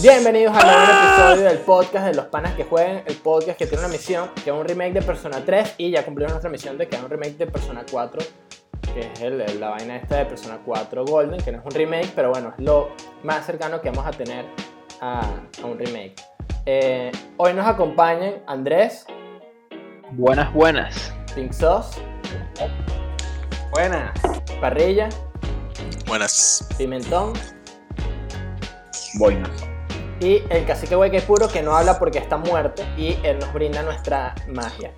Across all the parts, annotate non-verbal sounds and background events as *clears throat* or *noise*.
Bienvenidos al nuevo episodio del podcast de los panas que jueguen, el podcast que tiene una misión, que es un remake de Persona 3 y ya cumplimos nuestra misión de que es un remake de Persona 4, que es el- el- la vaina esta de Persona 4 Golden, que no es un remake, pero bueno, es lo más cercano que vamos a tener a, a un remake. Eh, hoy nos acompañan Andrés, Buenas, buenas. Pink Sauce, Buenas. Parrilla, Buenas. Pimentón Buenas. Y el cacique hueque puro que no habla porque está muerto y él nos brinda nuestra magia.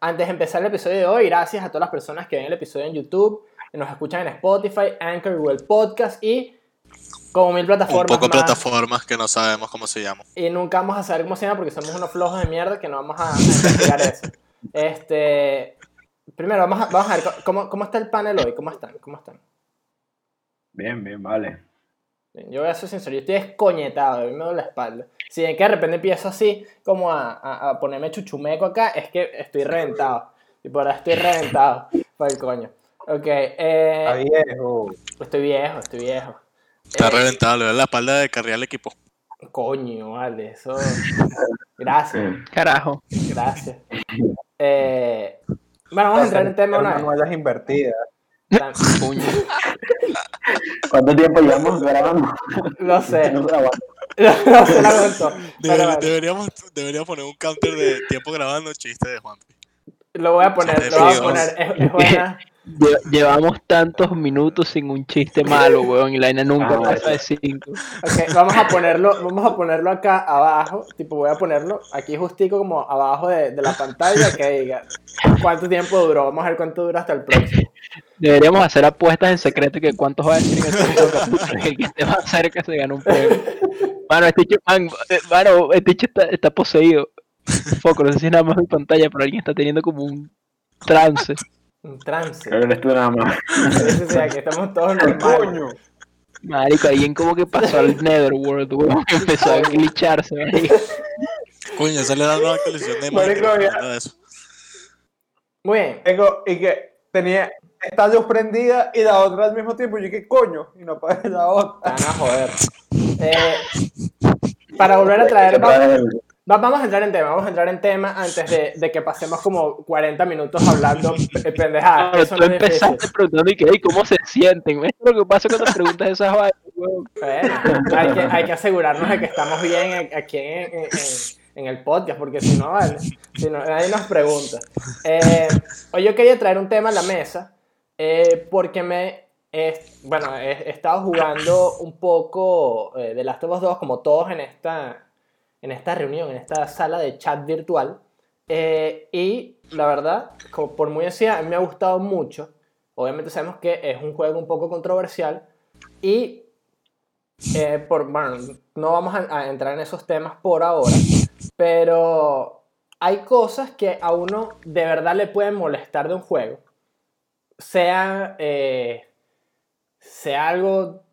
Antes de empezar el episodio de hoy, gracias a todas las personas que ven el episodio en YouTube, que nos escuchan en Spotify, Anchor, Google Podcast y como mil Un plataformas poco más. plataformas que no sabemos cómo se llaman. Y nunca vamos a saber cómo se llama porque somos unos flojos de mierda que no vamos a, a investigar eso. Este, primero, vamos a, vamos a ver cómo, cómo está el panel hoy. ¿Cómo están? ¿Cómo están? Bien, bien, vale. Yo voy a ser sincero, yo estoy descoñetado, a mí me duele la espalda. Si ven que de repente empiezo así, como a, a- a ponerme chuchumeco acá, es que estoy reventado. Y por ahora estoy reventado. Por el coño. Ok, eh, Está viejo. estoy viejo, estoy viejo. Está Eh, reventado, le da la espalda de carrera al equipo. Coño, vale, eso. Gracias, Carajo. gracias. Eh, bueno, vamos a entrar en tema una vez. Manuelas invertidas. ¿Cuánto tiempo llevamos grabando? Lo *laughs* sé, No grabando. no se la deberíamos, deberíamos poner un counter de tiempo grabando chiste de Juan. lo voy a poner, lo voy a poner. Es, es buena. Lle- Llevamos tantos minutos sin un chiste malo, weón, y la vaina nunca Ah, pasa de cinco. Ok, vamos a ponerlo, vamos a ponerlo acá abajo, tipo voy a ponerlo aquí justico como abajo de, de la pantalla que diga cuánto tiempo duró, vamos a ver cuánto dura hasta el próximo. Deberíamos hacer apuestas en secreto que cuántos va a decir en el que el que esté más cerca se gana un premio. Mano, este chico, man, eh, mano, este chico está, está poseído. Foco, no sé si es nada más mi pantalla, pero alguien está teniendo como un trance. Un trance. Que eres tú nada más. Sí, sí, aquí estamos todos normales. Coño. Marico, alguien como que pasó al Netherworld, weón, *laughs* empezó a glitcharse, marico. Coño, sale la nueva actualización de Marico, ya. Muy bien, Tengo, y que tenía esta luz prendida y la otra al mismo tiempo. Y yo, ¿qué coño? Y no apagué la otra. van a joder. Eh, para volver a traer... va- va- vamos a entrar en tema, vamos a entrar en tema antes de, de que pasemos como 40 minutos hablando pendejadas. Claro, tú empezaste preguntando y que, "Ey, ¿cómo se sienten? ¿Ves lo que pasa cuando preguntas esas vainas, weón? Bueno, hay que, hay que asegurarnos de que estamos bien aquí en, en- en- en el podcast, porque si no, vale, si no, nadie nos pregunta. Eh, hoy yo quería traer un tema a la mesa, eh, porque me, he- bueno, he, estado jugando un poco eh, de Last of Us 2, como todos en esta, en esta reunión, en esta sala de chat virtual, eh, y la verdad, como por muy decía, me ha gustado mucho. Obviamente sabemos que es un juego un poco controversial, y eh, por, bueno, no vamos a, a entrar en esos temas por ahora, pero hay cosas que a uno de verdad le pueden molestar de un juego. Sea, eh, sea algo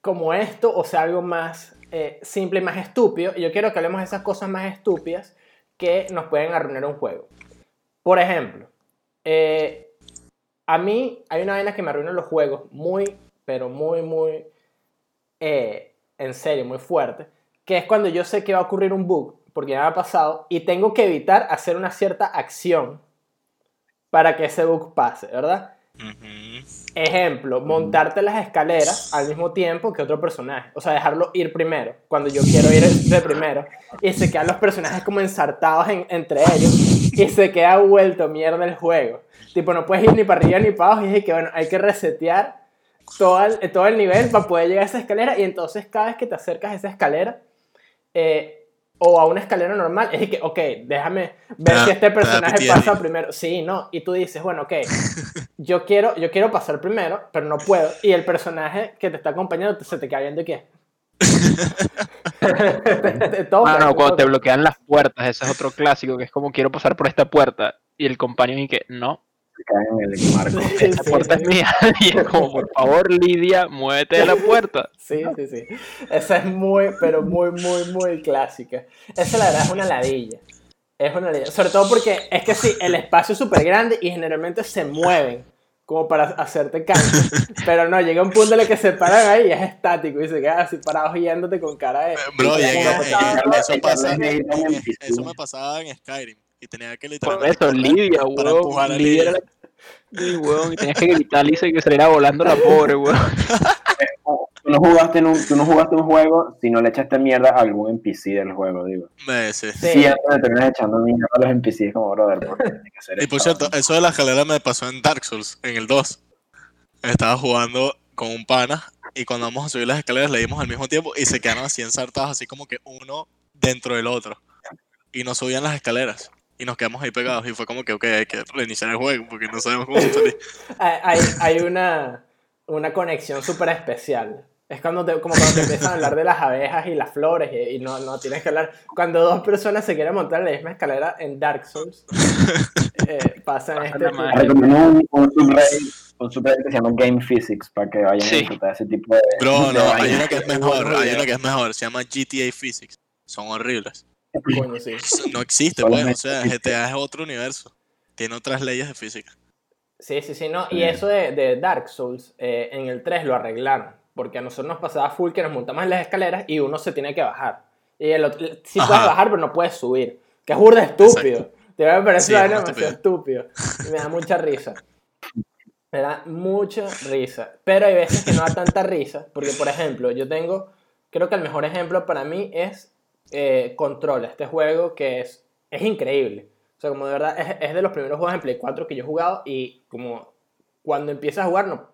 como esto o sea algo más eh, simple y más estúpido. Yo quiero que hablemos de esas cosas más estúpidas que nos pueden arruinar un juego. Por ejemplo, eh, a mí hay una vaina que me arruina los juegos muy, pero muy, muy en serio, muy fuerte, que es cuando yo sé que va a ocurrir un bug, porque ya me ha pasado, y tengo que evitar hacer una cierta acción para que ese bug pase, ¿verdad? Ejemplo, montarte las escaleras al mismo tiempo que otro personaje. O sea, dejarlo ir primero, cuando yo quiero ir de primero. Y se quedan los personajes como ensartados en- entre ellos. Y se queda vuelto mierda el juego. Tipo, no puedes ir ni para arriba ni para abajo. Y dije que, bueno, hay que resetear todo el, todo el nivel para poder llegar a esa escalera. Y entonces cada vez que te acercas a esa escalera, eh, o a una escalera normal, es que, ok, déjame ver da- si este personaje pasa primero. Sí, no. Y tú dices, bueno, ok, *laughs* yo quiero, yo quiero pasar primero, pero no puedo. Y el personaje que te está acompañando te- se te queda viendo y qué. Ah, *laughs* *laughs* no, te cuando te bloquean las puertas, ese es otro clásico, que es como quiero pasar por esta puerta, y el compañero y que, no, caen en el marco. Sí, *laughs* esta sí, puerta sí. es mía. *laughs* Y es como, por favor, Lidia, muévete de la puerta. *laughs* Sí, sí, sí. Esa es muy, pero muy, muy, muy clásica. Esa la verdad es una ladilla. Es una ladilla. Sobre todo porque es que sí, el espacio es súper grande y generalmente se mueven como para hacerte cancha. Pero no, llega un punto en el que se paran ahí y es estático y se quedan así parados yéndote con cara de. Bro, llegué- patada. eso pasa, eso me pasaba en Skyrim y tenía que Por literalmente eso, correr Lidia, para weón. empujar a Lidia Lidia. la- Sí, weón, y tenías que gritarle y se- que saliera volando la pobre, weón. *laughs* Tú no, jugaste en un, tú no jugaste un juego si no le echaste mierda a algún NPC del juego, digo. Me sí. Sí. Siempre le terminas echando mierda a los NPCs como brother, porque tiene que ser Y por cierto, eso de la escalera me pasó en Dark Souls, en el 2. Estaba jugando con un pana y cuando vamos a subir las escaleras le dimos al mismo tiempo y se quedaron así ensartados, así como que uno dentro del otro. Y no subían las escaleras. Y nos quedamos ahí pegados y fue como que, ok, hay que reiniciar el juego porque no sabemos cómo salir. *laughs* Hay, hay, hay una, una conexión súper especial. Es cuando te, como cuando te empiezan a hablar de las abejas y las flores y, y no, no tienes que hablar. Cuando dos personas se quieren montar en la misma escalera en Dark Souls, *laughs* eh, pasan este. Recomiendo un, un subreddit, un subreddit que se llama Game Physics para que vayan Sí. a disfrutar ese tipo de. Bro, de no, hay vainas. uno que es mejor, hay uno que es mejor, se llama GTA Physics. Son horribles. Coño, sí. No existe, pues, o sea. GTA es otro universo. Tiene otras leyes de física. Sí, sí, sí, no. Y Sí. eso de, de Dark Souls, eh, en el 3 lo arreglaron. Porque a nosotros nos pasaba full que nos montamos en las escaleras y uno se tiene que bajar. Y el otro, sí puedes Ajá. bajar, pero no puedes subir. Que es burda estúpido. Te me parece Sí, una es vaina muy demasiado estúpido. Y me da mucha risa. Me da mucha risa. Pero hay veces que no da tanta risa. Porque, por ejemplo, yo tengo. Creo que el mejor ejemplo para mí es eh, Control, este juego que es, es increíble. O sea, como de verdad, es, es de los primeros juegos en Play 4 que yo he jugado y como cuando empiezas a jugar, no,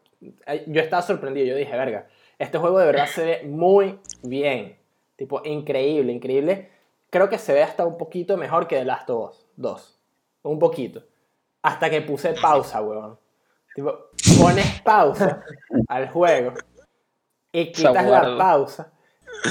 eh, yo estaba sorprendido, yo dije, verga, este juego de verdad se ve muy bien. Tipo, increíble, increíble. Creo que se ve hasta un poquito mejor que The Last of Us 2. Un poquito. Hasta que puse pausa, weón. Tipo, pones pausa *laughs* al juego y quitas la pausa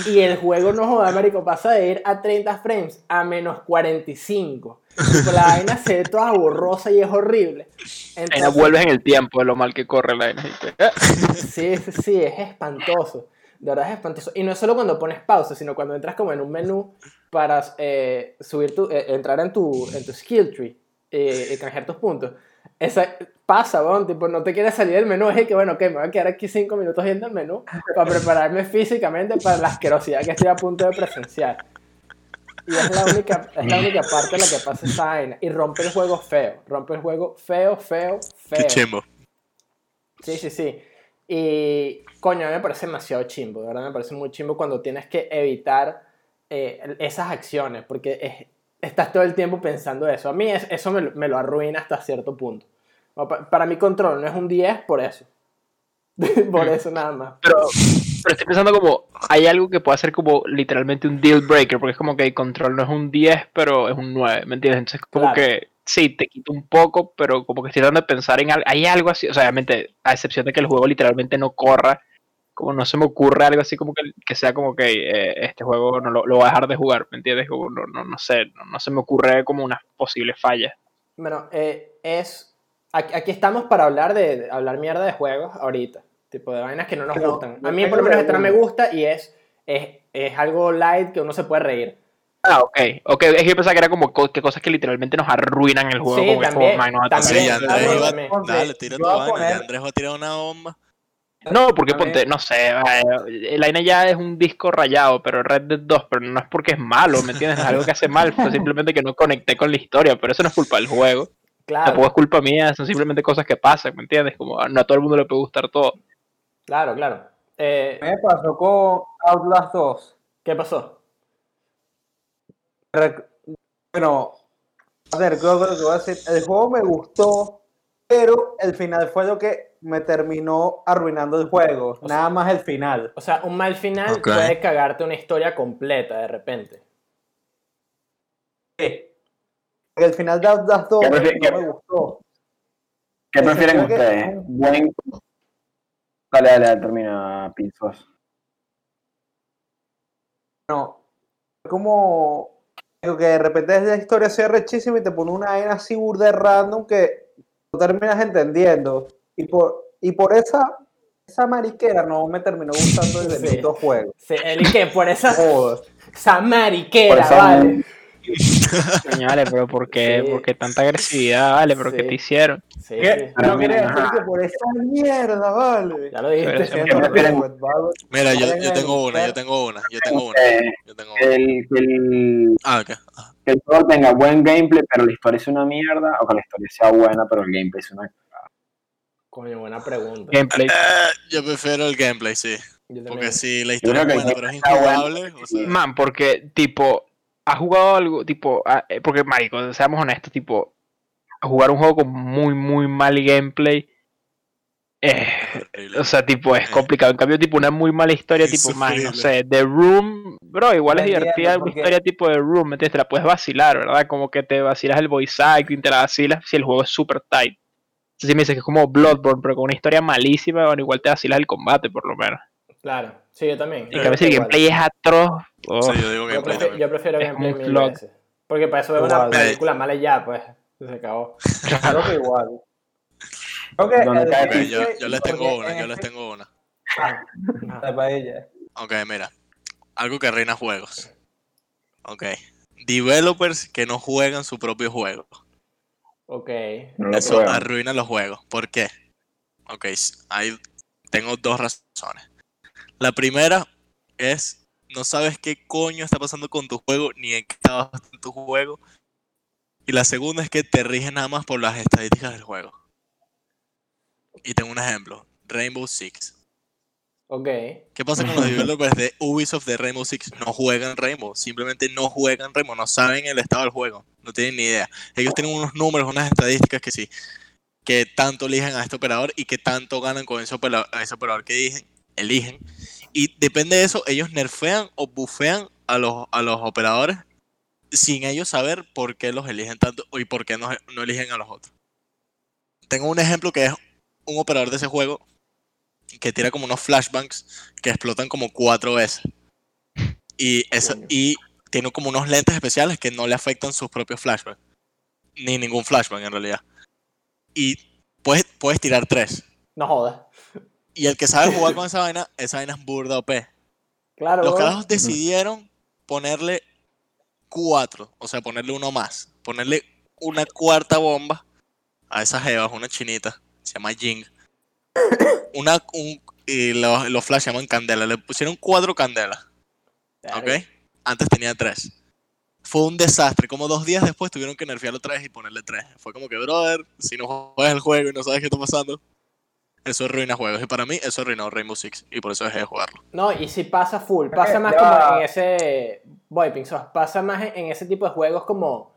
y el juego no joda, marico, pasa de ir a 30 frames a menos 45. Tipo, la vaina se ve toda borrosa y es horrible. Entonces, vuelves en el tiempo de lo mal que corre la vaina. *laughs* Sí, sí, sí, es espantoso. De verdad es espantoso. Y no es solo cuando pones pausa, sino cuando entras como en un menú para eh, subir tu, eh, entrar en tu, en tu skill tree eh, y canjear tus puntos. Esa, pasa, weón, tipo, no te quieres salir del menú, es que bueno, que me voy a quedar aquí cinco minutos viendo el menú para prepararme físicamente para la asquerosidad que estoy a punto de presenciar. Y es la única, es la única parte en la que pasa esa vaina. Y rompe el juego feo, rompe el juego feo, feo, feo. Qué chimbo. Sí, sí, sí. Y coño, a mí me parece demasiado chimbo, de verdad me parece muy chimbo cuando tienes que evitar eh, esas acciones, porque es- estás todo el tiempo pensando eso. A mí es- eso me, lo- me lo arruina hasta cierto punto. No, pa- para mi control no es un 10 por eso. *laughs* por eso nada más. Pero, pero estoy pensando como, hay algo que puede ser como literalmente un deal breaker, porque es como que el control no es un 10, pero es un 9, ¿me entiendes? Entonces como Claro. que sí, te quita un poco, pero como que estoy tratando de pensar en algo, hay algo así, o sea, obviamente, a excepción de que el juego literalmente no corra, como no se me ocurre algo así como que, que sea como que eh, este juego no lo, lo voy a dejar de jugar, ¿me entiendes? Como no, no, no sé, no, no se me ocurre como unas posibles fallas. Bueno, eh, es. Aquí, aquí estamos para hablar de, de- hablar mierda de juegos ahorita. Tipo de vainas que no nos Pero gustan. A mí por lo menos esta no me gusta y es, es, es algo light que uno se puede reír. Ah, ok, ok, es que yo pensaba que era como co- que cosas que literalmente nos arruinan el juego. Sí, como que es como, también, "Man, no, también. Sí, Andrés iba. también. Dale, tira tu vaina. Andrés va a tirar una bomba. No, porque ponte, no sé, eh, el AINA ya es un disco rayado, pero Red Dead 2, pero no es porque es malo, ¿me entiendes? Es algo que hace mal, fue simplemente que no conecté con la historia, pero eso no es culpa del juego, Claro. tampoco es culpa mía, son simplemente cosas que pasan, ¿me entiendes? Como a- no a todo el mundo le puede gustar todo. Claro, claro. Eh, Me pasó con Outlast 2. ¿Qué pasó? Rec- Bueno, a ver, creo que lo que voy a decir. El juego me gustó, pero el final fue lo que me terminó arruinando el juego. O sea- Nada más el final. O sea, un mal final puede cagarte una historia completa de repente. Sí. Porque el final de Outlast 2 ¿Qué prefiere- no me gustó. ¿Qué prefieren Creo que- ustedes? Buen. Dale, dale, termina, Pinzos. No, como digo, que de repente la historia sea rechísima y te pone una vaina así burda random que no terminas entendiendo. Y por, y por esa, esa mariquera no me terminó gustando el *laughs* Sí. juego. Sí, el que por esa, *laughs* esa mariquera, Por esa- vale. Coño, vale, pero ¿por qué, Sí. ¿por qué tanta agresividad? Vale, pero ¿qué Sí. te hicieron? Sí, ¿Qué? No quería Ajá. decir que por esa mierda, vale. Ya lo dijiste. Pero Barbie- Mira, yo, tengo una, yo tengo una, yo tengo una, yo tengo una. el, que el, Ah, ok. Ah, que el juego tenga buen gameplay, pero la historia sea una mierda, o que la historia sea buena, pero el gameplay sea una Coño, buena pregunta. Gameplay. Eh, yo prefiero el gameplay, sí. Porque si la historia es buena, pero es bueno. injugable, o sea, Man, porque, tipo, has jugado algo, tipo, ah, eh, porque, marico, seamos honestos, tipo, jugar un juego con muy, muy mal gameplay, eh, o sea, tipo, es complicado. En cambio, tipo, una muy mala historia, tipo, man, no sé, The Room, bro, igual es divertida una historia tipo The Room, ¿me entiendes? Te la puedes vacilar, ¿verdad? Como que te vacilas el voice acting, te la vacilas si el juego es super tight. Entonces, si me dices que es como Bloodborne, pero con una historia malísima, bueno, igual te vacilas el combate, por lo menos. Claro, sí, yo también. En cambio, si el Igual. gameplay es atroz, oh, Sí, yo digo gameplay yo prefiero Es gameplay mil veces. Porque para eso veo una película mala y ya, pues. Se acabó. *laughs* Creo que igual. Creo que ¿Dónde el cae? Ok, gameplay- yo, yo les tengo una, yo les este- tengo una. La paella. Ok, mira. Algo que reina juegos. Ok. Developers que no juegan su propio juego. Ok. No Eso arruina los juegos. ¿Por qué? Ok, hay, tengo dos razones. La primera es, no sabes qué coño está pasando con tu juego, ni en qué estado está tu juego. Y la segunda es que te rigen nada más por las estadísticas del juego. Y tengo un ejemplo. Rainbow Six. Ok. ¿Qué pasa con los developers de Ubisoft de Rainbow Six? No juegan Rainbow, simplemente no juegan Rainbow, no saben el estado del juego, no tienen ni idea. Ellos tienen unos números, unas estadísticas que sí, que tanto eligen a este operador y que tanto ganan con ese operador, ese operador que eligen, eligen. Y depende de eso, ellos nerfean o bufean a los, a los operadores sin ellos saber por qué los eligen tanto y por qué no, no eligen a los otros. Tengo un ejemplo que es un operador de ese juego que tira como unos flashbangs que explotan como cuatro veces. Y, eso, y tiene como unos lentes especiales que no le afectan sus propios flashbangs. Ni ningún flashbang en realidad. Y puedes, puedes tirar tres. No jodas. Y el que sabe jugar con esa vaina, esa vaina es burda OP. Claro. Los carajos decidieron ponerle cuatro, o sea, ponerle uno más. Ponerle una cuarta bomba a esas jevas, una chinita, se llama Jing. Una, un, y los, los flash llaman candela. Le pusieron cuatro candelas, ¿ok? Antes tenía tres. Fue un desastre. Como dos días después tuvieron que nerfearlo tres y ponerle tres. Fue como que, brother, si no juegas el juego y no sabes qué está pasando, eso arruina juegos. Y para mí, eso arruinó Rainbow Six. Y por eso dejé de jugarlo. No, y si pasa full, pasa más como en ese. Voiping, sos, pasa más en, en ese tipo de juegos como.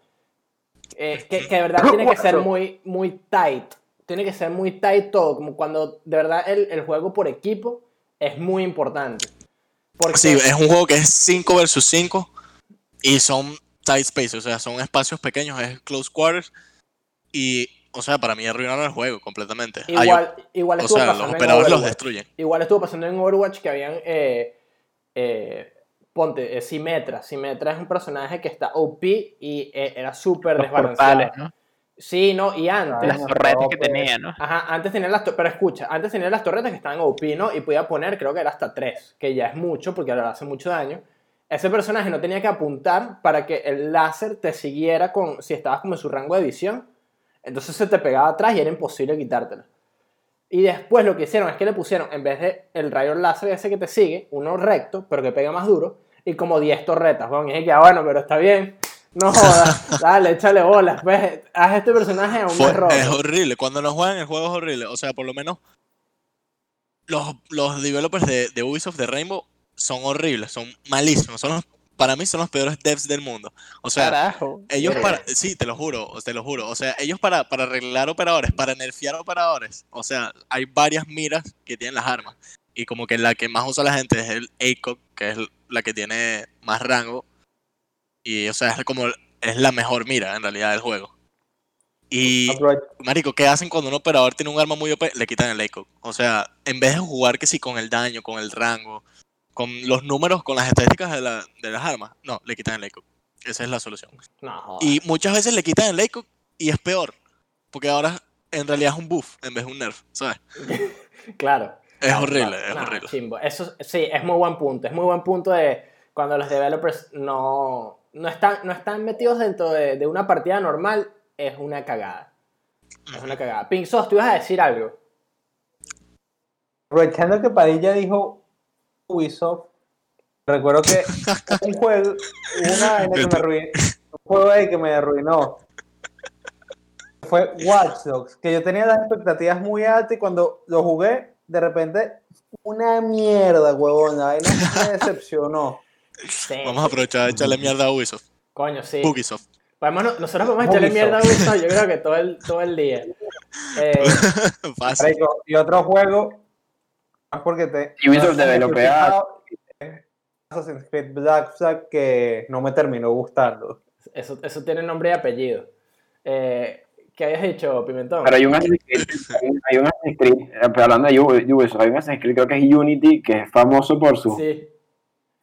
eh, que, que de verdad tiene que ser muy, muy tight. Tiene que ser muy tight todo. Como cuando de verdad el, el juego por equipo es muy importante. Porque, Sí, es un juego que es 5 versus 5 y son tight spaces, o sea, son espacios pequeños, es close quarters y, o sea, para mí arruinaron el juego completamente. Hay- igual, igual o estuvo sea, los pasando en operadores los Overwatch. destruyen. Igual estuvo pasando en Overwatch que habían. eh, eh, ponte, eh, Symmetra. Symmetra es un personaje que está OP y eh, era súper los desbalanceado. portales, ¿no? Sí, no, y antes. Las no, torretas que pues. tenía, ¿no? Ajá, antes tenía las torretas, pero escucha, antes tenía las torretas que estaban OP, ¿no? Y podía poner, creo que era hasta 3, que ya es mucho, porque ahora hace mucho daño. Ese personaje no tenía que apuntar para que el láser te siguiera con, si estabas como en su rango de visión. Entonces se te pegaba atrás y era imposible quitártelo. Y después lo que hicieron es que le pusieron, en vez de el rayo láser ese que te sigue, uno recto, pero que pega más duro, y como 10 torretas, weón. Y dije que, ah, bueno, pero está bien. No jodas, *laughs* dale, échale bolas. Pues, haz este personaje aún Fue- más roto. es horrible, cuando lo juegan el juego es horrible, o sea, por lo menos los, los developers de, de Ubisoft de Rainbow son horribles, son malísimos, son los- para mí son los peores devs del mundo. O sea, Carajo. Ellos para, sí, te lo juro, te lo juro. O sea, ellos para, para arreglar operadores, para nerfear operadores, o sea, hay varias miras que tienen las armas. Y como que la que más usa la gente es el ACOG, que es la que tiene más rango. Y, o sea, es como, es la mejor mira en realidad del juego. Y, Aprovecha. marico, ¿qué hacen cuando un operador tiene un arma muy OP? Le quitan el ACOG. O sea, en vez de jugar que sí con el daño, con el rango, con los números, con las estadísticas de, la- de las armas, no, le quitan el ACOG. Esa es la solución. No. Y muchas veces le quitan el ACOG y es peor. Porque ahora en realidad es un buff en vez de un nerf, ¿sabes? *laughs* Claro. Es Claro, horrible, claro. es No, horrible. chimbo. Eso sí, es muy buen punto. Es muy buen punto de cuando los developers no, no, están, no están metidos dentro de, de una partida normal, es una cagada. Es una cagada. Pink Sos, tú ibas a decir algo. Aprovechando que Padilla dijo Ubisoft, recuerdo que *laughs* un juego, una vaina que me arruinó, un juego ahí que me arruinó. Fue Watch Dogs, que yo tenía las expectativas muy altas y cuando lo jugué, de repente, una mierda, huevón, la vaina me decepcionó. Sí, Vamos a aprovechar de echarle mierda a Ubisoft. Coño, sí. Ubisoft. Podemos- nosotros podemos echarle mierda a Ubisoft, yo creo que todo el, todo el día. Eh, *laughs* Y otro juego, más porque te... Ubisoft developea- Assassin's Creed Black Flag que no me terminó gustando. eso, eso tiene nombre y apellido. Eh, ¿Qué habías dicho, Pimentón? Pero hay un Assassin's Creed, hay un- Assassin's Creed, eh, pero hablando de Ubi- Ubisoft, hay un Assassin's Creed, creo que es Unity, que es famoso por sus Sí,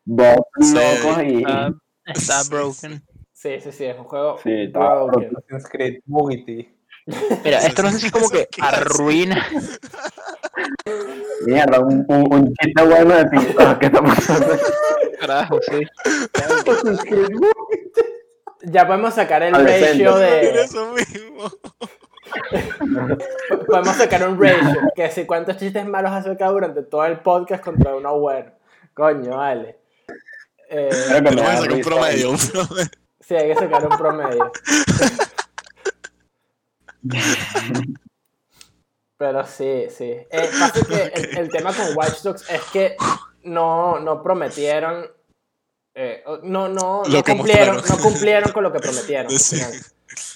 bots Sí. locos y... Ah, está *laughs* Sí, broken. sí, sí, sí, es un juego Sí, está broken. Unity. Mira, esto no sé si como que *laughs* arruina. *laughs* Mierda, un, un, un chiste bueno de TikTok que está pasando. Carajo, sí. Ya podemos sacar el ratio de... eso mismo. Podemos sacar un ratio, que si cuántos chistes malos has sacado durante todo el podcast contra uno bueno. Coño, vale. Eh, Creo que me sacar un promedio. un promedio. sí, hay que sacar un promedio. Pero sí, sí. Eh, pasa que el, el tema con Watch Dogs es que no, no prometieron. eh, no, no, no cumplieron, no cumplieron con lo que prometieron. Sí.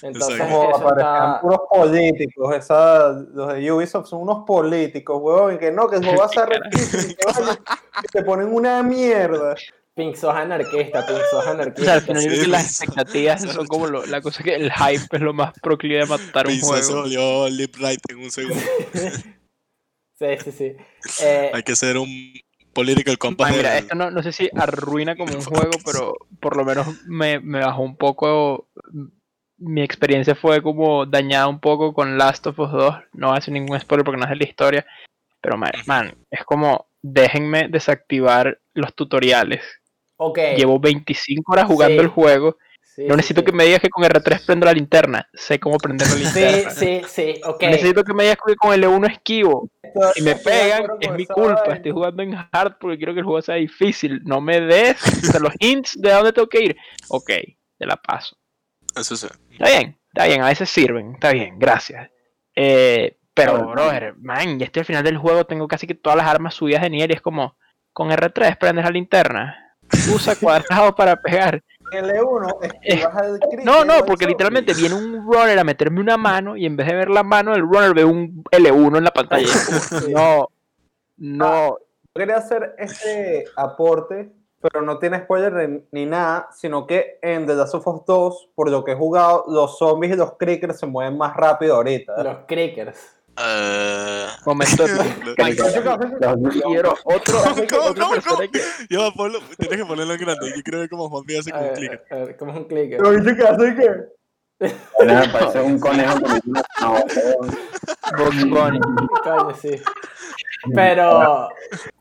Entonces. Como está- puros políticos, esa, los de Ubisoft son unos políticos, huevón, que no, que el juego va a y *laughs* *laughs* que te ponen una mierda. Pink sos anarquista, Pink sos O sea, al anarquista. final yo creo Sí, que las sí. expectativas son como lo- la cosa que el hype es lo más proclive a matar un Pizza se juego. volvió lip right en un segundo. *laughs* Sí, sí, sí. *laughs* Eh, Hay que ser un political compass. Mira, del- esto no, no sé si arruina como un juego, *laughs* pero por lo menos me, me bajó un poco. Mi experiencia fue como dañada un poco con Last of Us 2. No voy a hacer ningún spoiler porque no es de la historia. Pero, man, man, es como déjenme desactivar los tutoriales. Ok. Llevo 25 horas jugando Sí. el juego. Sí, No sí, necesito sí. que me digas que con R3 prendo la linterna. Sé cómo prender la Sí, linterna. sí, sí, ok. Necesito que me digas que con L1 esquivo. Si me pegan, es mi culpa. Estoy jugando en hard porque quiero que el juego sea difícil. No me des o sea, los hints de dónde tengo que ir. Ok, te la paso. Eso sí. Está bien, está bien, a veces sirven. Está bien, gracias. Eh, pero, brother, man, ya estoy al final del juego. Tengo casi que todas las armas subidas de nivel y es como con R3 prendes la linterna. Usa cuadrado para pegar. L1 es que Eh, el No, no, porque literalmente viene un runner a meterme una mano y en vez de ver la mano del runner ve un L1 en la pantalla. No, no, quería hacer este aporte, pero no tiene spoiler ni, ni nada, sino que en The Last of Us 2, por lo que he jugado, los zombies y los crickers se mueven más rápido ahorita. Los crickers. Eh, momento de Los- quiero otro, *laughs* ¿Cómo, cómo, cómo, que Yo, Pablo, tienes que ponerlo en grande. Yo quiero ver cómo Juan hace con un clicker. a ver, ¿cómo es un clicker? ¿Pero viste que hace qué? *laughs* Bueno, me parece un conejo con. Bugs Bunny. Coño, sí. Pero,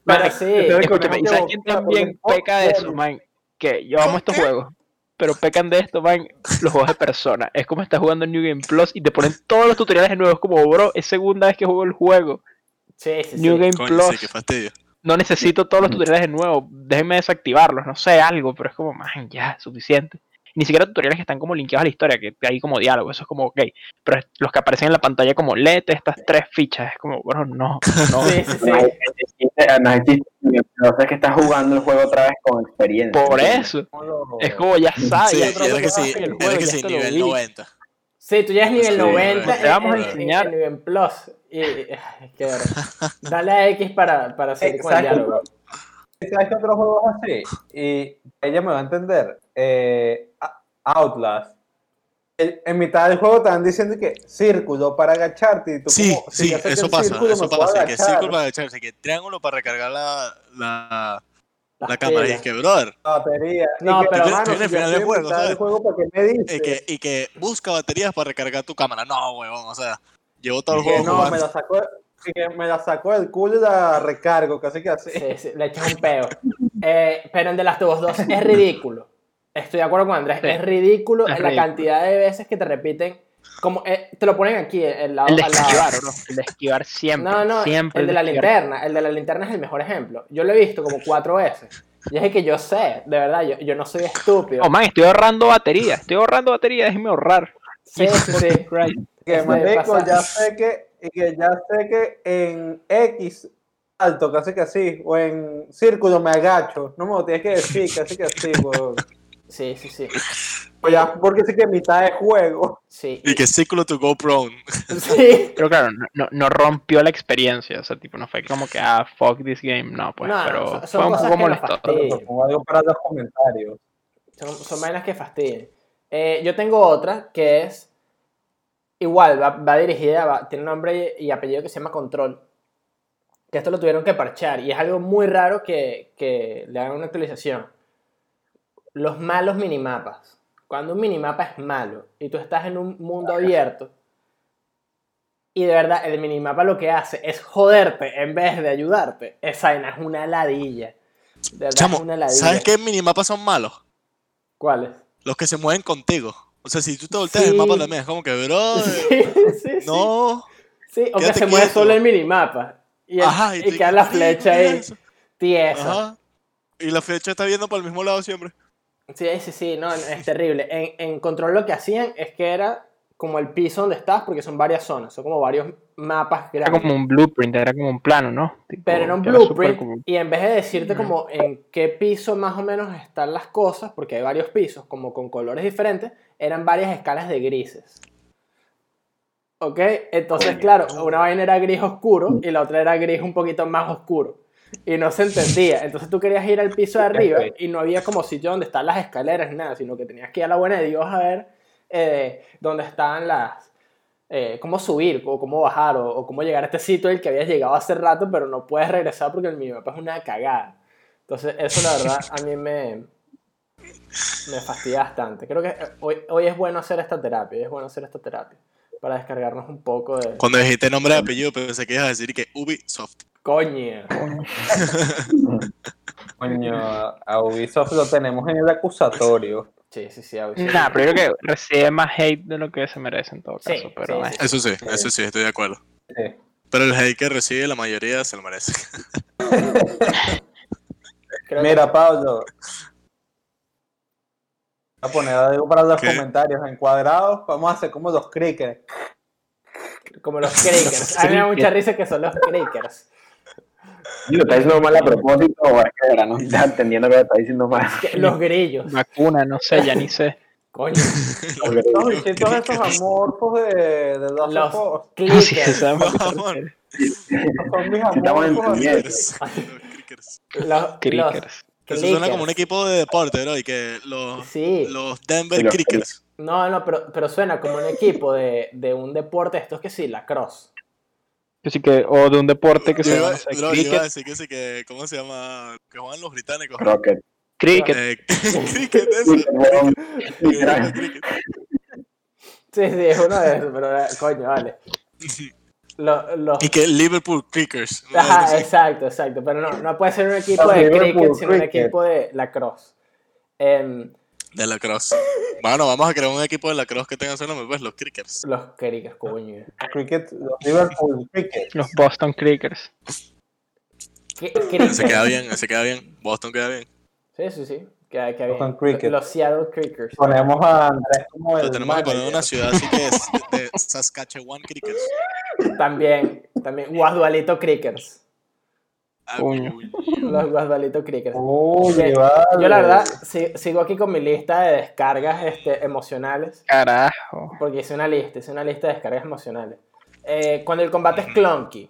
pero sí. escúchame, ¿y sabes quién también peca de eso, man? Que yo amo estos juegos, pero pecan de esto, man, los juegos de persona. Es como estás jugando New Game Plus y te ponen todos los tutoriales de nuevo. Es como, bro, es segunda vez que juego el juego. Sí, sí, New sí. Game Coño, Plus. sí, qué fastidio. No necesito todos los tutoriales de nuevo. Déjenme desactivarlos, no sé, algo, pero es como, man, ya, suficiente. Ni siquiera tutoriales que están como linkeados a la historia, que hay como diálogo, eso es como, ok. Pero los que aparecen en la pantalla como, léete estas tres fichas, es como, bro, no, no. *laughs* Sí, sí, sí. No sé que estás jugando el juego otra vez con experiencia. Por eso. Es como, ya sabes, Sí, era que sí, era que nivel vi. 90. Sí, tú ya es nivel Sí, 90 te vamos a en, en- enseñar. en New Game Plus. Y, qué. *laughs* Dale a X para, para seguir con el diálogo. ¿Sabes qué otro juego es así? Y ella me va a entender. Eh, Outlast. En, mitad del juego te van diciendo que círculo para agacharte. Y tú Sí, como, si sí, eso pasa, círculo eso me pasa. Que círculo para agacharse, que triángulo para recargar la, la, Las la cámara. Y es que, brother, batería. No, que, pero- en el yo final del juego, ¿sabes? juego, ¿para qué me dices? y que, y que busca baterías para recargar tu cámara. No, huevón, o sea, llevo todo el juego no, me jugando. la sacó. que me la saco del culo y la recargo, casi que así. Sí, sí, le echas un peo. Eh, pero en The Last of Us 2 es ridículo. Estoy de acuerdo con Andrés. Sí. Es ridículo Es la ridículo. cantidad de veces que te repiten. Como, eh, te lo ponen aquí, el lado El de lado. esquivar. El de esquivar siempre. No, no, siempre el de la esquivar. linterna. El de la linterna es el mejor ejemplo. Yo lo he visto como cuatro veces. Y es que yo sé, de verdad, yo, yo no soy estúpido. Oh, man, estoy ahorrando batería. Estoy ahorrando batería, déjeme ahorrar. Sí, sí, sí. Right. Que Este, marico, ya sé que, que ya sé que en X alto, casi que así, o en círculo me agacho. No me lo tienes que decir, casi que así, weón. Sí, sí, sí. Pues ya, porque sí que mitad de juego. Sí. Y que círculo to go prone. Sí. Pero claro, no, rompió la experiencia. O sea, tipo, no fue como que, ah, fuck this game. No, pues, No, pero fue un cosas poco molestoso. algo para los comentarios. Son, son vainas que fastidian. Eh, yo tengo otra que es igual, va, va dirigida, va- tiene un nombre y apellido que se llama Control. Que esto lo tuvieron que parchar y es algo muy raro que, que le hagan una actualización. Los malos minimapas. Cuando un minimapa es malo y tú estás en un mundo abierto y de verdad el minimapa lo que hace es joderte en vez de ayudarte, esa es una ladilla. De verdad Chamo, es una ladilla. ¿sabes qué minimapas son malos? ¿Cuáles? Los que se mueven contigo. O sea, si tú te volteas el Sí. mapa también, es como que, bro, *laughs* Sí, sí, sí. no. Sí, o que se mueve quieto. solo el minimapa. Y, el- Ajá, y, te- queda la flecha ahí tiesa. Ajá. Y la flecha está viendo para el mismo lado siempre. Sí, sí, sí, no, es terrible. En, en Control lo que hacían es que era como el piso donde estás, porque son varias zonas, son como varios mapas Era grandes. como un blueprint, era como un plano, ¿no? Tipo, Pero era un blueprint, y en vez de decirte como en qué piso más o menos están las cosas, porque hay varios pisos, como con colores diferentes, eran varias escalas de grises. ¿Ok? Entonces, claro, una vaina era gris oscuro y la otra era gris un poquito más oscuro. Y no se entendía. Entonces tú querías ir al piso de arriba y no había como sitio donde están las escaleras ni nada, sino que tenías que ir a la buena de Dios a ver eh, dónde estaban las... eh, cómo subir o cómo bajar o, o cómo llegar a este sitio del que habías llegado hace rato, pero no puedes regresar porque el minimapa es una cagada. Entonces eso la verdad a mí me, me fastidia bastante. Creo que eh, hoy, hoy es bueno hacer esta terapia, hoy es bueno hacer esta terapia para descargarnos un poco de... Cuando dijiste nombre de apellido, pensé que ibas a decir que Ubisoft. Coño. Coño, a Ubisoft lo tenemos en el acusatorio. Sí, sí, sí. a veces. Nah, pero yo creo que recibe más hate de lo que se merece en todo Sí, caso. pero sí, sí. Eso sí, eso sí, estoy de acuerdo. Sí. Pero el hate que recibe la mayoría se lo merece. Creo que- Mira, Pablo. Voy a poner algo para los ¿Qué? comentarios encuadrados. Vamos a hacer como los crickets. como los crickers. A mí me da mucha risa que son los crickers. ¿Y lo está diciendo mal a propósito o que no está *laughs* entendiendo que lo está diciendo mal? Que- Los grillos. vacuna, no sé, ya ni sé. Coño. Los bichitos esos amorfos de, de los Los sí, clickers. Son mis estamos amorfos. Los crickers. Los, Crickers. los Eso suena como un clickers. equipo de deporte, ¿no? Y que los, Sí. los Denver los Crickers. No, no, pero, pero suena como un equipo de, de un deporte. Esto es que sí, la cross. Así que, o de un deporte que Yo se iba, llama no bro, yo iba a cricket. decir que sí, que, ¿cómo se llama? Que juegan los británicos. Rocket. Cricket. Eh, *laughs* cricket, eso. Sí. Cricket, cricket. Sí, sí, es uno de esos, pero eh, coño, vale. Los, los- Y que Liverpool Crickers. una Ajá, exacto, exacto. Pero no, no puede ser un equipo Los de Liverpool cricket, sino un Cricket. equipo de lacrosse. Em, De la cross. Bueno, vamos a crear un equipo de la cross que tenga ese nombre, pues, los Crickers. los crickets, coño. Cricket, los Liverpool Cricket. Los Boston Crickers. Cricket. queda bien, ese queda bien. Boston queda bien. Sí, sí, sí. Que, que bien. Con cricket. Los Seattle Crickers. Ponemos a Andrés como el tenemos que poner manager. una ciudad así que es de Saskatchewan Crickers. También, también. Guasdualito Crickers. Coño. uy. *laughs* Los Guasdualito Crickers. Uy, Que- vale. Yo la verdad si- sigo aquí con mi lista de descargas este, emocionales. Carajo. Porque hice una lista, hice una lista de descargas emocionales. Eh, cuando el combate es clunky.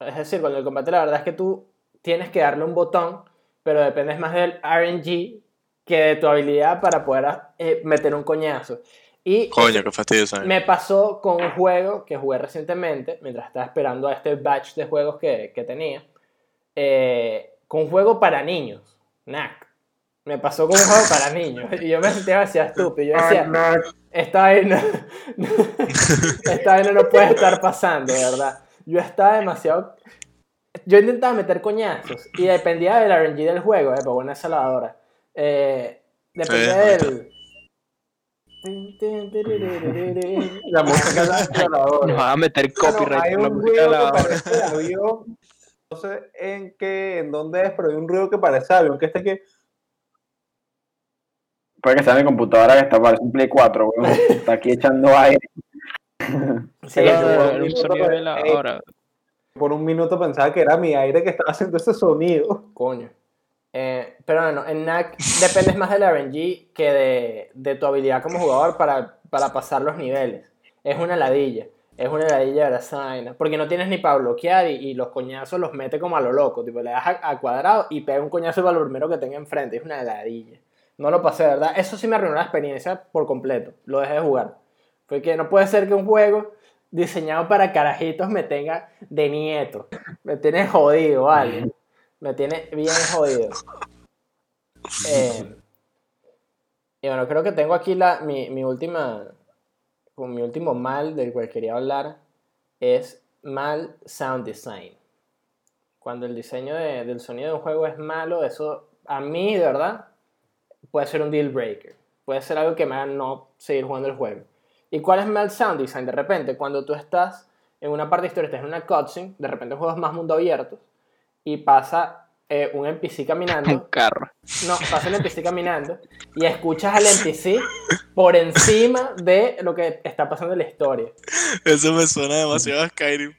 Es decir, cuando el combate la verdad es que tú tienes que darle un botón, pero dependes más del RNG que de tu habilidad para poder eh, meter un coñazo. Y Coño, qué fastidio ¿sabes? me pasó con un juego que jugué recientemente, mientras estaba esperando a este batch de juegos que, que tenía, eh, con un juego para niños, NAC. Me pasó con un juego para niños. Y yo me sentía demasiado estúpido. Yo decía, esta vaina, *laughs* esta vaina no puede estar pasando, de verdad. yo estaba demasiado. Yo intentaba meter coñazos y dependía del RNG del juego, eh, pero esa lavadora. Eh, dependía del. La música de la *laughs* lavadora. Nos van a meter Bueno, copyright hay por la un música de la avión. No sé en qué, en dónde es, pero hay un ruido que parece avión, que este que Puede que sea mi computadora que está parece un Play 4, weón. *laughs* Está aquí echando aire. Sí, Pero- eso, Era un un minuto sonido de la eh, hora. por un minuto pensaba que era mi aire que estaba haciendo ese sonido. Coño. Eh, pero bueno, en NAC dependes más del RNG que de, de tu habilidad como jugador para, para pasar los niveles. Es una ladilla. Es una ladilla de esa vaina. Porque no tienes ni para bloquear y, los coñazos los mete como a lo loco. Tipo, le das a, cuadrado y pega un coñazo para lo que tenga enfrente. Es una ladilla. No lo pasé, ¿verdad? Eso sí me arruinó la experiencia por completo. Lo dejé de jugar. Fue que no puede ser que un juego diseñado para carajitos me tenga de nieto. Me tiene jodido, vale. Me tiene bien jodido. Eh, y bueno, creo que tengo aquí la, mi, mi última, como mi último mal del cual quería hablar es mal sound design. Cuando el diseño de- del sonido de un juego es malo, eso a mí, de verdad, puede ser un deal breaker. Puede ser algo que me haga no seguir jugando el juego. ¿Y cuál es mal sound design? De repente, cuando tú estás en una parte de historia, estás en una cutscene, de repente juegas más mundo abierto y pasa eh, un NPC Un caminando. carro. No, pasa un NPC caminando y escuchas al NPC por encima de lo que está pasando en la historia. Eso me suena demasiado a Skyrim.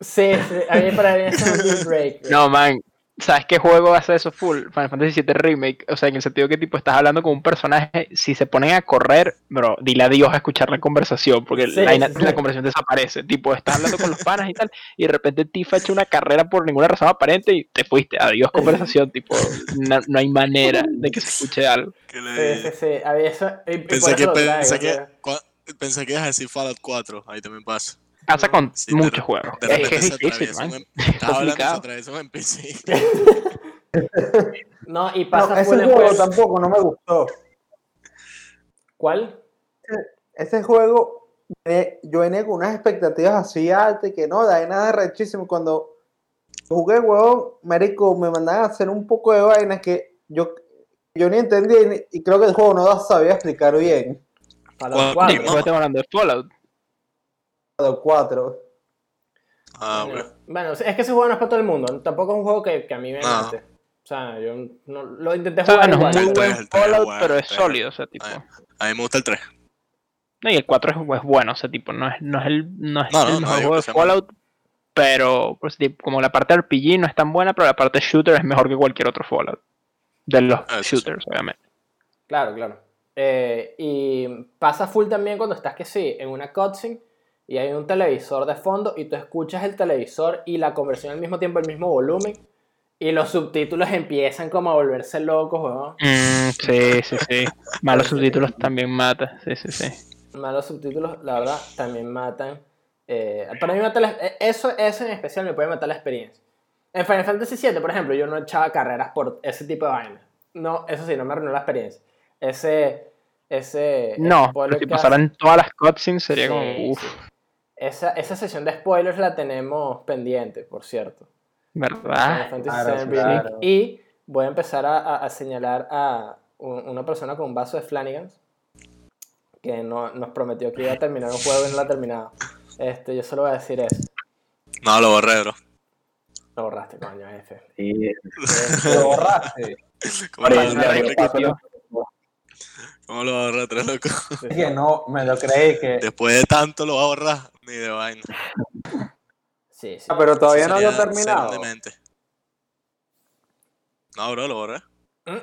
Sí, sí, a mí para mí eso es un deal breaker. No, man. ¿Sabes qué juego hace eso full? Final Fantasy VII Remake. O sea, en el sentido que tipo estás hablando con un personaje, si se ponen a correr, bro, dile adiós a escuchar la conversación, porque Sí, la, sí, la sí. conversación desaparece. Tipo, estás hablando con los panas y tal, y de repente Tifa echa una carrera por ninguna razón aparente y te fuiste. Adiós conversación, tipo, no, no hay manera de que se escuche algo. Sí, sí, sí. A mí eso, y- y por Pensé que, pensé, que, pensé que ibas a decir Fallout 4. Ahí también pasa. Pasa con Sí, muchos juegos. Es que es difícil, man. hablando, se complicado. NPC. *laughs* No, y No, pasa ese full en juego juegos. tampoco no me gustó. ¿Cuál? Ese juego, yo venía con unas expectativas así altas y que no, de nada rechísimo. Cuando jugué, huevón, marico, me mandaban a hacer un poco de vainas que yo, yo ni entendía y, creo que el juego no las sabía explicar bien. ¿Cuál? 4. Sí, estamos hablando de Fallout. Los cuatro. Ah, Bueno, bueno. bueno, es que ese juego no es para todo el mundo. Tampoco es un juego que, que a mí me No. mate. O sea, yo no, lo intenté O sea, jugar no es un muy El tres, buen tres Fallout, bueno, pero es sólido, o sea, tipo. A mí me gusta el 3. No, y el 4 es, es bueno, o sea, tipo, no es, no es el, no es No, no, el no mejor digo juego que de sea malo. Fallout, pero pues, tipo, como la parte RPG no es tan buena, pero la parte shooter es mejor que cualquier otro Fallout. De los Eso sí. shooters, obviamente. Claro, claro. Eh, y pasa full también cuando estás que sí, en una cutscene y hay un televisor de fondo y tú escuchas el televisor y la conversión al mismo tiempo, el mismo volumen y los subtítulos empiezan como a volverse locos, weón. Mm, sí, sí, sí. Malos subtítulos también mata. Sí, sí, sí. Malos subtítulos, la verdad, también matan. eh, para mí mata la- eh, eso, eso en especial me puede matar la experiencia. En Final Fantasy VII, por ejemplo, yo no echaba carreras por ese tipo de vainas. No, eso sí, no me arruinó la experiencia. Ese, ese No, pero si pasaran todas las cutscenes sería Sí, como, uff, sí. Esa, esa sesión de spoilers la tenemos pendiente, por cierto. ¿verdad? Claro, claro. Y voy a empezar a, a- a señalar a un- una persona con un vaso de Flanagan's que no, nos prometió que iba a terminar un juego y no lo ha terminado. Este, yo solo voy a decir eso. No, lo borré, bro. Lo borraste, coño, F. Sí, *laughs* Lo borraste. ¿Cómo lo Ahora, vas a ya, borrar, ya, Enrique? repitió. ¿Cómo lo vas a borrar, tres loco? *laughs* Es que no, me lo creí que. Después de tanto lo vas a borrar. Ni de vaina. Sí, sí. Ah, pero todavía no lo he terminado. No, bro, lo borré. ¿Mm?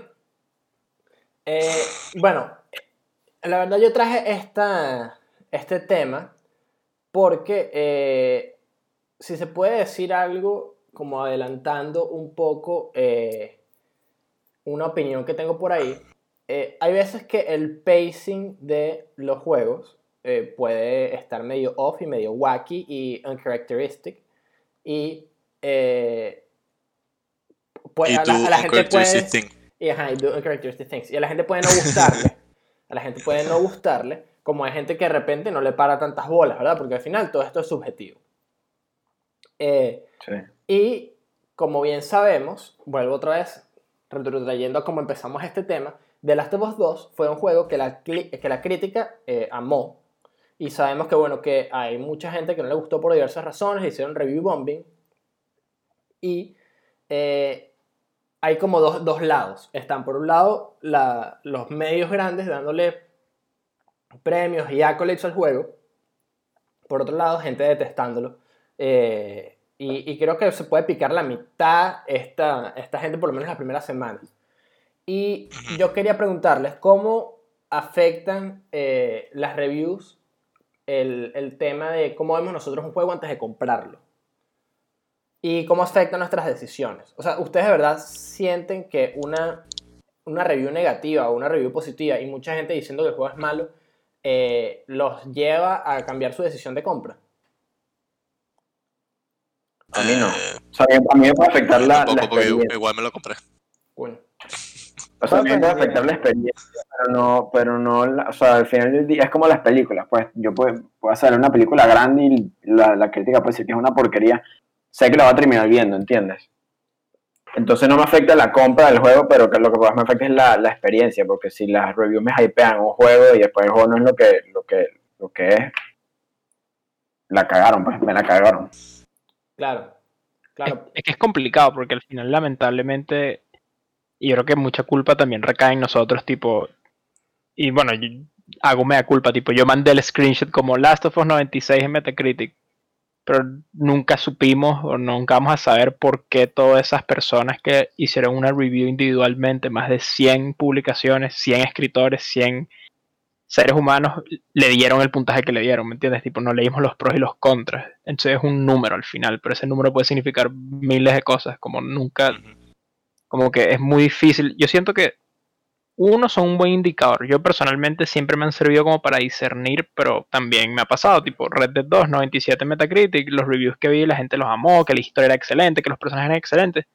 Eh, bueno, la verdad yo traje esta, este tema porque eh, si se puede decir algo como adelantando un poco eh, una opinión que tengo por ahí, eh, hay veces que el pacing de los juegos eh, puede estar medio off y medio wacky y uncharacteristic y eh, pues y a tú, la, a la gente puede y ajá, y do uncharacteristic things. Y a la gente puede no gustarle. A la gente puede no gustarle. Como hay gente que de repente no le para tantas bolas, ¿verdad? Porque al final todo esto es subjetivo. Eh, Sí. y como bien sabemos, vuelvo otra vez, trayendo a cómo empezamos este tema, The Last of Us 2 fue un juego que la, que la crítica eh, amó. Y sabemos que, bueno, que hay mucha gente que no le gustó por diversas razones, hicieron review bombing. Y eh, hay como dos, dos lados. Están por un lado la- los medios grandes dándole premios y accolades al juego. Por otro lado, gente detestándolo. Eh, y, y creo que se puede picar la mitad esta, esta gente, por lo menos las primeras semanas. Y yo quería preguntarles cómo afectan eh, las reviews el, el tema de cómo vemos nosotros un juego antes de comprarlo. Y cómo afecta nuestras decisiones. O sea, ¿ustedes de verdad sienten que una, una review negativa o una review positiva y mucha gente diciendo que el juego es malo eh, los lleva a cambiar su decisión de compra? A mí no. Eh, O sea, a mí me puede afectar la, la tampoco, porque experiencia. igual me lo compré. Cool. O sea, a mí me puede afectar la experiencia, pero no, pero no, la- o sea, al final del día es como las películas, pues yo puedo, puedo hacer una película grande y la, la crítica puede decir que es una porquería, sé que la va a terminar viendo, ¿entiendes? Entonces no me afecta la compra del juego, pero que lo que más me afecta es la, la experiencia, porque si las reviews me hypean un juego y después el juego no es lo que, lo que, lo que es, la cagaron, pues, me la cagaron. Claro. Claro. Es, es que es complicado porque al final, lamentablemente, y yo creo que mucha culpa también recae en nosotros, tipo, y bueno, hago mea culpa, tipo, yo mandé el screenshot como Last of Us 96 en Metacritic, pero nunca supimos o nunca vamos a saber por qué todas esas personas que hicieron una review individualmente, más de 100 publicaciones, 100 escritores, 100 seres humanos, le dieron el puntaje que le dieron, ¿me entiendes? Tipo, no leímos los pros y los contras. Entonces es un número al final, pero ese número puede significar miles de cosas, como nunca. Como que es muy difícil. Yo siento que uno son un buen indicador. Yo personalmente siempre me han servido como para discernir, pero también me ha pasado, tipo Red Dead 2, 97 Metacritic, los reviews que vi, la gente los amó, que la historia era excelente, que los personajes eran excelentes.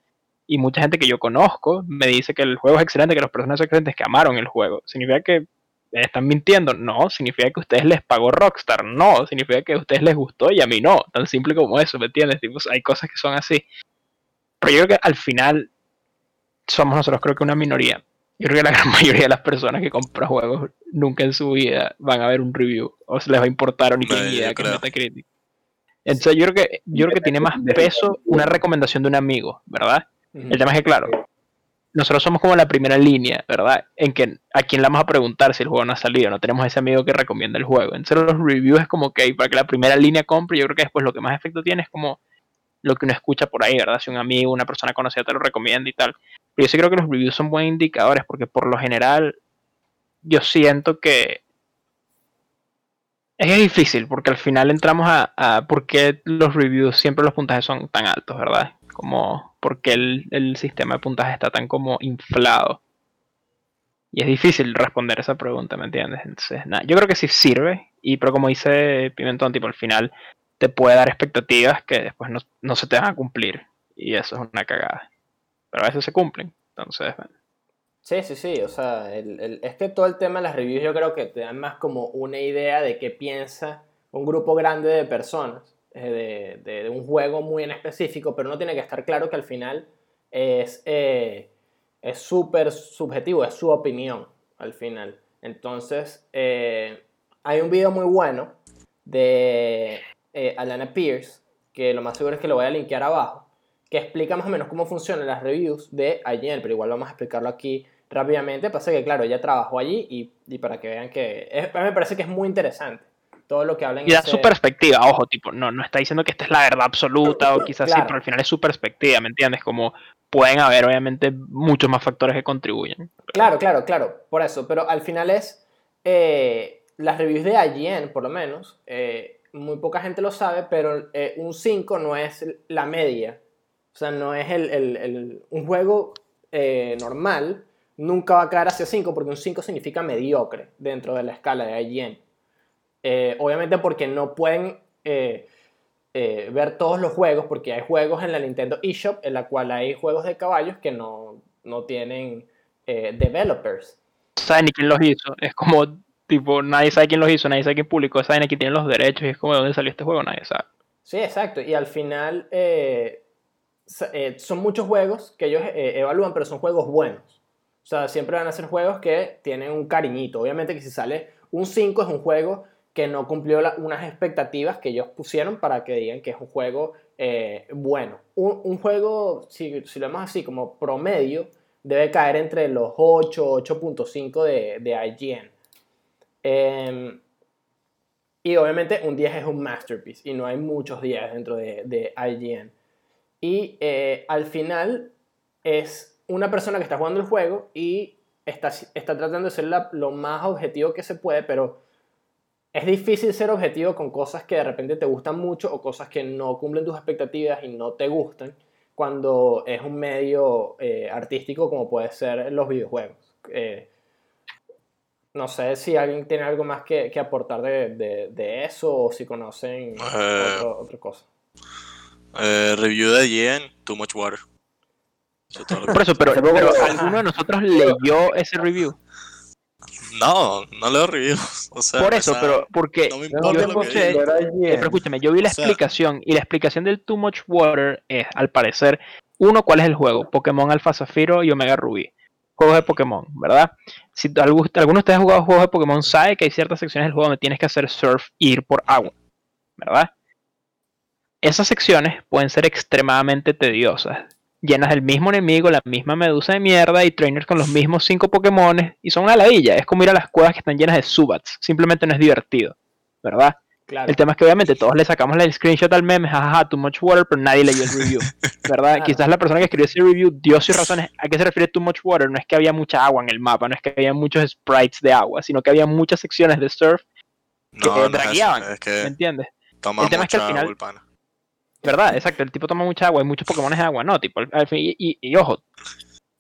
Y mucha gente que yo conozco me dice que el juego es excelente, que los personajes son excelentes, que amaron el juego. ¿Significa que están mintiendo? No. ¿Significa que a ustedes les pagó Rockstar? No. ¿Significa que a ustedes les gustó y a mí no? Tan simple como eso, ¿me entiendes? Tipo, hay cosas que son así. Pero yo creo que al final somos nosotros creo que una minoría. Yo creo que la gran *laughs* mayoría de las personas que compran juegos nunca en su vida van a ver un review o se les va a importar o ni No, idea que. Metacritic. Entonces yo creo que yo creo que tiene más peso una recomendación de un amigo, ¿verdad? El tema es que claro, nosotros somos como la primera línea, ¿verdad? En que a quién le vamos a preguntar si el juego no ha salido, no tenemos ese amigo que recomienda el juego. Entonces los reviews es como que para que la primera línea compre, yo creo que después lo que más efecto tiene es como lo que uno escucha por ahí, ¿verdad? Si un amigo, una persona conocida te lo recomienda y tal. Pero yo sí creo que los reviews son buenos indicadores porque por lo general yo siento que es difícil porque al final entramos a, a por qué los reviews siempre los puntajes son tan altos, ¿verdad? Como por qué el, el sistema de puntaje está tan como inflado. Y es difícil responder esa pregunta, ¿me entiendes? Entonces, yo creo que sí sirve, y pero como dice Pimentón, tipo al final te puede dar expectativas que después no, no se te van a cumplir. Y eso es una cagada. Pero a veces se cumplen. Entonces. Sí, sí, sí, o sea, el- el- es que todo el tema de las reviews yo creo que te dan más como una idea de qué piensa un grupo grande de personas eh, de, de- de un juego muy en específico, pero no tiene que estar claro que al final es eh, súper subjetivo, es su opinión al final. Entonces, eh, hay un video muy bueno de eh, Alana Pierce, que lo más seguro es que lo voy a linkear abajo, que explica más o menos cómo funcionan las reviews de IGN, pero igual vamos a explicarlo aquí rápidamente. Pasa que, claro, ella trabajó allí y, y para que vean que. es- me parece que es muy interesante todo lo que hablan. Y da ese- su perspectiva, ojo, tipo, no, no está diciendo que esta es la verdad absoluta o quizás sí, Claro. pero al final es su perspectiva, ¿me entiendes? Como pueden haber, obviamente, muchos más factores que contribuyen. Claro, claro, claro, por eso. Pero al final es. eh, las reviews de IGN, por lo menos, eh, muy poca gente lo sabe, pero eh, un 5 no es la media. O sea, no es el, el- el- un juego eh, normal, nunca va a caer hacia 5 porque un 5 significa mediocre dentro de la escala de IGN. Eh, obviamente porque no pueden eh, ver todos los juegos, porque hay juegos en la Nintendo eShop en la cual hay juegos de caballos que no, no tienen developers. Saben ni quién los hizo. Es como, tipo, nadie sabe quién los hizo, nadie sabe quién publicó, saben quién tiene los derechos y es como de dónde salió este juego, nadie sabe. Sí, exacto. Y al final eh, eh, son muchos juegos que ellos eh, evalúan, pero son juegos buenos. O sea, siempre van a ser juegos que tienen un cariñito. Obviamente que si sale un 5 es un juego que no cumplió la- unas expectativas que ellos pusieron para que digan que es un juego eh, bueno. Un, un juego, si, si lo vemos así como promedio, debe caer entre los 8, 8.5 de, de IGN. Em, y obviamente un 10 es un masterpiece y no hay muchos 10 dentro de, de IGN. Y eh, al final es una persona que está jugando el juego y está, está tratando de ser la- lo más objetivo que se puede, pero es difícil ser objetivo con cosas que de repente te gustan mucho o cosas que no cumplen tus expectativas y no te gustan cuando es un medio eh, artístico como puede ser los videojuegos. Eh, no sé si alguien tiene algo más que, que aportar de, de- de eso o si conocen Eh. otro- otra cosa. Eh, review de IGN, Too Much Water. Eso todo Por eso, pero, ¿alguno de nosotros leyó ese review? No, no leo reviews. O sea, Por eso, esa- pero porque no me importa lo que. Pero Eh, pero escúchame, yo vi la O sea- explicación y la explicación del Too Much Water es, al parecer, uno, ¿cuál es el juego? Pokémon Alpha Zafiro y Omega Ruby. Juegos de Pokémon, ¿verdad? Si algún- alguno de ustedes ha jugado juegos de Pokémon sabe que hay ciertas secciones del juego donde tienes que hacer surf e ir por agua, ¿verdad? Esas secciones pueden ser extremadamente tediosas, llenas del mismo enemigo, la misma medusa de mierda y trainers con los mismos cinco Pokémones y son una ladilla. Es como ir a las cuevas que están llenas de Subats. Simplemente no es divertido, ¿verdad? Claro. El tema es que obviamente todos le sacamos el screenshot al meme, jajaja, too much water, pero nadie leyó el review, *laughs* ¿verdad? Claro. Quizás la persona que escribió ese review dio sus razones. ¿A qué se refiere too much water? No es que había mucha agua en el mapa, no es que había muchos sprites de agua, sino que había muchas secciones de surf, que No, no es eso, es ¿me entiendes? toma el tema es que al final-. ¿Verdad? Exacto, el tipo toma mucha agua, hay muchos Pokémon de agua, no, tipo, al- fin- y, y- y ojo,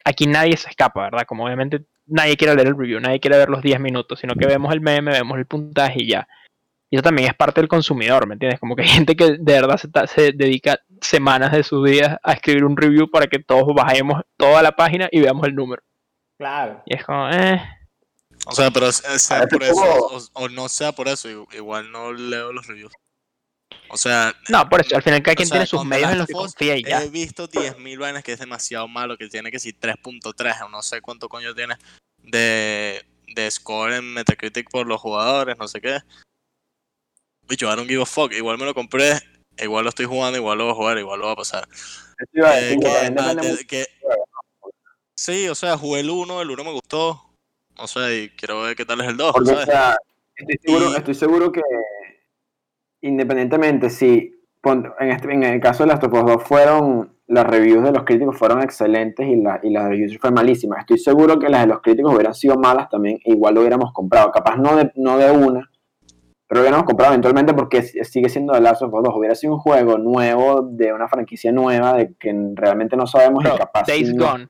aquí nadie se escapa, ¿verdad? Como obviamente nadie quiere leer el review, nadie quiere ver los 10 minutos, sino que vemos el meme, vemos el puntaje y ya. Y eso también es parte del consumidor, ¿me entiendes? Como que hay gente que de verdad se, se dedica semanas de sus días a escribir un review para que todos bajemos toda la página y veamos el número. Claro. Y es como, eh, O sea, pero sea por eso o, o no sea por eso, igual no leo los reviews. O sea, no, por eso, al final cada quien sea, tiene sus medios en los que confía y ya. He visto 10.000 vainas que es demasiado malo, que tiene que si 3.3 o no sé cuánto coño tiene de, de score en Metacritic por los jugadores, no sé qué. Bicho, I don't give a fuck. Igual me lo compré, igual lo estoy jugando, igual lo voy a jugar, igual lo va a pasar. Eh, que- ah, que- sí, o sea, jugué el 1, el 1 me gustó. O sea, y quiero ver qué tal es el 2, Porque, o ¿sabes? sea, estoy seguro, Y- estoy seguro que independientemente si en, este, en el caso de Last of Us 2 fueron las reviews de los críticos fueron excelentes y, la, y las de los users fue malísima. Estoy seguro que las de los críticos hubieran sido malas también, e igual lo hubiéramos comprado. Capaz no de, no de una, pero lo hubiéramos comprado eventualmente porque sigue siendo The Last of Us 2. Hubiera sido un juego nuevo, de una franquicia nueva, de que realmente no sabemos Bro, y capaz Days Gone.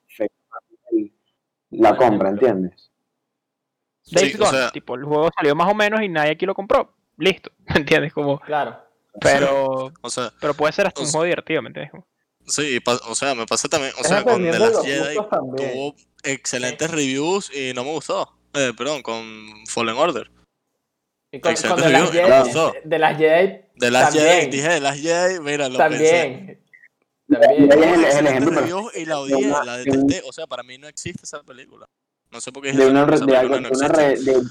la compra, ¿entiendes? Days Sí, o Gone, sea- tipo, el juego salió más o menos y nadie aquí lo compró. Listo, *laughs* ¿me entiendes? Como, Claro. pero, *laughs* O sea, pero puede ser hasta un juego divertido, ¿me entiendes? Como- sí, o sea, me pasa también, o Es sea, con The de Last Jedi también. tuvo excelentes reviews y no me gustó. Eh, perdón, con Fallen Order. Y con, Excelente con de, las review, Jedi, me gustó. de, de las Jedi The Last También. Jedi, dije The Last Jedi, mira, lo pensé. también. Y También. ahí es el- es ejemplo reviews y la de odié, una- la de detesté. O sea, para mí no existe esa película. No sé por qué de dijeron una, de algo, no de una de-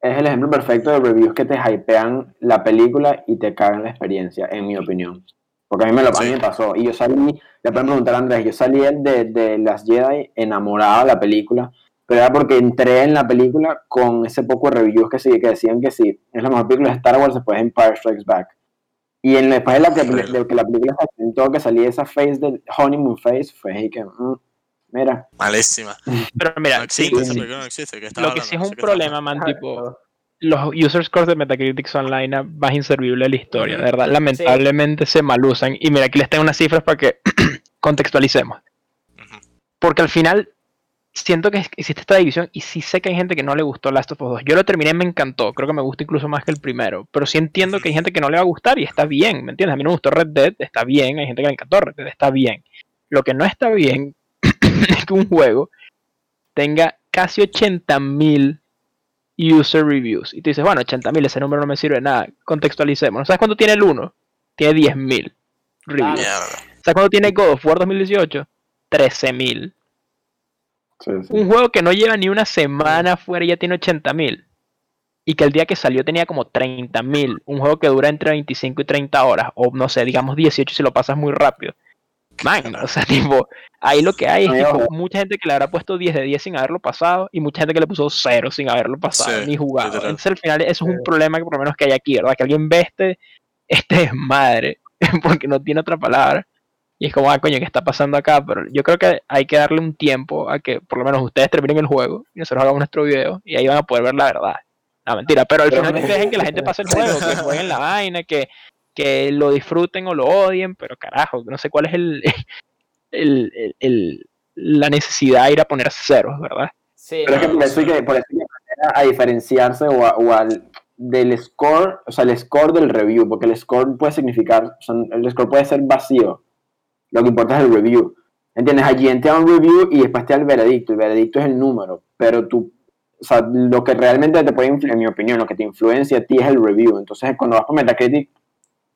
es el ejemplo perfecto de reviews que te hypean la película y te cagan la experiencia, en mi opinión. Porque a mí me lo mí Sí. me pasó. Y yo salí, le pueden preguntar a Andrés, yo salí de, de las Jedi enamorado de la película, pero era porque entré en la película con ese poco de reviews que, sí, que decían que sí, es la mejor película de Star Wars después de Empire Strikes Back. Y en, después de, la que, de que la película se que salía esa face del honeymoon face, fue ahí que, mm, mira, Malísima. Pero mira, No sí, existe, sí, película no existe. ¿qué estás lo que hablando? sí es un problema, man, tipo, los user scores de Metacritic son la vaina más inservible de la historia, de verdad, lamentablemente se malusan. Y mira, aquí les tengo unas cifras para que *clears throat* contextualicemos. Porque al final siento que existe esta división y sí sé que hay gente que no le gustó Last of Us 2. Yo lo terminé y me encantó, creo que me gusta incluso más que el primero, pero sí entiendo que hay gente que no le va a gustar y está bien, ¿me entiendes? A mí no me gustó Red Dead, está bien, hay gente que le encantó Red Dead, está bien. Lo que no está bien *coughs* que un juego tenga casi 80.000 user reviews. Y tú dices, bueno, 80.000, ese número no me sirve de nada. Contextualicemos. ¿Sabes cuánto tiene el 1? Tiene 10.000 reviews. ¿Sabes cuánto tiene God of War 2018? 13.000. Sí, sí. Un juego que no lleva ni una semana fuera y ya tiene 80.000. Y que el día que salió tenía como 30.000. Un juego que dura entre 25 y 30 horas. O no sé, digamos 18 si lo pasas muy rápido. Man, o sea, *laughs* tipo, ahí lo que hay es tipo, mucha gente que le habrá puesto 10 de 10 sin haberlo pasado y mucha gente que le puso 0 sin haberlo pasado Sí, ni jugado. literal. Entonces al final eso es un problema que por lo menos que hay aquí, ¿verdad? Que alguien ve este, este desmadre, *laughs* porque no tiene otra palabra. Y es como, ah, coño, ¿qué está pasando acá? Pero yo creo que hay que darle un tiempo a que por lo menos ustedes terminen el juego y nosotros hagamos nuestro video y ahí van a poder ver la verdad. No, mentira, pero al Pero final me- dejen que la *laughs* gente pase el juego, que jueguen la vaina, que, que lo disfruten o lo odien, pero carajo, no sé cuál es el, *laughs* el, el- el- la necesidad de ir a poner ceros, ¿verdad? Sí, Pero es que por eso hay que, por eso hay que aprender a diferenciarse o, a- o al del score, o sea, el score del review, porque el score puede significar, o sea, el score puede ser vacío. Lo que importa es el review. ¿Entiendes? Allí te da un review y después te da el veredicto. El veredicto es el número, pero tú, o sea, lo que realmente te puede influir, en mi opinión, lo que te influencia a ti es el review. Entonces, cuando vas por Metacritic,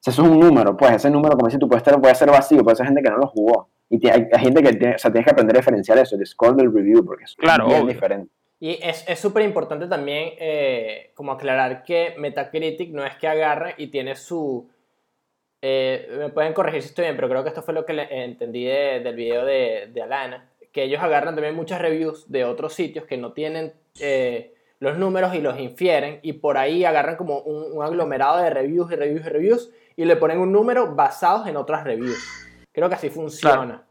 sea, eso es un número, pues ese número, como dices tú, puede, estar, puede ser vacío, puede ser gente que no lo jugó. Y te- hay, hay gente que tiene, o sea, tienes que aprender a diferenciar eso, el score del review, porque es Claro, bien obvio. diferente. Y es es súper importante también eh, como aclarar que Metacritic no es que agarre y tiene su... eh, me pueden corregir si estoy bien, pero creo que esto fue lo que le- entendí de- del video de, de Alana, que ellos agarran también muchas reviews de otros sitios que no tienen eh, los números y los infieren y por ahí agarran como un, un aglomerado de reviews y reviews y reviews y le ponen un número basados en otras reviews. Creo que así funciona.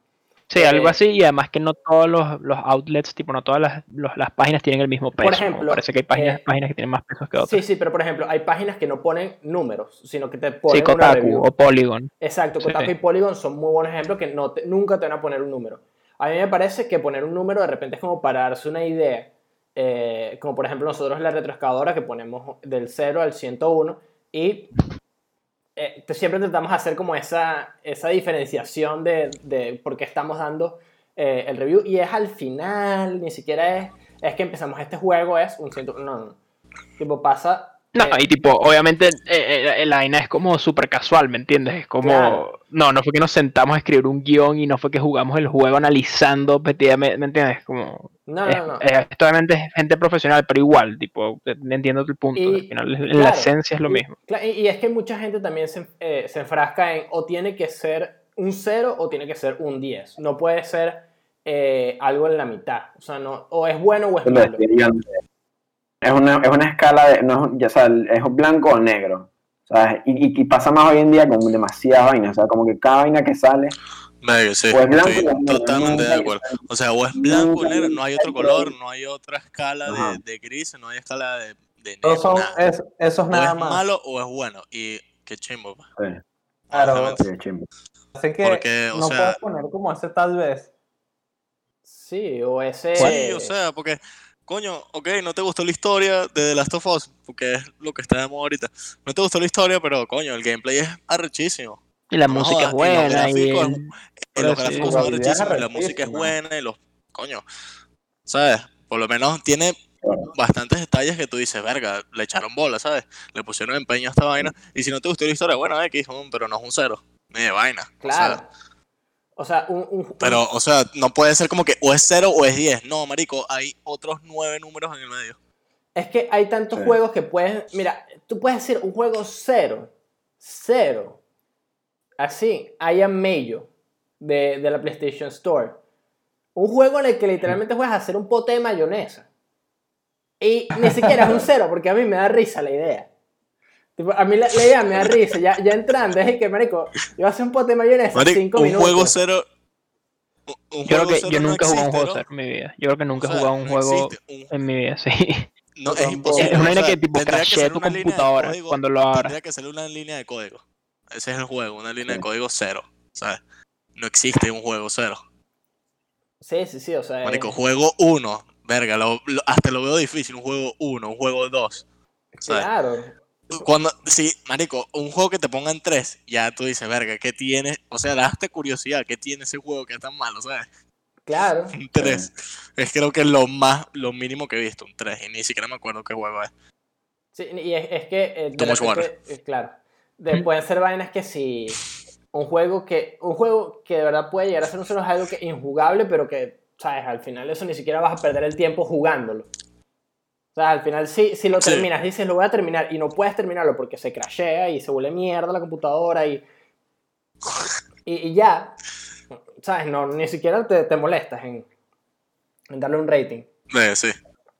Sí, Eh, algo así, y además que no todos los, los outlets, tipo, no todas las, los- las páginas tienen el mismo peso. ¿no? ejemplo, Parece que hay páginas, eh, páginas que tienen más pesos que otras. Sí, sí, pero por ejemplo, hay páginas que no ponen números, sino que te Sí, ponen una Kotaku review. o Polygon. Exacto, Sí. Kotaku y Polygon son muy buenos ejemplos que no te- nunca te van a poner un número. A mí me parece que poner un número de repente es como para darse una idea. eh, como por ejemplo nosotros la retroexcavadora que ponemos del 0 al 101 y eh, siempre de hacer como esa, esa diferenciación de, de por qué estamos dando eh, el review. Y es al final, ni siquiera es, es que empezamos este juego, es un 100, no, no, tipo pasa... No, eh, y tipo, obviamente eh, eh, la vaina es como súper casual, ¿me entiendes? Es como, Claro. no, no fue que nos sentamos a escribir un guion y no fue que jugamos el juego analizando objetivamente, ¿me entiendes? Como, no, es, no, no. es- esto obviamente es gente profesional, pero igual, tipo, eh, entiendo tu punto, Y- al final y la claro, esencia es lo y- mismo. Y, y es que mucha gente también se, eh, se enfrasca en o tiene que ser un 0 o tiene que ser un 10. No puede ser eh, algo en la mitad. O sea, no, o es bueno o es Lo malo. Es una, es una escala de, no es, ya, o sea, es blanco o negro. ¿sabes? Y, y, y pasa más hoy en día con demasiadas vainas. O sea, como que cada vaina que sale, Venga, sí, Pues blanco estoy o negro, totalmente de nunca- acuerdo. O sea, o es blanco o negro, no hay otro color, no hay otra escala de, de grises, no hay escala de, de negro, son, es, eso es O nada es más. malo o es bueno. Y qué chimbo, sí, Claro. sí, chimbo. Así que Porque, o no sea- puedes poner como ese tal vez. Sí, o ese. Sí, o sea, porque, coño, ok, no te gustó la historia de The Last of Us, porque es lo que está de moda ahorita. No te gustó la historia, pero, coño, el gameplay es arrechísimo. Y la no música es jodas, y los buena, y el- los gráficos son arrechísimos, y la música es buena, y los, coño, ¿sabes? Por lo menos tiene bastantes detalles que tú dices, verga, le echaron bola, ¿sabes? Le pusieron empeño a esta vaina, y si no te gustó la historia, bueno, X, mm, pero no es un cero, ni de vaina. Claro. O sea, un. un- pero, o sea, no puede ser como que o es cero o es 10. No, marico, hay otros nueve números en el medio. Es que hay tantos Sí. juegos que puedes. Mira, tú puedes decir un juego cero. Cero. Así, I am Mayo de, de la PlayStation Store. Un juego en el que literalmente juegas a hacer un pote de mayonesa. Y ni siquiera es un cero, porque a mí me da risa la idea. Tipo, a mí la, la idea me da risa. Ya, ya entrando, es que, marico, yo voy a hacer un pote de mayonesa cinco un minutos. juego cero. un- Un Yo creo juego que cero yo no nunca he jugado un juego ¿no? cero en mi vida. Yo creo que nunca O he sea, jugado un no juego un- en mi vida, *laughs* sí. No, es imposible. Es una o sea, que tipo crashea tu una línea de computadora código- cuando lo abras. Tendría que ser una línea de código. Ese es el juego, una línea de código cero. ¿Sabes? No existe un juego cero. Sí, sí, sí, o sea. Marico, es- juego 1. Verga, lo- lo- hasta lo veo difícil. Un juego 1, un juego 2. ¿Sabes? Claro. Cuando, sí, marico, un juego que te pongan 3, ya tú dices, verga, ¿qué tiene? O sea, daste curiosidad, ¿qué tiene ese juego que es tan malo, sabes? Claro. Un 3. Es creo que es lo más, lo mínimo que he visto, un 3. Y ni siquiera me acuerdo qué juego es. Sí, y es, es que. eh, Too much eh, claro. De- pueden ser vainas que si. Un juego que. Un juego que de verdad puede llegar a ser un solo algo que injugable, pero que, ¿sabes? Al final eso ni siquiera vas a perder el tiempo jugándolo. O sea, al final si, si lo Sí. terminas, dices lo voy a terminar y no puedes terminarlo porque se crashea y se vuelve mierda la computadora y. Y, y ya. ¿Sabes? No, ni siquiera te, te molestas en, en darle un rating. De, sí,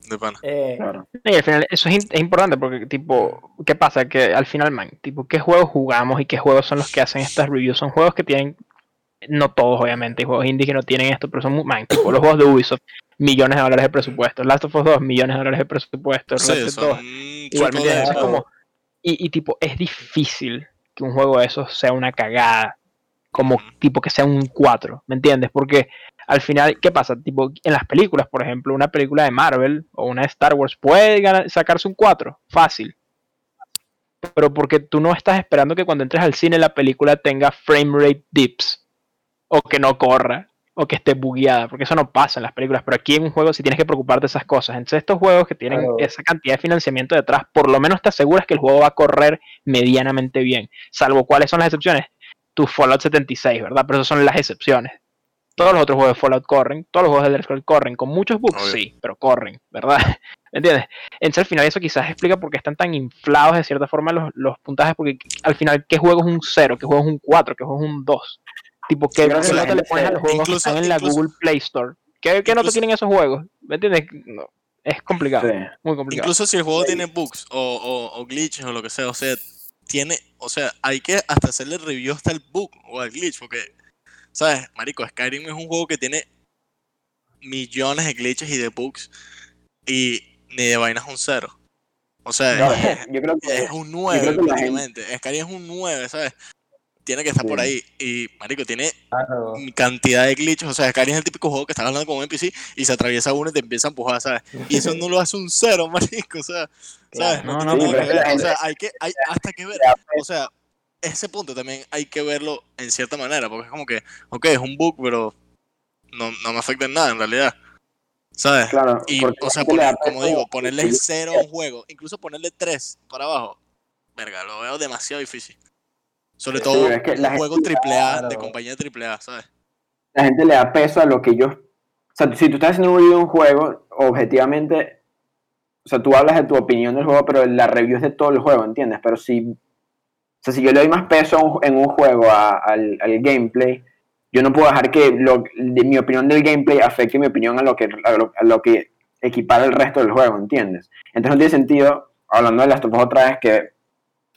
de pana. Eh, Claro. Y al final, eso es, es importante porque, tipo, ¿qué pasa? Que al final, man, tipo, ¿qué juegos jugamos y qué juegos son los que hacen estas reviews? Son juegos que tienen, no todos, obviamente, hay juegos indie que no tienen esto, pero son, man, tipo, los juegos de Ubisoft, millones de dólares de presupuesto. Last of Us 2, millones de dólares de presupuesto. Sí, Dead son 2, igual, ¿me triple entiendes? A, Es como, y, y, tipo, es difícil que un juego de esos sea una cagada, como tipo que sea un 4, ¿me entiendes? Porque al final, ¿qué pasa? Tipo, en las películas, por ejemplo, una película de Marvel o una de Star Wars puede ganar- sacarse un 4, fácil. Pero porque tú no estás esperando que cuando entres al cine la película tenga frame rate dips, o que no corra, o que esté bugueada, porque eso no pasa en las películas, pero aquí en un juego sí tienes que preocuparte de esas cosas. Entonces estos juegos que tienen Claro. esa cantidad de financiamiento detrás, por lo menos te aseguras que el juego va a correr medianamente bien, salvo cuáles son las excepciones. Tu Fallout 76, ¿verdad? Pero esas son las excepciones. Todos los otros juegos de Fallout corren, todos los juegos de Elder Scrolls corren, con muchos bugs, Obvio. sí, pero corren, ¿verdad? ¿Me *laughs* entiendes? Entonces al final eso quizás explica por qué están tan inflados de cierta forma los, los puntajes, porque al final, ¿qué juego es un 0? ¿Qué juego es un 4? ¿Qué juego es un 2? Tipo, ¿qué, creo qué nota le pones a los juegos incluso- que están en la incluso- Google Play Store? ¿Qué, qué nota tienen esos juegos? ¿Me entiendes? No, es complicado, Sí. muy complicado. Incluso si el juego tiene bugs o, o, o glitches o lo que sea, o sea, tiene, o sea, hay que hasta hacerle review hasta el bug o al glitch, porque, ¿sabes? Marico, Skyrim es un juego que tiene millones de glitches y de bugs y ni de vainas un cero. O sea, es, yo creo que es un 9 creo que la prácticamente. Skyrim es un 9, ¿sabes? Tiene que estar por ahí. Y, marico, tiene Claro. cantidad de glitches. O sea, Skyrim es el típico juego que estás hablando con un NPC y se atraviesa uno y te empieza a empujar, ¿sabes? Y eso no lo hace un cero, *laughs* marico. O sea, ¿sabes? No, No, no, O sea, hay que, hay *laughs* hasta que ver. O sea, ese punto también hay que verlo en cierta manera. Porque es como que, ok, es un bug, pero no, no me afecta en nada en realidad. ¿Sabes? Claro, Y, o sea, poner- como digo, ponerle cero a un juego, incluso ponerle tres para abajo, verga, lo veo demasiado difícil. Sobre Sí, todo es que un juego triple A de compañía triple A, ¿sabes? la gente le da peso a lo que ellos. O sea, si tú estás haciendo un review de un juego, objetivamente. O sea, tú hablas de tu opinión del juego, pero la review es de todo el juego, ¿entiendes? Pero si. O sea, si yo le doy más peso un- en un juego a- al, al gameplay, yo no puedo dejar que lo- de mi opinión del gameplay afecte mi opinión a lo que, a lo, a lo que equipara el resto del juego, ¿entiendes? Entonces no tiene sentido, hablando de las topas otra vez, que.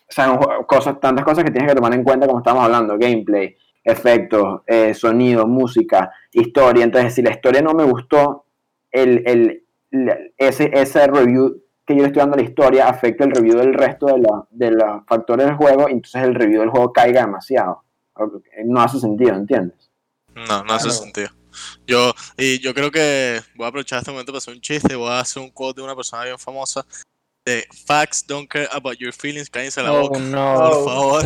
O sea, cosas, tantas cosas que tienes que tomar en cuenta como estamos hablando, gameplay, efectos, eh, sonido, música, historia. Entonces, si la historia no me gustó, el, el, ese, ese review que yo le estoy dando a la historia afecta el review del resto de, la- de los factores del juego, y entonces el review del juego caiga demasiado. No hace sentido, ¿entiendes? No, no hace Claro. sentido. Yo, y yo creo que voy a aprovechar este momento para hacer un chiste, voy a hacer un quote de una persona bien famosa de Facts don't care about your feelings, cállense la Oh, boca. no. Por favor.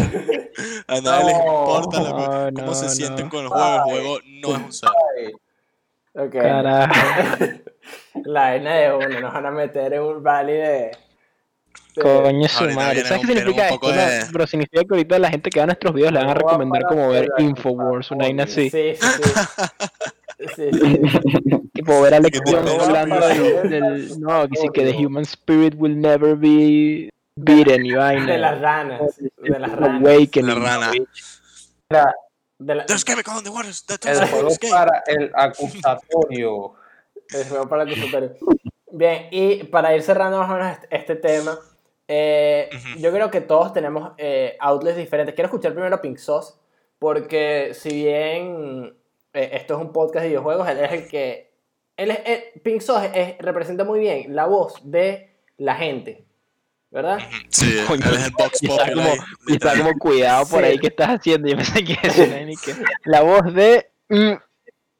A nadie les importa Oh, cómo no, se no. sienten con el juego. El juego no es un cero. Ok. Carajo. La vaina de uno, nos van a meter en un rally de. de- Coño su madre. ¿Sabes qué significa esto? De- Pero significa que ahorita la gente que a nuestros videos le van a recomendar como ver Infowars, una vaina así. Sí, sí, sí. *laughs* Sí, sí. Tipo ver a *laughs* Lección te- hablando del, del- No, que sí que the human spirit will never be beaten y vaina. De las ranas. De las ranas. Awakening. La rana. Mira, De la, There's chemical in the waters. That el juego para el acusatorio. el juego para el consultorio. Bien, y para ir cerrando más o menos este, este tema, eh, Ujú. yo creo que todos tenemos eh, outlets diferentes. Quiero escuchar primero a Pink Sauce, porque si bien eh, esto es un podcast de videojuegos, él es el que. Él es, él- Pink Sauce es- representa muy bien la voz de la gente, ¿verdad? Sí, Coño, él es el box Y está como, y está como cuidado por Sí. ahí que estás haciendo. Yo pensé que *laughs* que la voz de. mm,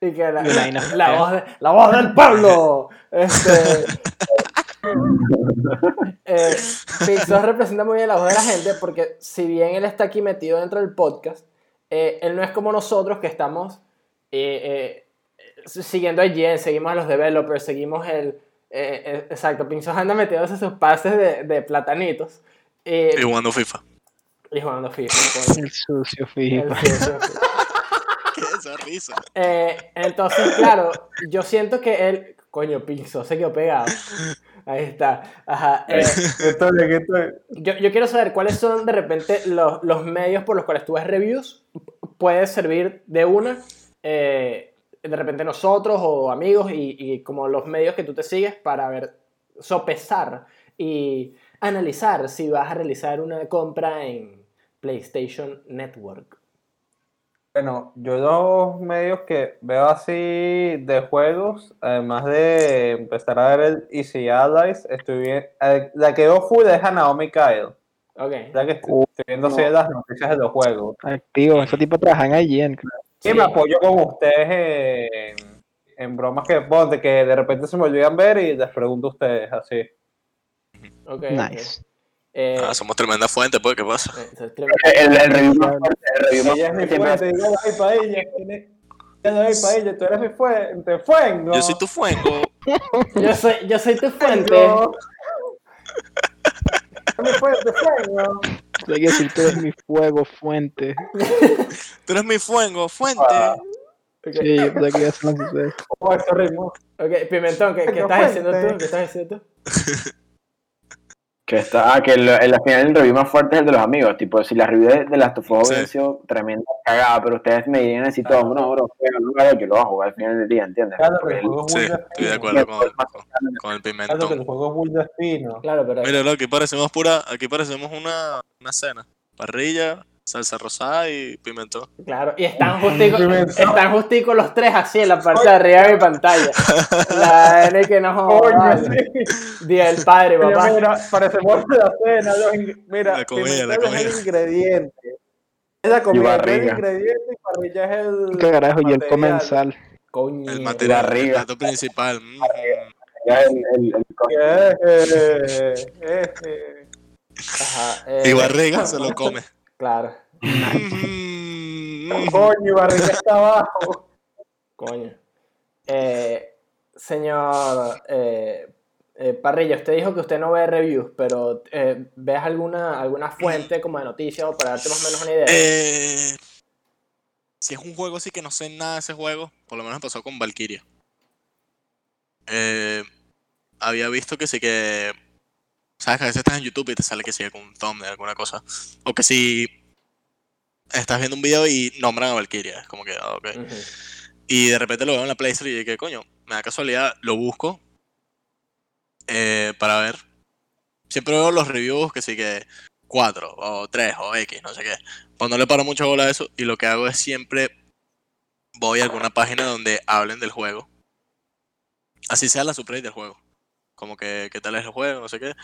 Y que la, vaina la fea. voz, de- la voz del pueblo. Este, *laughs* eh, Pixar representa muy bien la voz de la gente porque si bien él está aquí metido dentro del podcast, eh, él no es como nosotros que estamos eh, eh, siguiendo a IGN, seguimos a los developers, seguimos el... eh, eh, exacto, Pinzos anda metiéndose sus pases de, de platanitos. eh, Y jugando FIFA. y jugando FIFA. *laughs* El sucio, El fijo. sucio. *laughs* ¿Qué es esa risa? Eh, entonces, claro, yo siento que él. Coño, Pinzo, se quedó pegado. Ahí está. Ajá. eh, ¿Qué estoy, qué estoy? yo, yo quiero saber cuáles son de repente los, los medios por los cuales tú ves reviews. Puede servir de una. Eh, de repente nosotros o amigos y, y como los medios que tú te sigues para ver, sopesar y analizar si vas a realizar una compra en PlayStation Network. Bueno, yo los medios que veo así de juegos, además de empezar a ver el Easy Allies, estoy bien, eh, la que veo full es a Naomi Kyle. Ok. Ya que estoy, estoy viendo así las noticias de los juegos. Activo, ese tipo trabaja en IGN. claro. Y me apoyo con ustedes en, en bromas que ponte, que de repente se me olvidan ver y les pregunto a ustedes así. ok, ok. Nice. Eh, Ah, somos tremenda fuente, pues, ¿qué pasa? eh. El, el review más fuerte, el review más Ella es mi fuente, yo doy para ella. Yo doy para ella, tú eres mi fuente, fuego. Yo soy tu fuego. *laughs* Yo soy, yo soy tu fuente. Fuego. mi fuente, Hay que decir, tú eres mi fuego, fuente. Tú eres mi fuego, fuente. Sí, yo pensé que ya se lo sucede. Oh, ese ritmo. ok, Pimentón, ¿qué, qué estás diciendo tú? ¿Qué estás diciendo tú? *laughs* Que está, ah, que el, el- al final el review más fuerte es el de los amigos. Tipo, si la review de, de Last of Us Sí. hubiera sido tremenda cagada, pero ustedes me dirían así todo, no, bro, juega, no, vale, que lo va a jugar al final del día, ¿entiendes? Claro, que Porque el juego es Sí, estoy de acuerdo con, con, con el Claro que el juego es muy fino. Claro, pero. Mira, aquí parecemos pura, aquí parecemos una, una cena. Parrilla, salsa rosada y pimentón. Claro, y están justico, Pimentón. están justico los tres así en la parte de arriba de mi pantalla. La N que no *laughs* vale. sí. Día del padre, Mira, papá. mira, parecemos la cena. Los ing- mira, La comida, la es comida. el ingrediente. Es la comida, es el ingrediente y parrilla es el. ¿Qué carajo? Y el material. comensal. Coño. El material, el barriga. plato principal. mm. Ya el, el, el- Eh, eh, eh. Ajá, eh, Y barriga se lo *laughs* come. Claro. *laughs* Coño, barriga está abajo. coño. Eh, señor eh, eh, Parrilla, usted dijo que usted no ve reviews, pero ¿ves alguna, alguna fuente como de noticias o para darte más o menos una idea? Eh, si es un juego así que no sé nada de ese juego, por lo menos pasó con Valkyria. Eh, había visto que sí que. Sabes que a veces estás en YouTube y te sale que sigue con un thumbnail, alguna cosa. O que si estás viendo un video y nombran a Valkyria. Es como que, ah, ok. Y de repente lo veo en la Play Store y dije, coño, me da casualidad, lo busco eh, para ver. Siempre veo los reviews que sí que 4 o 3 o X, no sé qué. Pues no le paro mucha bola a eso y lo que hago es siempre voy a alguna página donde hablen del juego. Así sea la subreddit del juego. Como que qué tal es el juego, no sé qué.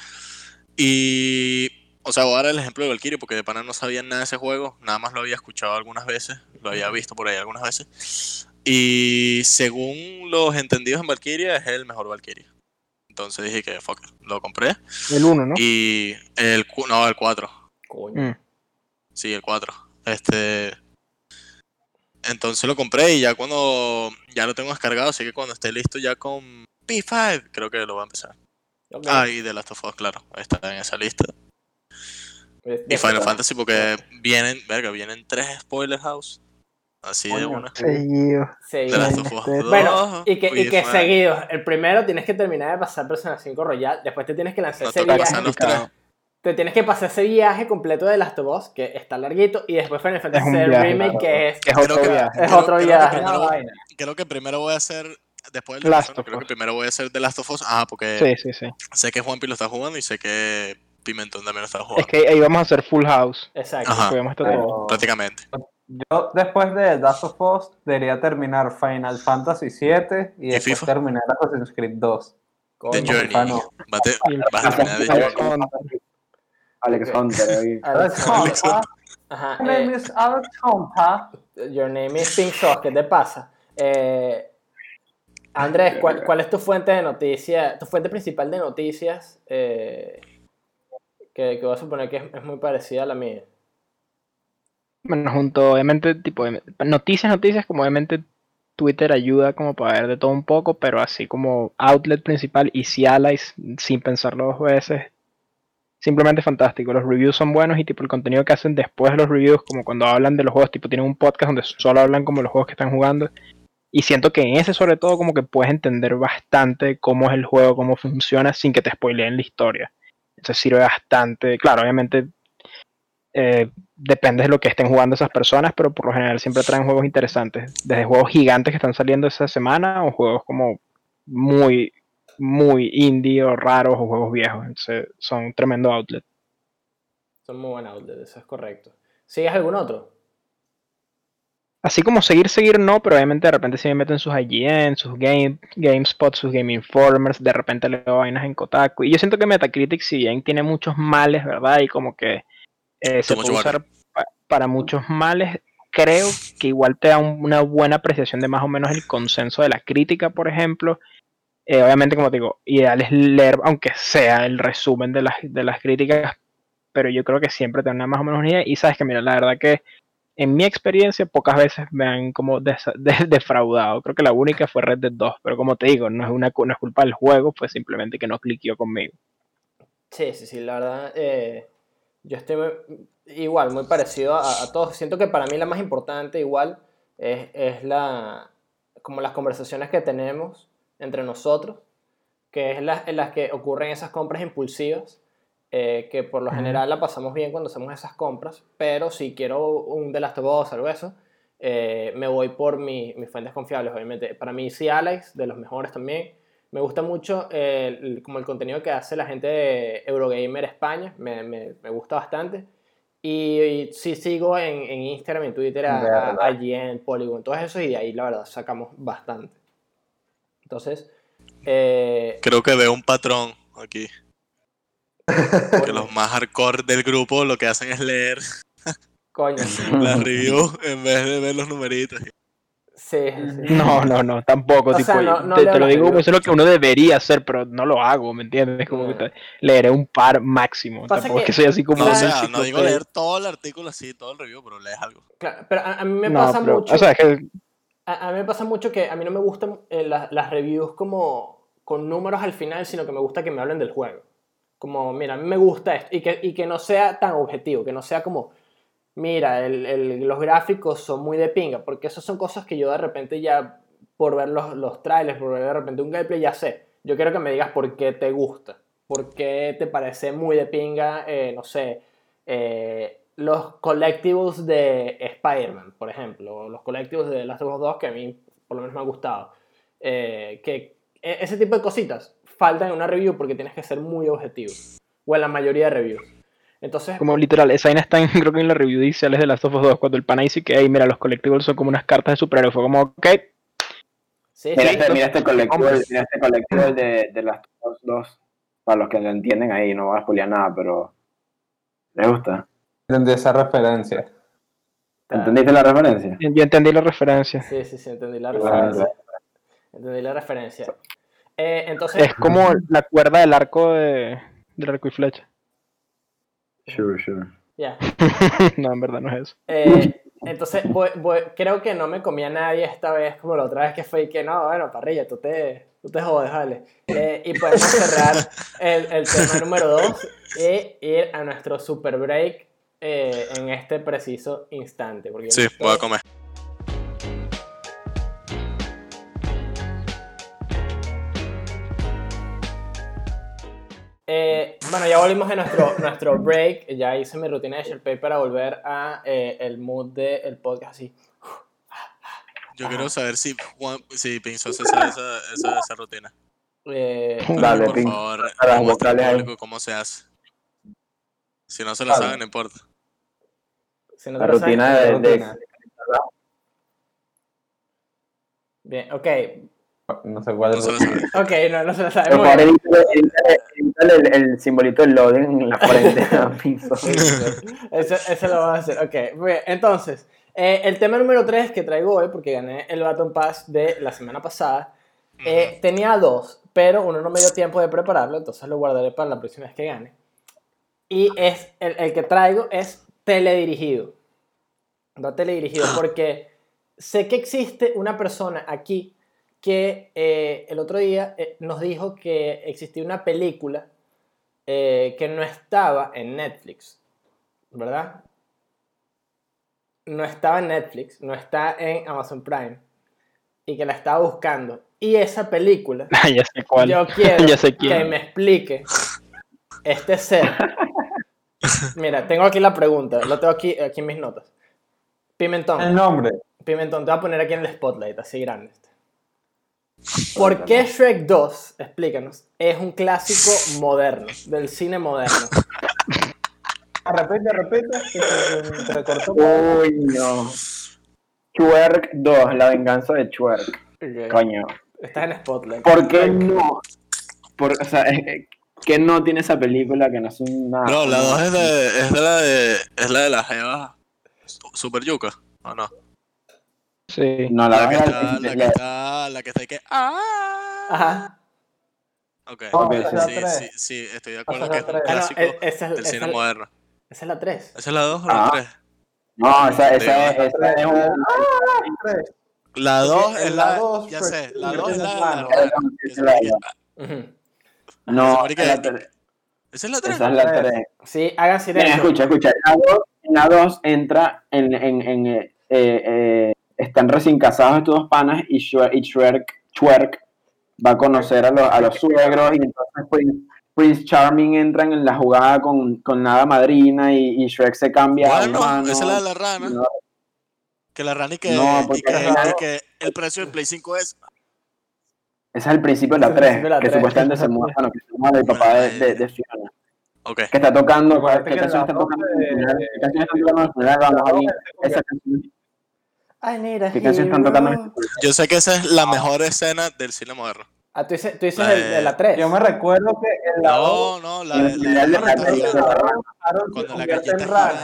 Y, o sea, voy a dar el ejemplo de Valkyrie porque de pana no sabía nada de ese juego. Nada más lo había escuchado algunas veces. Lo había visto por ahí algunas veces. Y según los entendidos en Valkyria, es el mejor Valkyria. Entonces dije que, fuck, it, lo compré. El 1, ¿no? Y el, no, el 4. Coño. Mm. Sí, el 4. Este. Entonces lo compré y ya cuando ya lo tengo descargado, así que cuando esté listo ya con P5, creo que lo voy a empezar. Ok. Ah, y The Last of Us, claro, está en esa lista. De- Y Final Fantasy porque vienen, verga, vienen tres spoiler house. Así de una. Seguido. Sí, The Last Bueno, of Us este- 2, Bueno, y que, y que seguidos. El primero tienes que terminar de pasar Persona 5 Royal, después te tienes que lanzar No ese viaje. pasar los tres. Te tienes que pasar ese viaje completo de Last of Us, que está larguito, y después Final Fantasy viaje, Remake, claro. que es... Que es Creo otro que- viaje. Es creo- otro creo que viaje. primero-. Creo que primero voy a hacer, después del Last creo que primero voy a hacer The Last of Us. Ah, porque Sí, sí, sí. sé que Juanpi lo está jugando y sé que Pimentón también lo está Es jugando. que ahí vamos a hacer full house. Exacto. Ajá. Pero-. Prácticamente. Yo después de Last of Us debería terminar Final Fantasy VII y ¿Y después FIFA? terminar Assassin's Creed 2. The. Journey. Vas a terminar The Alex Journey. Hunter. Alex. Hunter ahí. Alex, Hunter. Ajá, My name is Alex Hunter. your name is Pink Sauce, ¿qué te pasa? Eh, Andrés, ¿cuál, cuál es tu fuente de noticias, tu fuente principal de noticias? eh, que, que voy a suponer que es, es muy parecida a la mía. Bueno, junto, obviamente, tipo, de- noticias, noticias, como obviamente Twitter ayuda como para ver de todo un poco, pero así como outlet principal y si allies, sin pensarlo dos veces, simplemente fantástico. Los reviews son buenos y tipo el contenido que hacen después de los reviews, como cuando hablan de los juegos, tipo tienen un podcast donde solo hablan como los juegos que están jugando. Y siento que en ese sobre todo como que puedes entender bastante cómo es el juego, cómo funciona sin que te spoileen la historia. Eso sirve bastante. Claro, obviamente eh, depende de lo que estén jugando esas personas, pero por lo general siempre traen juegos interesantes. Desde juegos gigantes que están saliendo esa semana o juegos como muy, muy indie o raros o juegos viejos. Entonces, son un tremendo outlet. Son muy buenos outlets, eso es correcto. ¿Sigues algún otro? Así como seguir, seguir no, pero obviamente de repente si me meten sus IGN, sus Game, GameSpot, sus Game Informers, de repente leo vainas en Kotaku. Y yo siento que Metacritic, si bien tiene muchos males, ¿verdad? Y como que eh, se puede usar para muchos males, creo que igual te da una buena apreciación de más o menos el consenso de la crítica, por ejemplo. Eh, obviamente, como te digo, ideal es leer, aunque sea el resumen de las, de las críticas, pero yo creo que siempre te da más o menos una idea. Y sabes que, mira, la verdad que en mi experiencia pocas veces me han como *laughs* defraudado. Creo que la única fue Red Dead 2, pero como te digo, no es, una, no es culpa del juego, fue simplemente que no cliqueó conmigo. Sí, sí, sí, la verdad, eh, yo estoy igual, muy parecido a, todos. Siento que para mí la más importante igual es, es, la, como las conversaciones que tenemos entre nosotros, que es la, en las que ocurren esas compras impulsivas eh, que por lo general la pasamos bien cuando hacemos esas compras, pero si quiero un de las of o algo eso, eh, me voy por mi, mis fuentes confiables, obviamente. Para mí, sí, Alex, de los mejores también. Me gusta mucho el, como el contenido que hace la gente de Eurogamer España, me, me, me gusta bastante. Y, sí sigo en, en, Instagram, en Twitter, a, allí en Polygon, todo eso, y de ahí la verdad sacamos bastante. Entonces... Eh, Creo que veo un patrón aquí. Que los más hardcore del grupo lo que hacen es leer Coño. las reviews en vez de ver los numeritos. Sí, No, no, no, tampoco. te, lo digo eso es lo que uno debería hacer, pero no lo hago, ¿me entiendes? Como que leeré un par máximo. tampoco es que soy así como. No, o sea, no digo leer todo el artículo así, todo el review, pero lees algo. Claro, pero a, mí me pasa mucho. a, mí me pasa mucho que a mí no me gustan eh, las reviews como con números al final, sino que me gusta que me hablen del juego. Como, mira, a mí me gusta esto. Y que, y que no sea tan objetivo, que no sea como, mira, el, el, los gráficos son muy de pinga, porque esas son cosas que yo de repente ya, por ver los, los trailers, por ver de repente un gameplay, ya sé. Yo quiero que me digas por qué te gusta, por qué te parece muy de pinga, eh, no sé, eh, los collectibles de Spider-Man, por ejemplo, los collectibles de Last of Us 2 que a mí por lo menos me han gustado. Eh, que e, ese tipo de cositas falta en una review porque tienes que ser muy objetivo. O en la mayoría de reviews. Entonces, como literal, esa vaina está en, *laughs* creo que en la review dice de las of Us 2, cuando el pana dice que, hey, mira, los colectivos son como unas cartas de superhéroes. Fue como, ok. Sí, mira, este, mira, este, colectivo, mira este colectivo de, de las of 2. Para los que lo entienden ahí, no voy a spoilear nada, pero. ¿Les gusta? Entendí esa referencia. ¿Entendiste la referencia? Yo entendí la referencia. Sí, sí, sí, entendí la referencia. Entendí la referencia. Eh, entonces... Es como la cuerda del arco de, del arco y flecha. Sure, sure. Ya. *laughs* no, en verdad no es eso. Eh, entonces, creo que no me comía nadie esta vez, como la otra vez que fue y que no, bueno, parrilla, tú te, tú te jodes, vale. Eh, y podemos cerrar el, el tema número 2 y ir a nuestro super break en este preciso instante. Porque sí, voy a comer. Bueno, ya volvimos de nuestro, *laughs* nuestro break. Ya hice mi rutina de SharePay para volver a eh, el mood del podcast así. Yo quiero saber si, Juan, si pensó esa, esa, esa, esa rutina. Eh, Dale, por favor, público cómo se hace. Si no se lo saben, no importa. Si no la rutina de, de... Bien, ok. No sé cuál es. ok, no, no se lo sabe. El, el, simbolito del loading en la frente. *laughs* eso, eso lo vamos a hacer. Ok, bien. Entonces, eh, el tema número 3 que traigo hoy, porque gané el Baton Pass de la semana pasada, eh, tenía dos, pero uno no me dio tiempo de prepararlo, entonces lo guardaré para la próxima vez que gane. Y es el, el que traigo es teledirigido. No teledirigido, *gasps* porque sé que existe una persona aquí que eh, el otro día eh, nos dijo que existía una película eh, que no estaba en Netflix, ¿verdad? No estaba en Netflix, no está en Amazon Prime y que la estaba buscando. Y esa película, *laughs* Ah, ya sé cuál. yo quiero *laughs* ya sé que me explique este ser. Mira, tengo aquí la pregunta, lo tengo aquí, aquí en mis notas. Pimentón. El nombre. Pimentón, te voy a poner aquí en el spotlight, así grande. este. ¿Por qué Shrek 2, explícanos, es un clásico moderno, del cine moderno? *laughs* Repite, repite. que se-. Uy, no. Twerk 2, la venganza de Twerk. Ok, Coño. Estás en spotlight. ¿Por qué no? Por, o sea, es que- ¿qué no tiene esa película que no es una. No, la 2 es de, es de la de. Es la de la Jeva Super Yuca. ¿O no? Sí. No, la La que está, es la que está, la que está ahí que. ¡Ah! Ajá. Ok. No, Ok, esa es la Sí, sí, sí, estoy de acuerdo que es un tres. Ah, no, clásico eh, esa, es- del esa cine es- moderno. esa es la 3. ¿Esa es la 2 o la Ah. 3? No, esa, esa, es, esa es un. Tres. La 2 en es la Ya pues, sé, la sí, 2 es la. No, esa es la tres. ¿Esa es la 3? Esa es la Tres. 3. Sí, hagan Mira, silencio. escucha, escucha. La 2, la 2 entra en. en, en eh, eh, están recién casados estos dos panas y Shwer- y va a conocer a los, a los suegros y entonces Prince, Prince Charming entran en la jugada con, con Nada Madrina y, y Shrek se cambia a Bueno, humano. esa es la de la rana. No, Que la rana y que, No, y porque que, y que el precio del Play 5 es. Ese es el principio de la es el 3, principio de la que tres. supuestamente se muere, bueno, que se muere el papá de, de, de Fiona. Ok. Que está tocando, Acuérdate ¿qué que canción está tocando? de- en el funeral? ¿Qué canción está tocando en el funeral? Vamos a ver esa canción. I need a ¿Qué canción están tocando? Yo sé que esa es la mejor escena del cine moderno. Ah, tú dices, tú dices La el de la 3. Yo me recuerdo que en la No, no, la, de la la Cuando la galleta.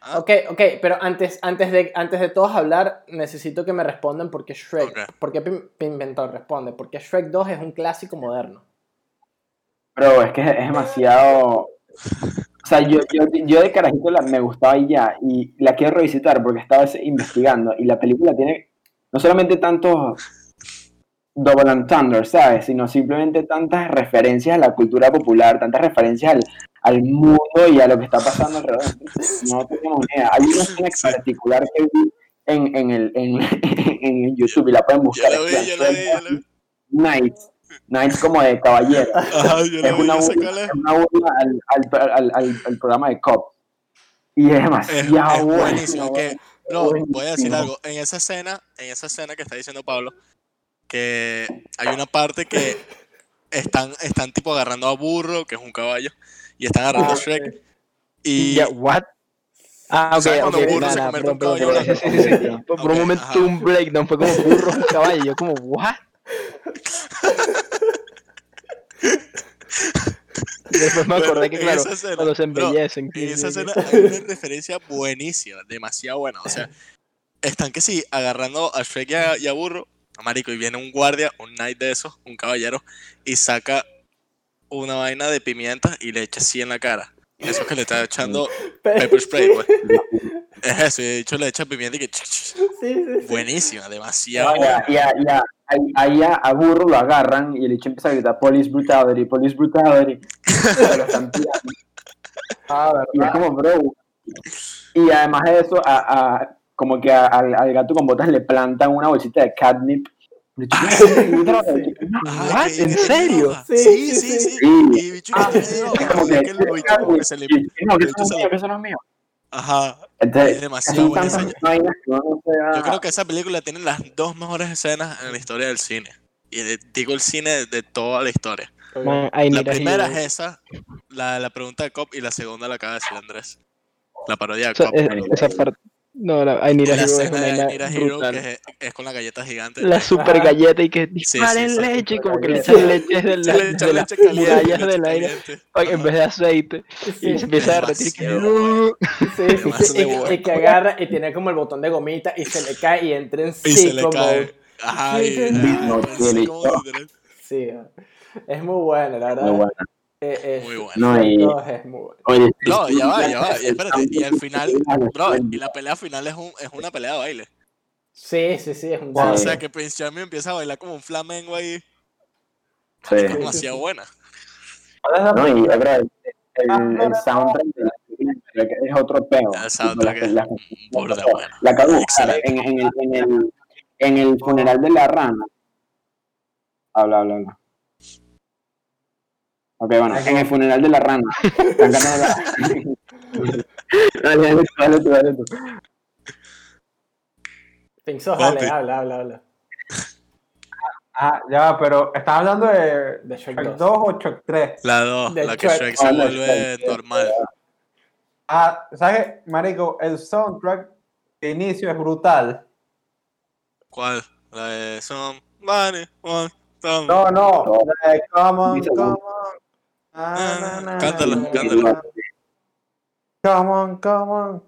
Ah, Ok, ok, pero antes, antes, de, antes de todos hablar, necesito que me respondan por qué Shrek. Ok. ¿Por qué Pim- Pimentón responde? Porque Shrek 2 es un clásico moderno. Pero es que es demasiado. O sea, yo, yo, yo de carajito la, me gustaba y ya, y la quiero revisitar porque estaba investigando, y la película tiene no solamente tantos Double Entendre, ¿sabes? Sino simplemente tantas referencias a la cultura popular, tantas referencias al, al mundo y a lo que está pasando alrededor. No ni idea. Hay una escena en particular que vi en, en, el, en, *laughs* en YouTube y la pueden yo buscar. vi, yo la vi, yo la vi. Knights como de caballero Ajá, yo la es una burla, es. una al, al, al, al- al programa de COP. Y es Es, demasiado es bueno. buenísimo. Que, bro, voy a decir algo. En esa escena, en esa escena que está diciendo Pablo, que hay una parte que están, están tipo agarrando a Burro, que es un caballo, y están agarrando a Ah, Shrek. Y Ya, what? Ah, ok. Por un momento un breakdown, fue como burro y caballo. Yo como, what? Después me acordé que, claro, escena, cuando se embellecen. En sí, esa escena hay una referencia buenísima, demasiado buena. O sea, están que sí, agarrando a Shrek y a, y a Burro, marico, y viene un guardia, un knight de esos, un caballero, y saca una vaina de pimienta y le echa así en la cara. Eso que le está echando *laughs* pepper spray, pues. *laughs* Es eso, y de hecho le echa pimienta y que... Sí, sí, sí. Buenísima, demasiado buena. y a- y a- ahí- ahí a, a Burro lo agarran y el hecho empieza a gritar Police Brutality, Police Brutality. Ah, y es como, bro. Y además de eso, a, a- como que a- al, al gato con botas le plantan una bolsita de catnip. What? que- ¿En serio? Sí, Sí, sí, no, no es se mío, le- que eso no es mío. Ajá. Entonces, Es demasiado buena esa- no Yo creo que esa película tiene las dos mejores escenas en la historia del cine. Y de- digo el cine de, de toda la historia. Man, I La primera es esa, la, la pregunta de Cop, y la segunda la acaba de decir Andrés. La parodia de O sea, Cop. es- esa parte. No, la I need Y a la hero es una de vaina Nira Hero, brutal. que es, es con la galleta gigante. La super galleta y que sí, disparen sí. leche y como que le Sí. echan leche la, de las murallas leche del aire en vez de aceite. Sí, Y se empieza a derretir *laughs* y que... Sí, sí, sí, agarra y tiene como el botón de gomita y se le cae y entra en Y se le psico cae. mode. Ajá, y, Sí, sí, sí. sí, como. Sí, es muy bueno, la verdad. Muy buena. Eh, eh, Muy bueno. No, y- Shrek 2 es muy bueno. Oye, No, ya va, ya va. Y *laughs* espérate, y al final, *laughs* bro, y la pelea final es, un, es una pelea de baile. Sí, sí, sí, es un Wow. O sea, que Prince Charming empieza a bailar como un flamengo ahí. Sí. Es demasiado buena. No, y es verdad, el, Ah, el, el soundtrack de la película es otro peo. El soundtrack la- es burda bueno. La Excelente. en, en, el, en, el, en el funeral de la rana. Habla, habla, habla. Ok, bueno, en el funeral de la rana. *laughs* *laughs* Dale, dale, tú, dale tú, dale tú. Pinzos, dale, habla, habla, habla. Ah, ya, va, pero ¿estás hablando de De Shrek Shrek 2. 2 o Shrek 3? La 2, Del la que Shrek. Shrek se Ah, vuelve Shrek. normal. Ah, ¿sabes marico? El soundtrack de inicio es brutal. ¿Cuál? La de Somebody One Some- No, no. La de Come on, come on. Ah, Na, na, na, cántala, na, cántala. na. Come on, come on.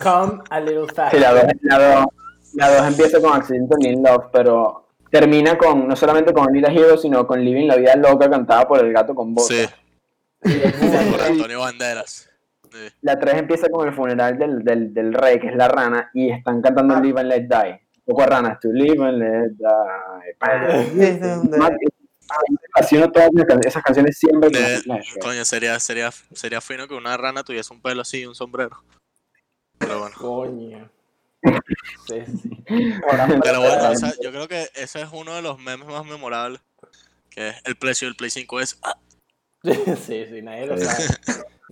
Come a little Sí, faster. la 2 la dos, la dos empieza con Accidental in Love, pero termina con no solamente con Lila Hero, sino con Living la Vida Loca cantada por el gato con botas. Sí, por Antonio Banderas. Sí. La 3 empieza con el funeral del, del, del rey, que es la rana, y están cantando Live and Let Die. Un poco ranas, to live and let die. Haciendo todas esas can- esas canciones siempre con las- Shrek. coño, sería, sería, sería fino que una rana tuviese un pelo así y un sombrero. Pero bueno. Coño. Sí, sí. Pero bueno, o sea, yo creo que ese es uno de los memes más memorables. Que es el precio del Play 5 es. ah, *laughs* Sí, sí, nadie lo sabe.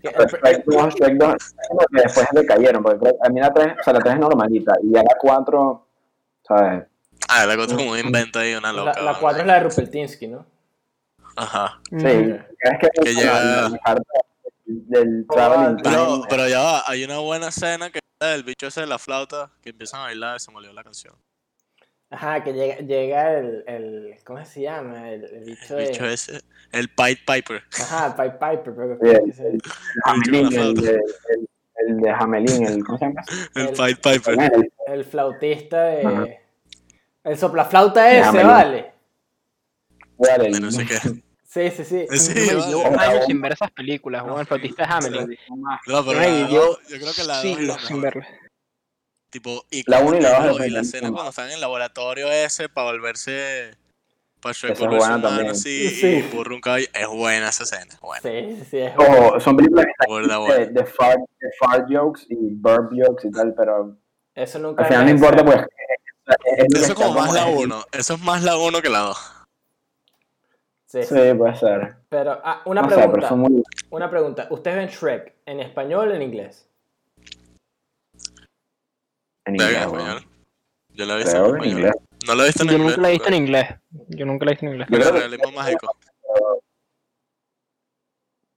Shrek 2, Shrek 2, es como que después decayeron, porque creo- a mí la 3, o sea, la 3 es normalita, y ya la 4, ¿sabes? *laughs* Ah, la cosa como un invento ahí, una la, loca. la 4 es la de Rupeltinsky, ¿no? Ajá. Sí, es que, Que llega- la, la del traveling Pero, time, pero ya va, hay una buena escena que es la del bicho ese de la flauta que empiezan a bailar y se me olvidó la canción. Ajá, que llega, llega el, el. ¿Cómo se llama? El, el bicho El de. bicho ese, el Pied Piper. Ajá, el Pied Piper, pero que el Hamelin, el, de- el, el de Hamelin, el, ¿cómo se llama? El El- Pied Piper. El, el flautista de. Ajá. El soplaflauta ese, vale. ¿cuál? El- de no sé qué. Sí, sí, sí. Sí, Yo vale. años sin ver esas películas, weón. El flautista de Hamelin. No, pero Ay, la yo yo creo que la dos es la sin verlas. Tipo, y, La cuando- uno y la dos no, es y la escena cuando están en el laboratorio ese para volverse para es buena también. así Sí. y burro un caballo. Es buena esa escena, es buena. Sí, sí, sí. es Ojo, son películas que buena. de, de, fart, de fart jokes y burp jokes y tal, pero Eso nunca al final no importa, pues. Eso es como más la en- 1. Eso es más la 1 que la 2. Sí, puede ser. Pero, ah, una No sé, pero pregunta. muy. Una pregunta. ¿Ustedes ven Shrek en español o en inglés? En inglés, en español. Yo la he visto en inglés. No la he visto en Yo inglés. nunca la he visto en inglés. Yo nunca la he visto en inglés. Yo creo que- mágico.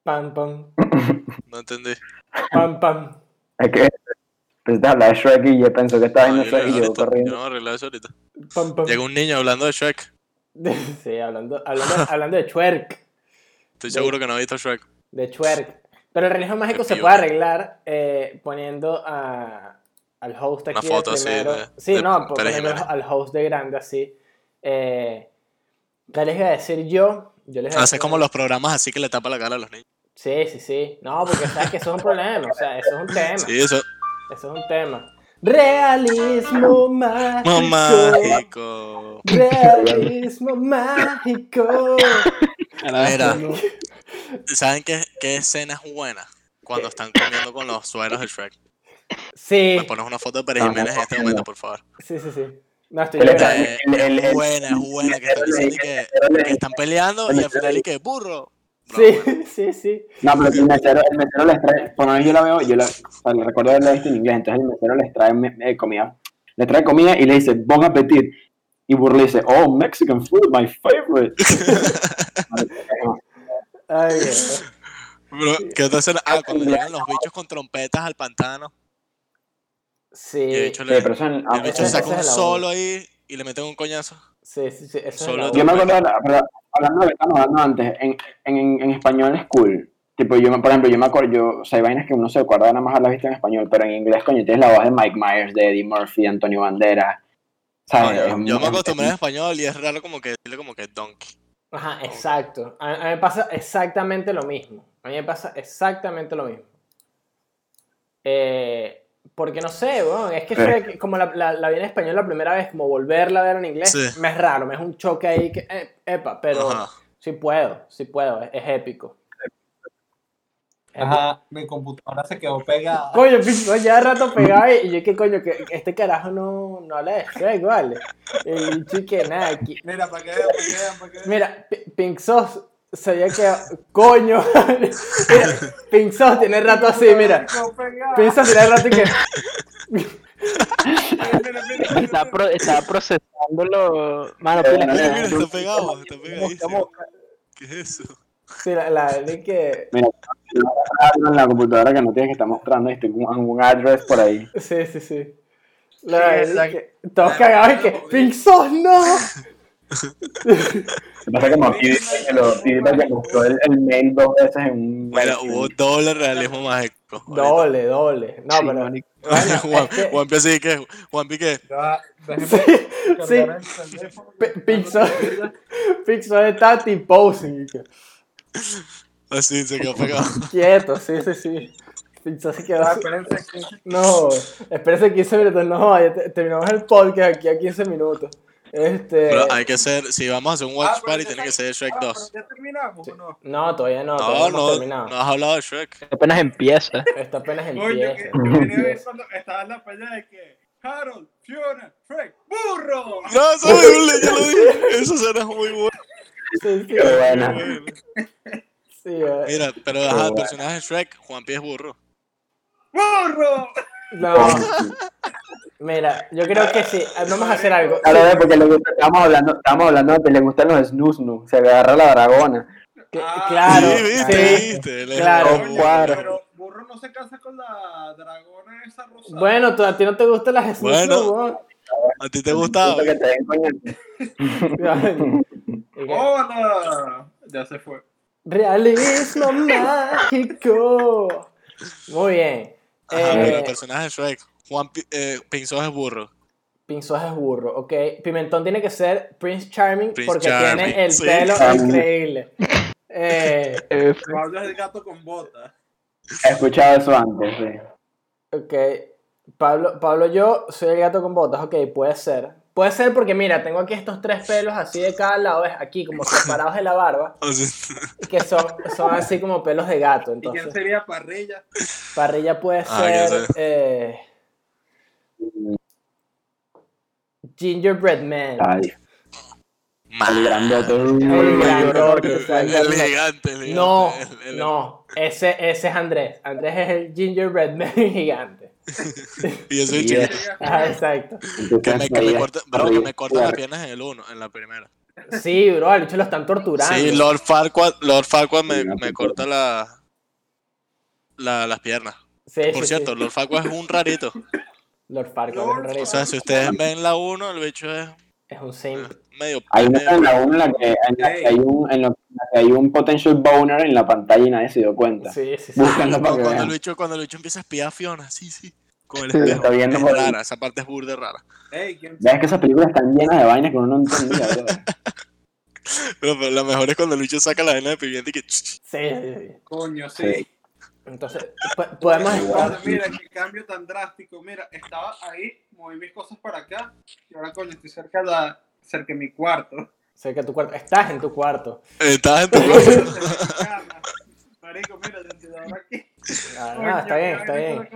Pam, pam, *laughs* No entendí. pam, pam. Que empezaste a hablar de Shrek y yo pensé que estaba No, viendo yo, Shrek y yo ahorita, yo corriendo. no arreglar eso ahorita. pam, pam. Llega un niño hablando de Shrek. *laughs* Sí, hablando, hablando, hablando de twerk. Estoy seguro que no ha visto Shrek. De twerk. Pero el realismo mágico se puede arreglar eh, poniendo a, al host aquí Una foto así de- sí, de no, poniendo al host de grande así. Eh, ¿Qué les iba a decir yo? Yo les iba a Hace decir- como los programas así que le tapa la cara a los niños. Sí, sí, sí. No, porque sabes que eso es un problema. O sea, eso es un *laughs* tema. Sí, eso. Eso es un tema. Realismo mágico. Mágico. Realismo mágico. Mira, ¿saben qué, qué escena es buena? Cuando están comiendo con los sueros de Shrek. Sí, Me pones una foto de Pérez Jiménez en este momento, por favor. sí, sí, sí. No, estoy El- llorando. Eh, es buena, es buena, que están diciendo y que, que están peleando y al final y que burro. Sí, *laughs* sí, sí. No, pero el mesero, el mesero les trae, por lo menos yo la veo, yo la, o sea, le recuerdo haberla visto en inglés, entonces el mesero les trae me- eh, comida, les trae comida y le dice, bon appetit, y Burro le dice, oh, Mexican food, my favorite. *laughs* Ay, Dios. Bro, ¿qué otra escena? Ah, cuando llegan los bichos con trompetas al pantano. Sí, Y el bicho, Sí, le, pero el bicho saca un solo ahí y le meten un coñazo. Sí, sí, sí. Solo la. Yo me acuerdo, la- hablando de hablando antes, en, en, en español es cool. Tipo, yo, por ejemplo, yo me acuerdo, yo, o sea, hay vainas que uno se acuerda nada más haberlas visto en español, pero en inglés, coño, tienes la voz de Mike Myers, de Eddie Murphy, Antonio Banderas. ¿sabes? Es yo me acostumbré en español y es raro como que decirle como que donkey. Ajá, exacto. A, a mí me pasa exactamente lo mismo. A mí me pasa exactamente lo mismo. Eh, Porque no sé, weón, es que Eh. Shrek, como la, la, la vi en español la primera vez, como volverla a ver en inglés, Sí. me es raro, me es un choque ahí que, eh, epa, pero Ajá. sí puedo, sí puedo, es, es épico. Ajá, mi computadora se quedó pegada. Coño, Pixar ya de rato pegado y, yo que coño, que este carajo no, no habla de Shrek, vale. El chique nada, aquí. Mira, para que vean, para que vean, para que vean. Mira, Pink Sauce se había quedado. ¡Coño! *laughs* mira, Pink Sauce tiene rato así, mira. Pink Sauce tiene rato y que. Mira, mira, mira, Estaba, pro- estaba procesándolo. Mano, Eh, pila, no, Mira, mira, no. está pegado, está pegadísimo. ¿Qué es eso? Sí, la, la de que. Mira, en la computadora que no tienes que estar mostrando y estoy con un address por ahí. Sí, sí, sí. La exacto. que. Todos cagados y que. *laughs* ¡Pink Sauce, no! Lo que pasa es que como lo- que mostró el, el mail dos veces en un... Mira, hubo doble realismo mágico. Doble, doble. No, Sí, pero. Bueno, *laughs* Juan, es que- Juanpi así que, Ya, déjeme Sí, *laughs* sí. cargar el teléfono. P- Pink Sauce. Pink Sauce está T-posing. así se quedó pegado. *laughs* Quieto, sí, sí, sí. Sauce se quedó Ah. No, espérense 15 minutos. No, ya te- terminamos el podcast aquí a 15 minutos. Este. Pero hay que hacer, si vamos a hacer un Ah, watch pero party, tiene que ser Shrek ah, 2. pero ¿Ya terminamos o no? No, todavía no, todavía No, no hemos no, terminado. no has hablado de Shrek. Apenas empieza. *laughs* Esto apenas que empieza. yo venía a ver cuando estaba en la pelea de que Harold, Fiona, Shrek, ¡burro! No, eso es ya lo dije. Esa escena es muy buena. Sí, sí, Qué buena. sí, eh. Mira, pero ajá, el personaje de Shrek, Juanpi es burro. ¡Burro! No. *laughs* Mira, yo creo que sí. Vamos a hacer algo. Claro, ve, porque le gusta, estamos hablando, estamos hablando de que le gustan los snus nu, se agarra la dragona. Que- Ah, claro, sí, viste, sí. viste. claro. cuadro. Pero burro no se casa con la dragona esa rosada. Bueno, tú- a ti no te gustan las Jesús, Bueno. ¿A ti te gustaba? Gusta que te den coño. *laughs* *laughs* ¡Hola! Ya se fue. Realismo *laughs* mágico. Muy bien. Ajá, Eh, el personaje de Shrek, Juan eh, Pinzón es burro. Pinzón es burro, ok. Pimentón tiene que ser Prince Charming Prince porque Charming, tiene el sí. pelo increíble. Eh, Pablo es el gato con botas. He escuchado eso antes, sí. ok. Pablo, Pablo, yo soy el gato con botas, ok, puede ser. Puede ser porque, mira, tengo aquí estos tres pelos así de cada lado, ¿ves? aquí como separados de la barba, *laughs* que son, son así como pelos de gato. ¿Y quién Entonces, sería Parrilla? parrilla puede Ah, ser eh, Gingerbread Man. Ay, el mal. grandote. El grandote, gigante. No, no, ese, ese es Andrés. Andrés es el gingerbread man *laughs* gigante. Y yo soy Y chiquito. Ah, exacto. Que me, que me corta, bro, que me cortan las piernas en el uno, en la primera. Sí, bro, al hecho lo están torturando. Sí, Lord Farquaad, Lord Farquaad me, me corta la, la, las piernas. Sí, Por sí, cierto, sí. Lord Farquaad es un rarito. Lord Farquaad Lord un rarito. O sea, si ustedes ven la 1, el bicho es Es un simp. medio... Hay una en la 1 en la que, en la que hay un, en la que hay un potential boner en la pantalla y nadie se dio cuenta. Sí, sí, sí. Búsquenlo para cuando, que cuando el bicho, cuando el bicho empieza a espiar a Fiona, sí, sí. Con el Sí, espejo. está viendo es por ahí. rara, esa parte es burda rara. Ey, ¿quién Ves que esas películas están llenas de vainas que uno no entendía. *laughs* Pero, pero lo mejor es cuando el bicho saca la vaina de pimienta y que... Sí, sí, sí. Coño, sí. Sí. Entonces, po- podemos Mira, qué cambio tan drástico. Mira, estaba ahí, moví mis cosas para acá y ahora, coño, estoy cerca de, la, cerca de mi cuarto. cerca de tu cuarto. Estás en tu cuarto. Estás en tu cuarto. Marico, mira, desde ahora aquí. Ah, Coño, está bien, está bien.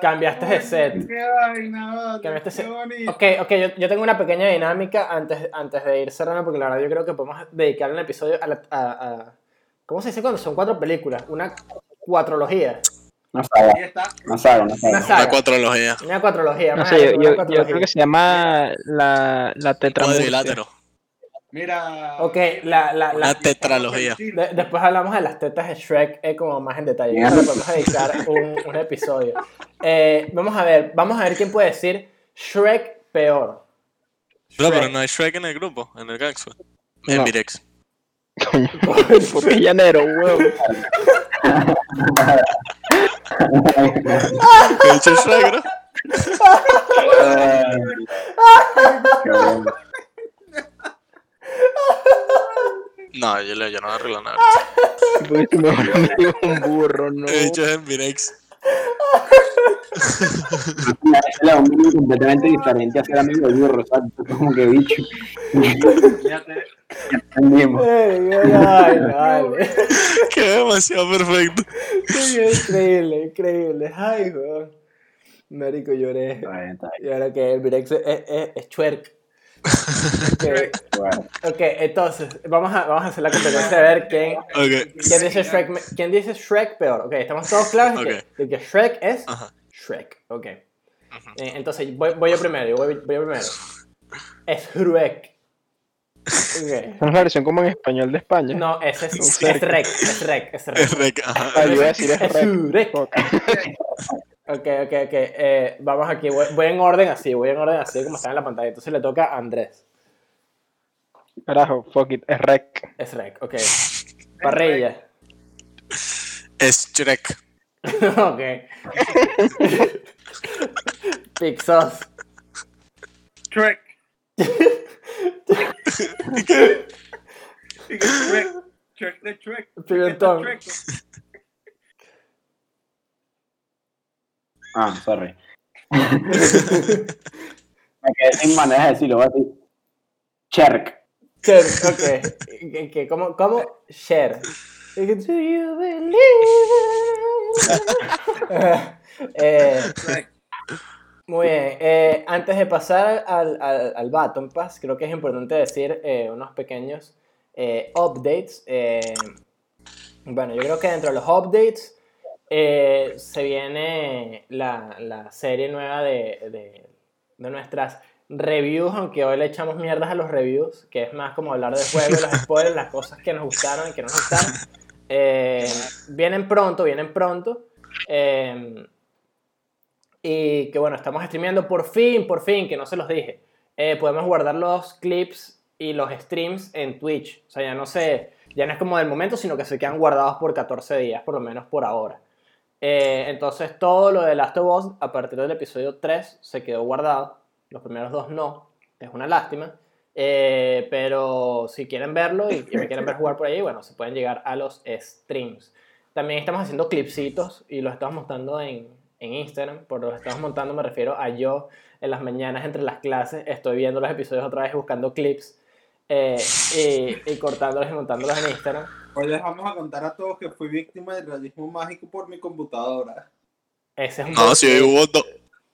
cambiaste de set. Qué vaina, Cambiaste set. bonito. Ok, ok, yo, yo tengo una pequeña dinámica antes, antes de ir cerrando, porque la verdad yo creo que podemos dedicar un episodio a, la- a- a- ¿Cómo se dice cuando son cuatro películas? Una cuatrología. Una saga, Ahí está. una saga, una Una saga. La saga. cuatrología. Una cuatrología. no sé, yo, una yo, yo cuatrología. creo que se llama la, la. Cuadrilátero. Mira. Ok, la, la, la- Una tetralogía. de- después hablamos de las tetas de Shrek eh, como más en detalle. Podemos dedicar un, un episodio. Eh, vamos a ver, vamos a ver quién puede decir Shrek peor. No, pero no hay Shrek en el grupo, en el Gangster. En No. Mirex. ¿Por qué llanero. Ay, *laughs* qué bueno. *laughs* No, yo, le- yo no arreglo nada. Tu mejor amigo es un burro, no. He dicho en Mirex. Es la un medio completamente diferente a ser amigo del burro, ¿sabes? Como que bicho. Ya entendimos. Ay, vale. Qué demasiado perfecto. increíble, increíble. Ay, weón. Marico, lloré. Y ahora que el Virex es, es, es twerk. Ok, Bueno, ok, entonces, vamos a, vamos a hacer la competencia de ver quién, quién, dice Shrek, quién dice Shrek peor. Ok, estamos todos claros de que- Ok. de que Shrek es Ajá. Shrek. Ok. Eh, entonces, voy, voy yo primero, yo voy, voy yo primero. Es Shrek. Es la versión como en español de España. No, ese es, es es Rek, es Es rec, ajá. Ah, yo iba a decir es Es rec. *laughs* Shrek. Ok. Ok, ok. Eh, vamos aquí, voy, voy en orden así, voy en orden así como está en la pantalla. Entonces le toca a Andrés. Carajo, fuck it, es rec. Es Rek, ok. Parrilla. Es Shrek. *laughs* ok. Pixos. Trek. Trek. Trek de Trek. Pimentón. Ah, sorry. *laughs* Me quedé sin manera de decirlo, voy a decir. Cherk. Cher, ok. ¿Qué- qué? ¿Cómo? ¿Cómo? Share. Do you believe it? *laughs* Eh. Muy bien. eh, antes de pasar al, al, al Baton Pass, creo que es importante decir eh, unos pequeños updates. bueno, yo creo que dentro de los updates eh, se viene la, la serie nueva de, de, de nuestras reviews, aunque hoy le echamos mierdas a los reviews, que es más como hablar del juego, los spoilers, las cosas que nos gustaron y que no nos gustaron. Eh, vienen pronto, vienen pronto. eh, y que bueno, estamos streameando por fin, por fin, que no se los dije. Podemos guardar los clips y los streams en Twitch. O sea, ya no sé, ya no es como del momento, sino que se quedan guardados por 14 días, por lo menos por ahora. Eh, entonces todo lo de Last of Us a partir del episodio 3 se quedó guardado. Los primeros dos no. Es una lástima. Eh, pero si quieren verlo y, y me quieren ver jugar por ahí, bueno, se pueden llegar a los streams. También estamos haciendo clipsitos y los estamos montando en, en Instagram. Por los estamos montando me refiero a yo en las mañanas entre las clases. Estoy viendo los episodios otra vez buscando clips eh, y, y cortándolos y montándolos en Instagram. Hoy les vamos a contar a todos que fui víctima del realismo mágico por mi computadora. Ese es un No, si hoy hubo do-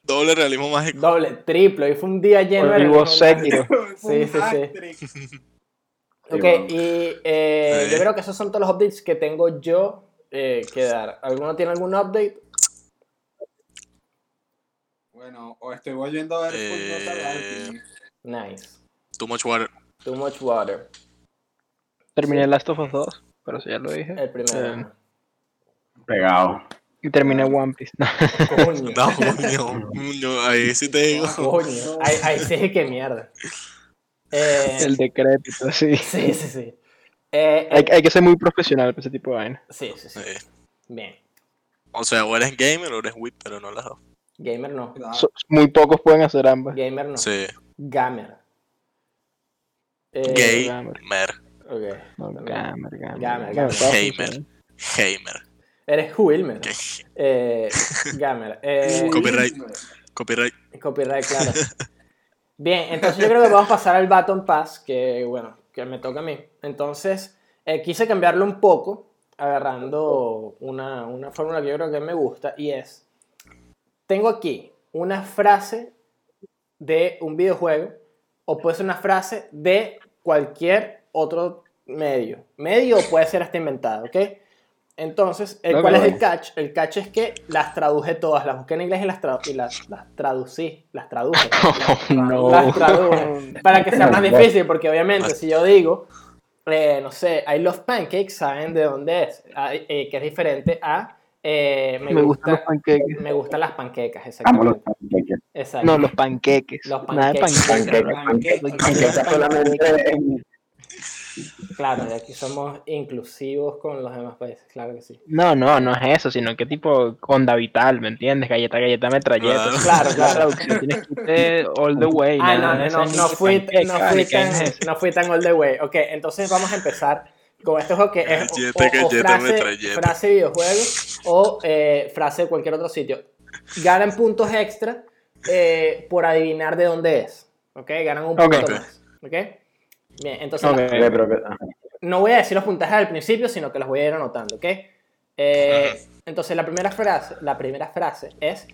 doble realismo mágico. doble, triple. Y fue un día lleno Hoy de hubo *laughs* un Sí, sí, sí. Ok, y eh, Sí. yo creo que esos son todos los updates que tengo yo eh, que dar. ¿Alguno tiene algún update? Bueno, o estoy volviendo a ver Eh. Nice. Too much water. Too much water. Terminé Last of Us 2, pero eso ya lo dije. El primero. Eh, Pegado. y terminé One Piece. *laughs* Coño. No, coño, ahí sí te digo. Coño. Ahí, ahí sí que mierda. Eh, El decrépito, sí. Sí, sí, sí. Eh, Hay, hay que ser muy profesional para ese tipo de vaina. sí, sí, sí. Sí. Bien. O sea, o eres gamer o eres whip, pero no las dos. Gamer no. So- muy pocos pueden hacer ambas. Gamer no. Sí. Gamer. Eh, Gamer. ok. No, También. gamer, gamer. Gamer, gamer. Gamer. Eres Wilmer. Eh, gamer. *laughs* Eh, Copyright. Copyright. Copyright, claro. *laughs* Bien, entonces yo creo que vamos a pasar al Baton Pass, que bueno, que me toca a mí. Entonces, eh, quise cambiarlo un poco, agarrando una, una fórmula que yo creo que me gusta, y es, tengo aquí una frase de un videojuego, o puede ser una frase de cualquier otro medio. Medio puede ser hasta inventado, ¿ok? Entonces, el, Ok. ¿cuál es el catch? El catch es que las traduje todas, las busqué en inglés y las, tradu- y las, las traducí, las traduje. Las, *laughs* no. las traduje. Para que sea más difícil, porque obviamente si yo digo, eh, no sé, I love pancakes, saben de dónde es, Ah, eh, que es diferente a eh, me, Me gusta, gustan los panqueques. me gustan las panquecas, exactamente. Exacto. No, los panqueques. Los Nada de panqueques. panqueques. Pancakes solamente en- Claro, y aquí somos inclusivos con los demás países, claro que sí. No, no, no es eso, sino que tipo onda vital, ¿me entiendes? Galleta, galleta, metralleta. Claro, La claro. traducción tienes que irte all the way. Ah, nada no, de fui, no, fui ¿qué *laughs* tan, all the way. Ok, entonces vamos a empezar con este juego que es o- Galleta, o, o galleta, frase, frase videojuego o eh, frase de cualquier otro sitio. ganan puntos extra eh, por adivinar de dónde es. ¿Ok? Ganan un punto más. ¿Ok? Bien, entonces la- no voy a decir los puntajes al principio, sino que los voy a ir anotando, ¿ok? Eh, entonces la primera frase, la primera frase es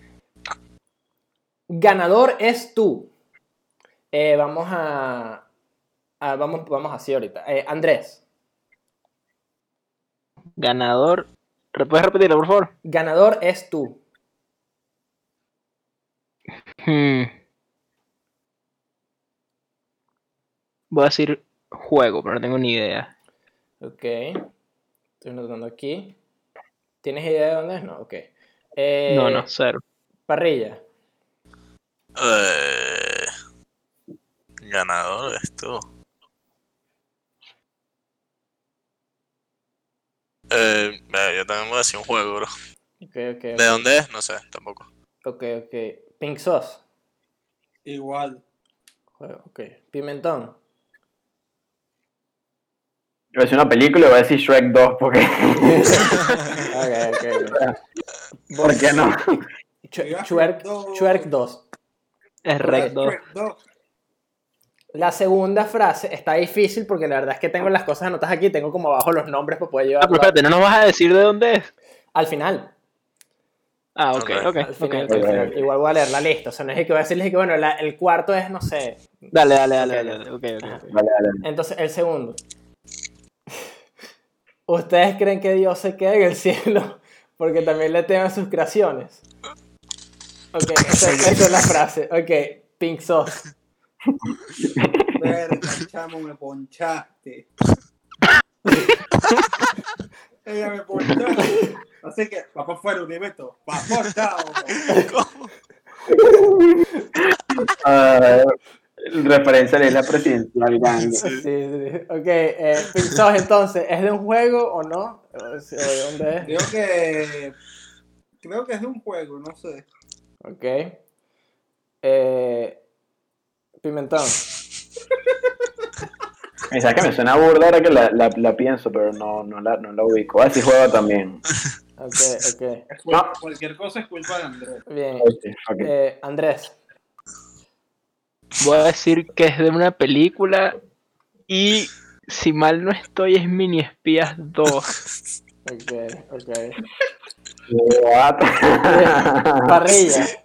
ganador es tú. Eh, vamos a, a- vamos, vamos así ahorita. Eh, Andrés, Ganador. ¿Re- ¿Puedes repetirlo, por favor? ganador es tú. Hmm. Voy a decir juego, pero no tengo ni idea. Ok. Estoy anotando aquí. ¿Tienes idea de dónde es? No, ok. Eh, No, no, cero. Parrilla. Eh, ganador esto. Eh, yo también voy a decir un juego, bro. Ok, ok. ¿De dónde es? No sé, tampoco. Ok, ok. Pink Sauce. Igual. Ok. Pimentón. Yo voy a decir una película y voy a decir Shrek 2 porque. *laughs* Ok, ok, ok. *laughs* ¿Por qué no? Chuerk 2. Es Rec 2. Shrek dos. La segunda frase está difícil porque la verdad es que tengo las cosas anotadas aquí, tengo como abajo los nombres para poder Ah, llevar pero espérate, ¿no nos vas a decir de dónde es? al final. Ah, ok, Ok. ok. Al final, ok. al ok, final. ok. Igual voy a leer la lista, o sea, no es que voy a decirles que bueno, la- el cuarto es, no sé. Dale, dale, dale, dale. dale. Ok, ok, Ajá. ok. Vale, vale. Entonces, el segundo. *laughs* ¿Ustedes creen que Dios se queda en el cielo *laughs* porque también le temen sus creaciones? Ok, *laughs* esa, esa es la frase. Ok, Pink Sauce. Verga, chamo, me ponchaste. Ella me ponchaste. *laughs* Así que, va para afuera, Univeto. Va por *laughs* chao. Ah, referencia a la isla presidencial grande. Sí, sí, sí. Ok, eh, entonces, ¿es de un juego o no? ¿O si- o de dónde es? Creo que. Creo que es de un juego, no sé. Ok. Eh, Pimentón. *laughs* Sabes que me suena burda ahora que la, la, la pienso, pero no, no, la, no la ubico. Así juega también. *laughs* Ok, ok. No. Cualquier cosa es culpa de Andrés. Bien. Eh, Andrés. Voy a decir que es de una película y si mal no estoy es Mini Espías 2. Ok, ok. What? Parrilla. *laughs*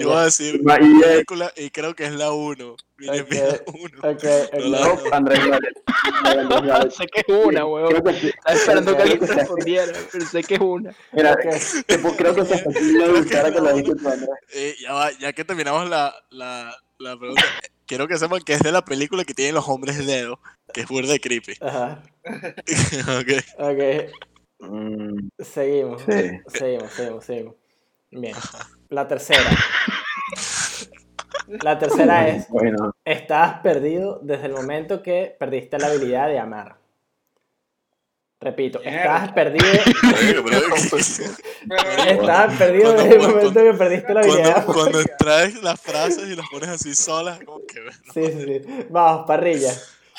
Yo voy a decir Ma- y, película y creo que es la 1. Mini Ok, Espías 1. Ok, *laughs* No no, Andrés, *laughs* sé que es una, weón. Estaba esperando que alguien respondiera, pero sé que es una. Mira, creo que se me gustara que lo dijiste tú, Andrés. Eh, ya, va, ya que terminamos la, la, la pregunta, quiero que sepan que es de la película que tienen los hombres dedos, que es burda de creepy. Ajá. *laughs* ok. Ok. Mm, Seguimos. Sí. Seguimos, seguimos, seguimos. Bien. La tercera. La tercera es, bueno, estás perdido desde el momento que perdiste la habilidad de amar. Repito, estás perdido, *laughs* estás perdido Cuando- desde el cuando- momento que perdiste la habilidad de cuando, amar. cuando traes las frases y las pones así solas, como que Sí, sí, sí. Vamos, parrilla.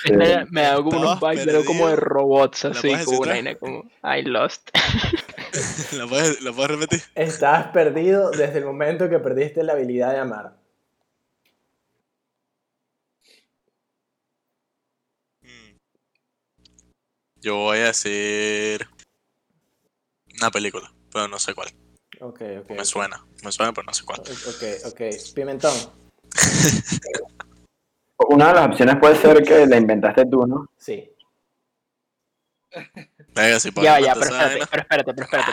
Esta me da como unos Estabas vibes, pero como de robots, ¿La así, como una vaina como I lost. *laughs* ¿la puedes, la puedes repetir. Estás perdido desde el momento que perdiste la habilidad de amar. Mm. Yo voy a decir una película, pero no sé cuál. Ok, ok. Me suena, me suena, pero no sé cuál. Ok, ok. Pimentón. *laughs* Una de las opciones puede ser que la inventaste tú, ¿no? Sí. Venga, si Ya, podemos ya, meter pero espérate, pero espérate, pero espérate,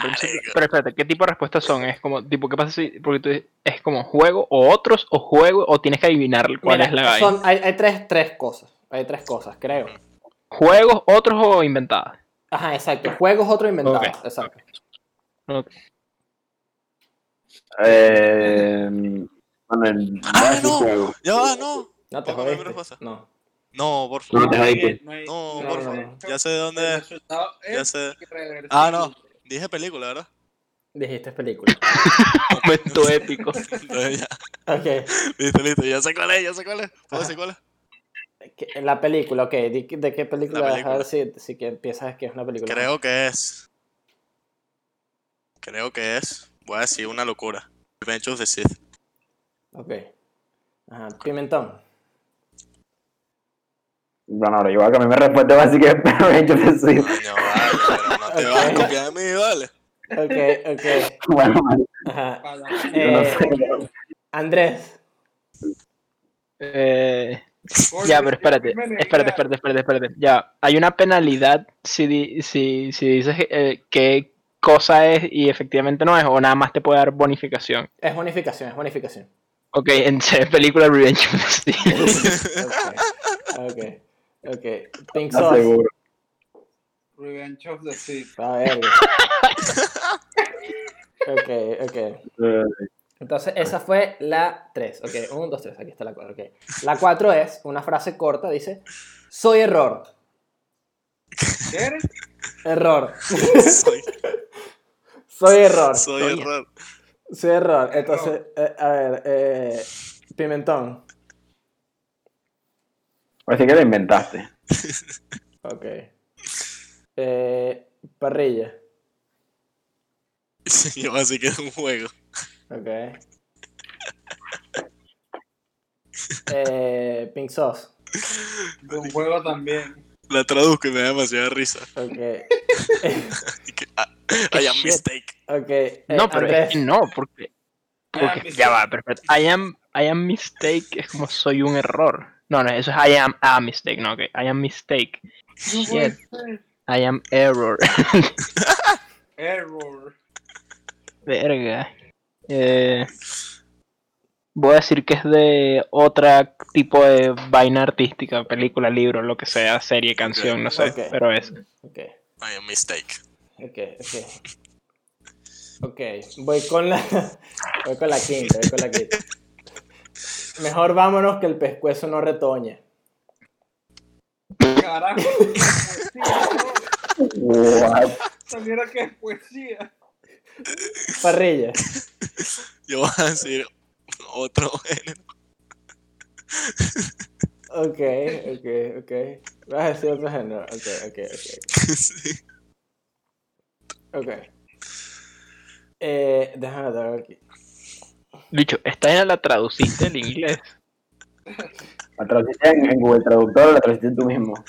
pero, espérate, ¿qué tipo de respuestas son? Es como, tipo, ¿qué pasa si, porque tú dices, es como juego o otros o juego o tienes que adivinar cuál Mira, es la vaina? hay, hay tres, tres cosas. Hay tres cosas, creo. ¿Juegos, otros o inventadas? Ajá, exacto. Juegos otro inventado. Ok, Exacto. Ok. Eh, bueno, el Ah, no. juego. Ya va, no. No te Ojo, ¿qué jodiste. No. No, por No favor. te jodiste. No No, No, por no, favor. no. Ya sé de dónde es. Ya sé. Ah, no. Dije película, ¿verdad? Dijiste película. *laughs* Momento *laughs* épico. *laughs* Entonces ya. Ok. Listo, listo. Ya sé cuál es, ya sé cuál es. ¿Puedo decir cuál es? ¿Qué- En la película, ok. ¿De, qué- de qué película? La A película. ver si, si que piensas que es una película. Creo que es. Creo que es. Voy a decir una locura. Revenge of the Sith. Ok. Ajá, pimentón. Bueno, ahora yo voy a cambiar mi respuesta así que Revenge of the Sith. Coño, vale, pero no te vas a copiar de mí, vale. Ok, ok. *laughs* Bueno, Ajá. Yo no Eh, sé. Andrés. Eh, ya, pero espérate, yo espérate, a- espérate, espérate, espérate. Ya, hay una penalidad si, di- si, si dices eh, qué cosa es y efectivamente no es, o nada más te puede dar bonificación. Es bonificación, es bonificación. Ok, en *laughs* película Revenge of the Sith. *laughs* Ok. Ok. Ok. Pink sauce. seguro. Revenge of the Sith. A ver. Ok, ok. Entonces, esa fue la 3. Ok, 1, 2, 3. Aquí está la 4. Ok. La 4 es una frase corta. Dice: Soy error. ¿Qué eres? Error. *laughs* Soy, Soy error. soy error. Soy error. Entonces, eh, a ver. Eh, pimentón. Parece que lo inventaste. *laughs* Ok. Eh, parrilla. Yo así que es un juego. Ok. Eh, pink sauce. Un juego también. La traduzco y me da demasiada risa. Ok. *laughs* Ah, I am mistake. Ok. eh, No, pero Andrés. es que no, porque, Ah, porque ya va, perfecto. I am, I am mistake es como soy un error. No, no, eso es I am a mistake, no, ok. I am mistake. No puede Shit. ser. I am error. *laughs* Error. Verga. Eh, voy a decir que es de otra tipo de vaina artística, película, libro, lo que sea, serie, canción, no sé, pero es. Ok. I am mistake. Ok, ok. Ok, voy con la. *laughs* Voy con la quinta, voy con la quinta. Mejor vámonos que el pescuezo no retoñe. Carajo. What? Que es poesía. Parrilla. Yo voy a decir otro género. Ok, ok, ok. Vas a decir otro género. Ok, ok, ok. Sí. Ok. Eh, déjame ver aquí. Dicho, esta ya la traduciste en inglés. La traduciste en, en Google Traductor o la traduciste tú mismo. *laughs*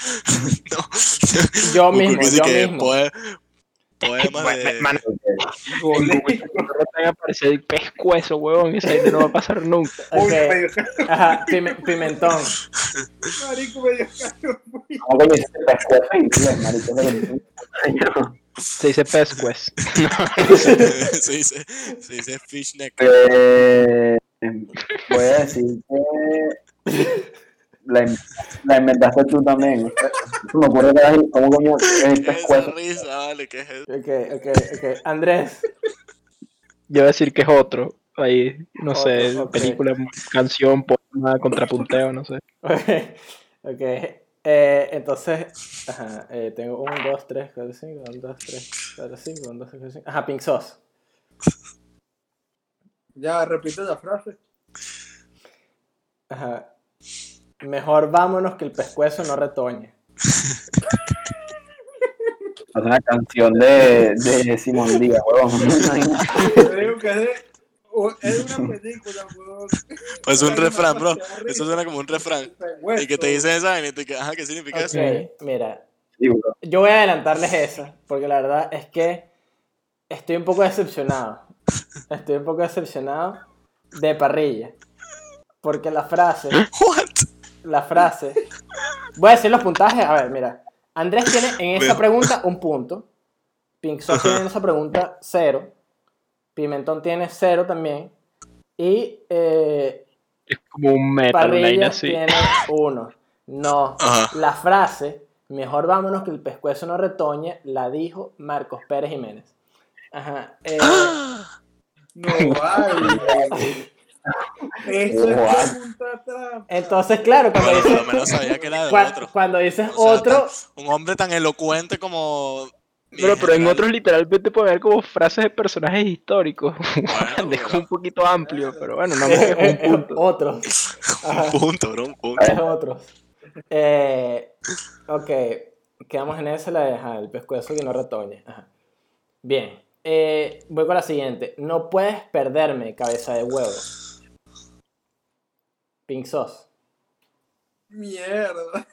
No. Yo Google mismo, yo que mismo. poe- poemas Bueno, de... mano, Ok. en Google *laughs* Traductor te va a aparecer el pescuezo, huevón, esa gente no va a pasar nunca. Ok. Uy, medio Ajá, pime- pimentón. marico, medio caro. ¿Cómo coño dices pescuezo en inglés, marico? *laughs* Se dice *laughs* pescuez. *laughs* se, dice, se dice fish neck. Eh, voy a decir que la, la inventaste tú también. me ocurre que era- cómo coño es el Esa pescuezo. risa, vale, ¿qué es eso? Ok, ok, ok. Andrés. Yo voy a decir que es otro. Ahí, no sé, película, canción, poema, contrapunteo, no sé. *laughs* Ok, ok. Eh, entonces, ajá, eh, tengo 1, 2, 3, 4, 5, 1, 2, 3, 4, 5, 1, 2, 3, 4, 5. Ajá, Pink Sauce. Ya, repite la frase. Ajá. Mejor vámonos que el pescuezo no retoñe. Es *laughs* una canción de, de Simón Díaz, huevón. *laughs* Te digo que es de, o- es *laughs* una película, weón. *laughs* Pues un refrán, bro. Eso suena como un refrán. Hueso. Y que te dicen esa vaina y te quedas, ajá, ¿qué significa eso? Mira. Yo voy a adelantarles esa, porque la verdad es que estoy un poco decepcionado. Estoy un poco decepcionado de parrilla. Porque la frase, What? la frase. Voy a decir los puntajes. A ver, mira. Andrés tiene en esa pregunta un punto. Pink Sauce tiene en esa pregunta cero. Pimentón tiene cero también. Y eh, Es como un metal, una vaina Parrilla así. tiene uno. No. Ajá. La frase, mejor vámonos que el pescuezo no retoñe, la dijo Marcos Pérez Jiménez. Ajá. eh, *gasps* No vale. Eso es pregunta trampa. entonces, claro, cuando Bueno, por lo dices, menos sabía que era de cua- otro. cuando dices O sea, otro, tan- un hombre tan elocuente como. Pero, pero en otros literalmente puede haber como frases de personajes históricos. Bueno, *laughs* un poquito amplio, pero bueno, no me un *laughs* punto. otro. *laughs* Un punto, bro, un punto. Es otro. Eh, ok, quedamos en esa, la de ajá, el pescuezo que no retoñe. Ajá. Bien, eh, voy con la siguiente. No puedes perderme, cabeza de huevo. Pink Sauce. Mierda.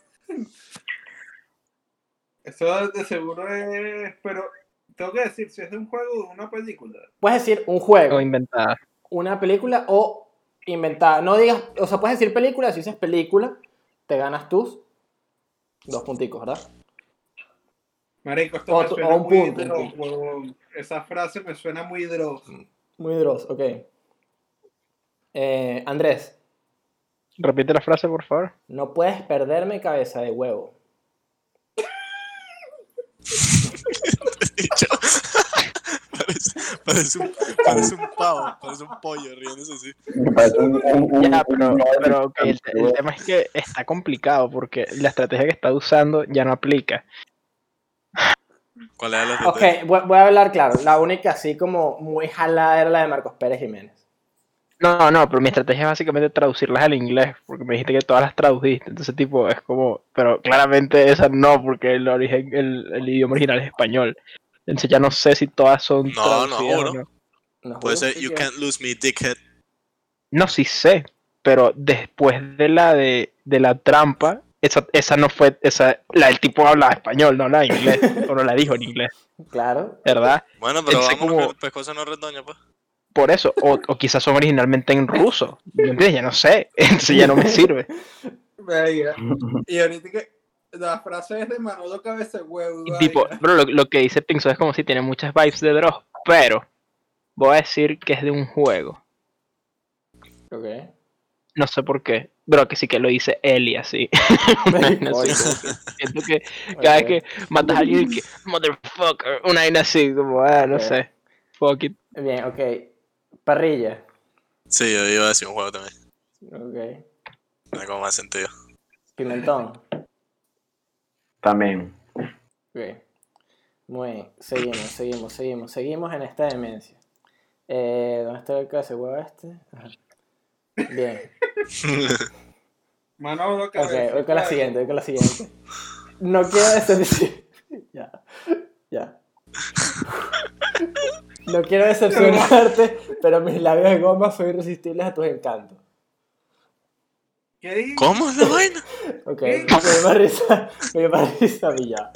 Eso de seguro es. Pero tengo que decir si es de un juego o de una película. Puedes decir un juego, O inventada. una película o inventada. No digas, o sea, puedes decir película, si dices película, te ganas tus dos punticos, ¿verdad? Marico, esto O me tu- suena o un muy punto. Esa frase me suena muy Dross. Muy dross, ok. Eh, Andrés, Repite la frase, por favor. no puedes perderme, cabeza de huevo. Dicho. parece, parece, un, parece un pavo, parece un pollo riéndose así. Ya, pero, el tema es que está complicado porque la estrategia que está usando ya no aplica. ¿Cuál es la Ok, voy, voy a hablar claro. La única así como muy jalada era la de Marcos Pérez Jiménez. No, no, pero mi estrategia es básicamente traducirlas al inglés, porque me dijiste que todas las tradujiste, entonces tipo es como, pero claramente esa no, porque el origen, el, el idioma original es español. Entonces ya no sé si todas son No, no, traducidas no. No Puede ser You Can't Lose Me, Dickhead. No, sí sé, pero después de la de, de la trampa, esa, esa no fue, esa, la del tipo hablaba español, no hablaba inglés, o no la dijo en inglés, *laughs* Claro. ¿verdad? Bueno, pero vamos como- el pescozo no retoña, pues. Por eso, o, o quizás son originalmente en ruso, ¿me entiendes? Ya no sé, *laughs* entonces ya no me sirve. Venga. Y ahorita que la frase es de Manolo Cabeza de Huevo. Y tipo, bro, lo, lo que dice Pinzo es como si tiene muchas vibes de Dross, pero voy a decir que es de un juego. Ok. No sé por qué. Bro, que sí que lo dice y así. *laughs* No sé, que siento que cada vez que matas a alguien y que motherfucker, una vaina así, como, ah, no Ok. sé. Fuck it. Bien, ok. Parrilla. Sí, yo iba a decir un juego también. Ok. Tiene como más sentido. Pimentón. También. Ok. Muy bien. Seguimos, seguimos, seguimos. Seguimos en esta demencia. Eh, ¿Dónde está el caso huevo este? Ajá. Bien. *laughs* Manolo Ok, Cabeza voy con la siguiente, voy con la siguiente. No quiero decepcionar. *laughs* ya, ya. *laughs* No quiero decepcionarte, pero mis labios de goma son irresistibles a tus encantos. ¿Qué dices? ¿Cómo es la vaina? Ok, me dio más risa, me dio más risa a mí ya.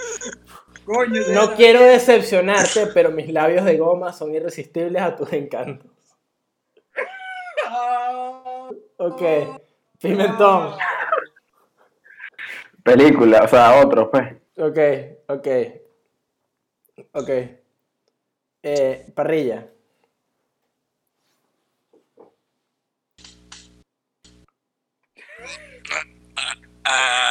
Coño, No quiero decepcionarte, pero mis labios de goma son irresistibles a tus encantos. Ah, Ok, pimentón. Película, o sea, otro, pues. Ok, ok. Ok. Eh, parrilla.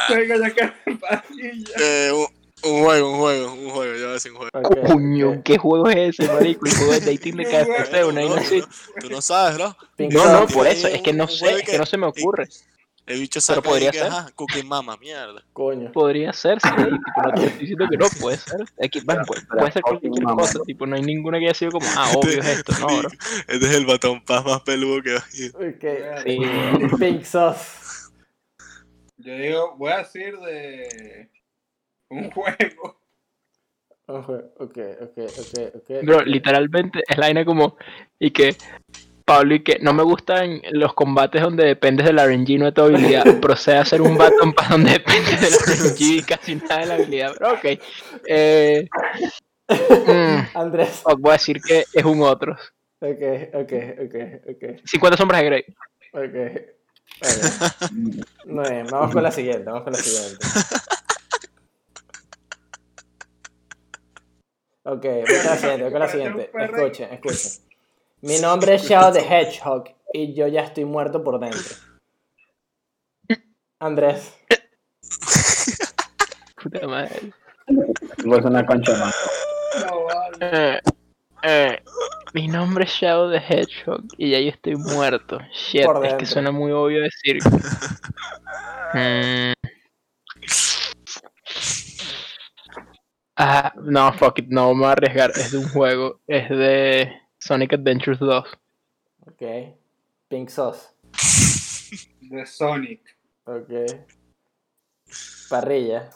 Venga, ya que parrilla. eh, un, un juego, un juego, un juego. Yo voy a decir un juego. Coño. ¿qué juego es ese, marico? El juego de dating de KFC, una así. Tú no sabes, ¿no? Pink No, no, por eso, es que no sé, es que no se me ocurre. El bicho Pero podría que, ser. ajá, Cookie Mama, mierda. Coño. Podría ser, sí, tipo, no te estoy diciendo que no puede ser. *laughs* Aquí, bueno, puede, puede ser cualquier cosa, tipo, no hay ninguna que haya sido como, ah, obvio es esto, no, bro. Este es el batón paz más peludo que hay. Ok. Sí, Pink Sauce. Yo digo, voy a decir de un juego. Ok, ok, ok, ok. bro, literalmente es la vaina como, y que, Pablo, y que no me gustan los combates donde dependes del RNG no de tu habilidad, *laughs* procede a hacer un Baton Pass donde dependes del RNG y casi nada de la habilidad, pero ok. Eh, mm, Andrés. fuck, voy a decir que es un otro. Ok, ok, ok, ok. 50 sombras de Grey. Ok. Ok. Muy bien, vamos con la siguiente, vamos con la siguiente. Ok, voy con la siguiente, voy con la siguiente. *laughs* Escuchen, escuchen. Mi nombre es *laughs* Shadow the Hedgehog y yo ya estoy muerto por dentro. Andrés. Puta madre. Vos una concha más. No, vale. Eh, eh, mi nombre es Shadow the Hedgehog y ya yo estoy muerto. Shit, Por es que suena muy obvio decir. Mm. Ah, no, fuck it, no me voy a arriesgar. Es de un juego, es de Sonic Adventures 2. Ok. Pink Sauce. De Sonic. Ok. Parrilla.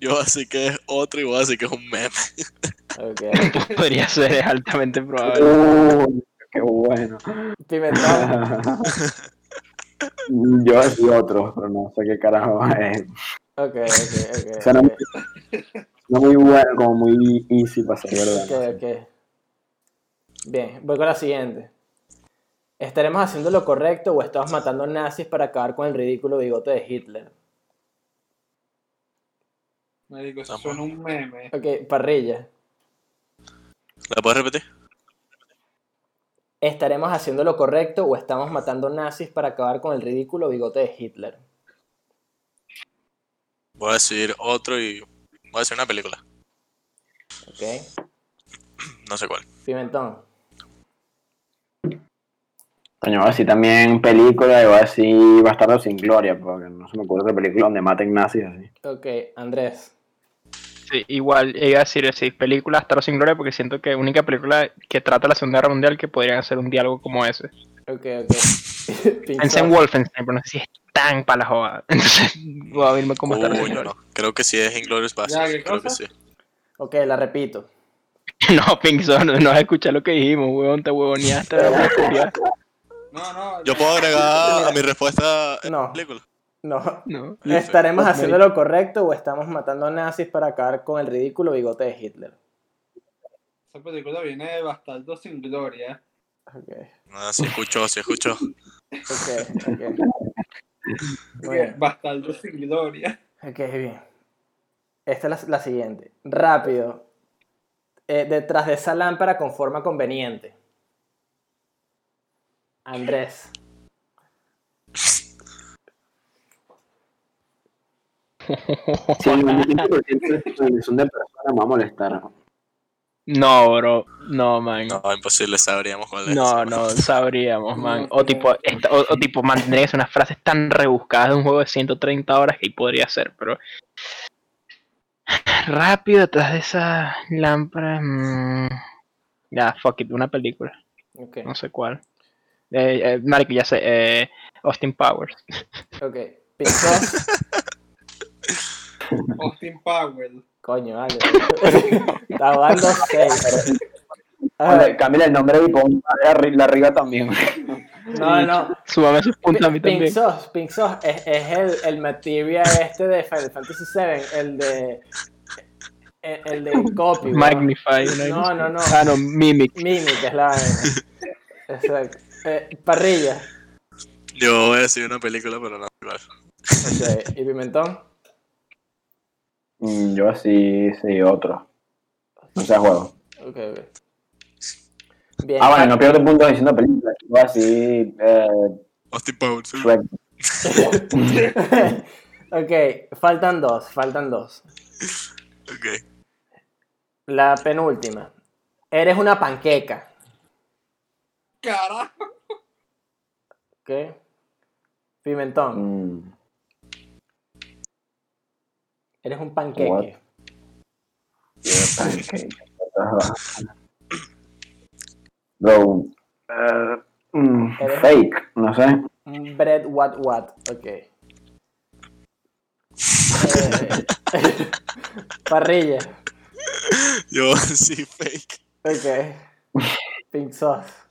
Yo así que es otro y voy a decir que es un meme. Ok. *laughs* Podría ser, es altamente probable. Uy, qué bueno. Pimentón. *laughs* Yo decía otro, pero no sé qué carajo es. Ok, ok, ok. Suena ok. No muy bueno, como muy easy para ser verdad. Ok, ok. Bien, voy con la siguiente. ¿Estaremos haciendo lo correcto o estamos matando nazis para acabar con el ridículo bigote de Hitler? Me digo, eso suena un meme. Ok, parrilla. ¿La puedes repetir? ¿Estaremos haciendo lo correcto o estamos matando nazis para acabar con el ridículo bigote de Hitler? Voy a decir otro y voy a decir una película. Ok. No sé cuál. Pimentón. Coño, voy a decir también película y voy a decir Bastardo sin Gloria, porque no se me ocurre otra película donde maten nazis así. Ok, Andrés. Sí, igual iba a decir así, película Star sin Gloria, porque siento que es la única película que trata la Segunda Guerra Mundial que podrían hacer un diálogo como ese. Ok, ok. *laughs* Pensé en Wolfenstein, pero no sé si es tan para la joda. *laughs* Entonces voy a irme como Star sin Uy, Gloria. no. Creo que sí es Basterds. ¿qué Creo que sí. Ok, la repito. *laughs* No, Pinzón, no, no has escuchado lo que dijimos, huevón, te huevoneaste. No, no. Yo puedo agregar a mi respuesta en No. la película. No. No. ¿Estaremos haciendo lo correcto o estamos matando nazis para acabar con el ridículo bigote de Hitler? Esa película viene de Bastardo sin Gloria. Ok, Ah, sí escuchó, sí escuchó. ok, ok. Muy bien. Bastardo sin Gloria. Ok, bien. Esta es la, la siguiente. Rápido. Eh, detrás de esa lámpara con forma conveniente. Andrés. Si el 95% son de personas, me va a molestar. No, bro, no, man. No, imposible, sabríamos cuál es. No, no, sabríamos, man. O tipo, esta- o, o tipo, mantendría que ser unas frases tan rebuscadas de un juego de 130 horas que ahí podría ser, pero. Rápido, detrás de esa lámpara. mm, Ya, fuck it, una película. No sé cuál. Eh, eh, marico, ya sé. Eh, Austin Powers. ok. Pinzón. *laughs* Austin Powell. Coño, vale. Está jugando seis. A Ponle- ver, Cámbiale el nombre y pon la arri- la arriba también. No, no. Súbame esos puntos a mí Pink también. Sauce, Pink Sauce es, es el, el material este de Final Fantasy VII, el de. El, el de copy. Magnify. No, no, no. Ah, no, Mimic. Mimic es la. Exacto. Eh, parrilla. Yo voy a decir una película, pero no cuál. Ok. ¿Y Pimentón? Mm, Yo así, sí, otro. No sea juego. Ok, ok. Bien. Ah, bueno, no pierdo puntos diciendo películas. Yo así, eh, Austin Powers. sí. *laughs* Ok, faltan dos, faltan dos. Ok. La penúltima. Eres una panqueca. Carajo. Ok. Pimentón. Mm, Eres un panqueque. Pancake. *laughs* Bro, eh, mm, fake, no sé. Un bread what what. Ok. Eh, *laughs* parrilla. Yo sí, fake. Ok. Pink sauce.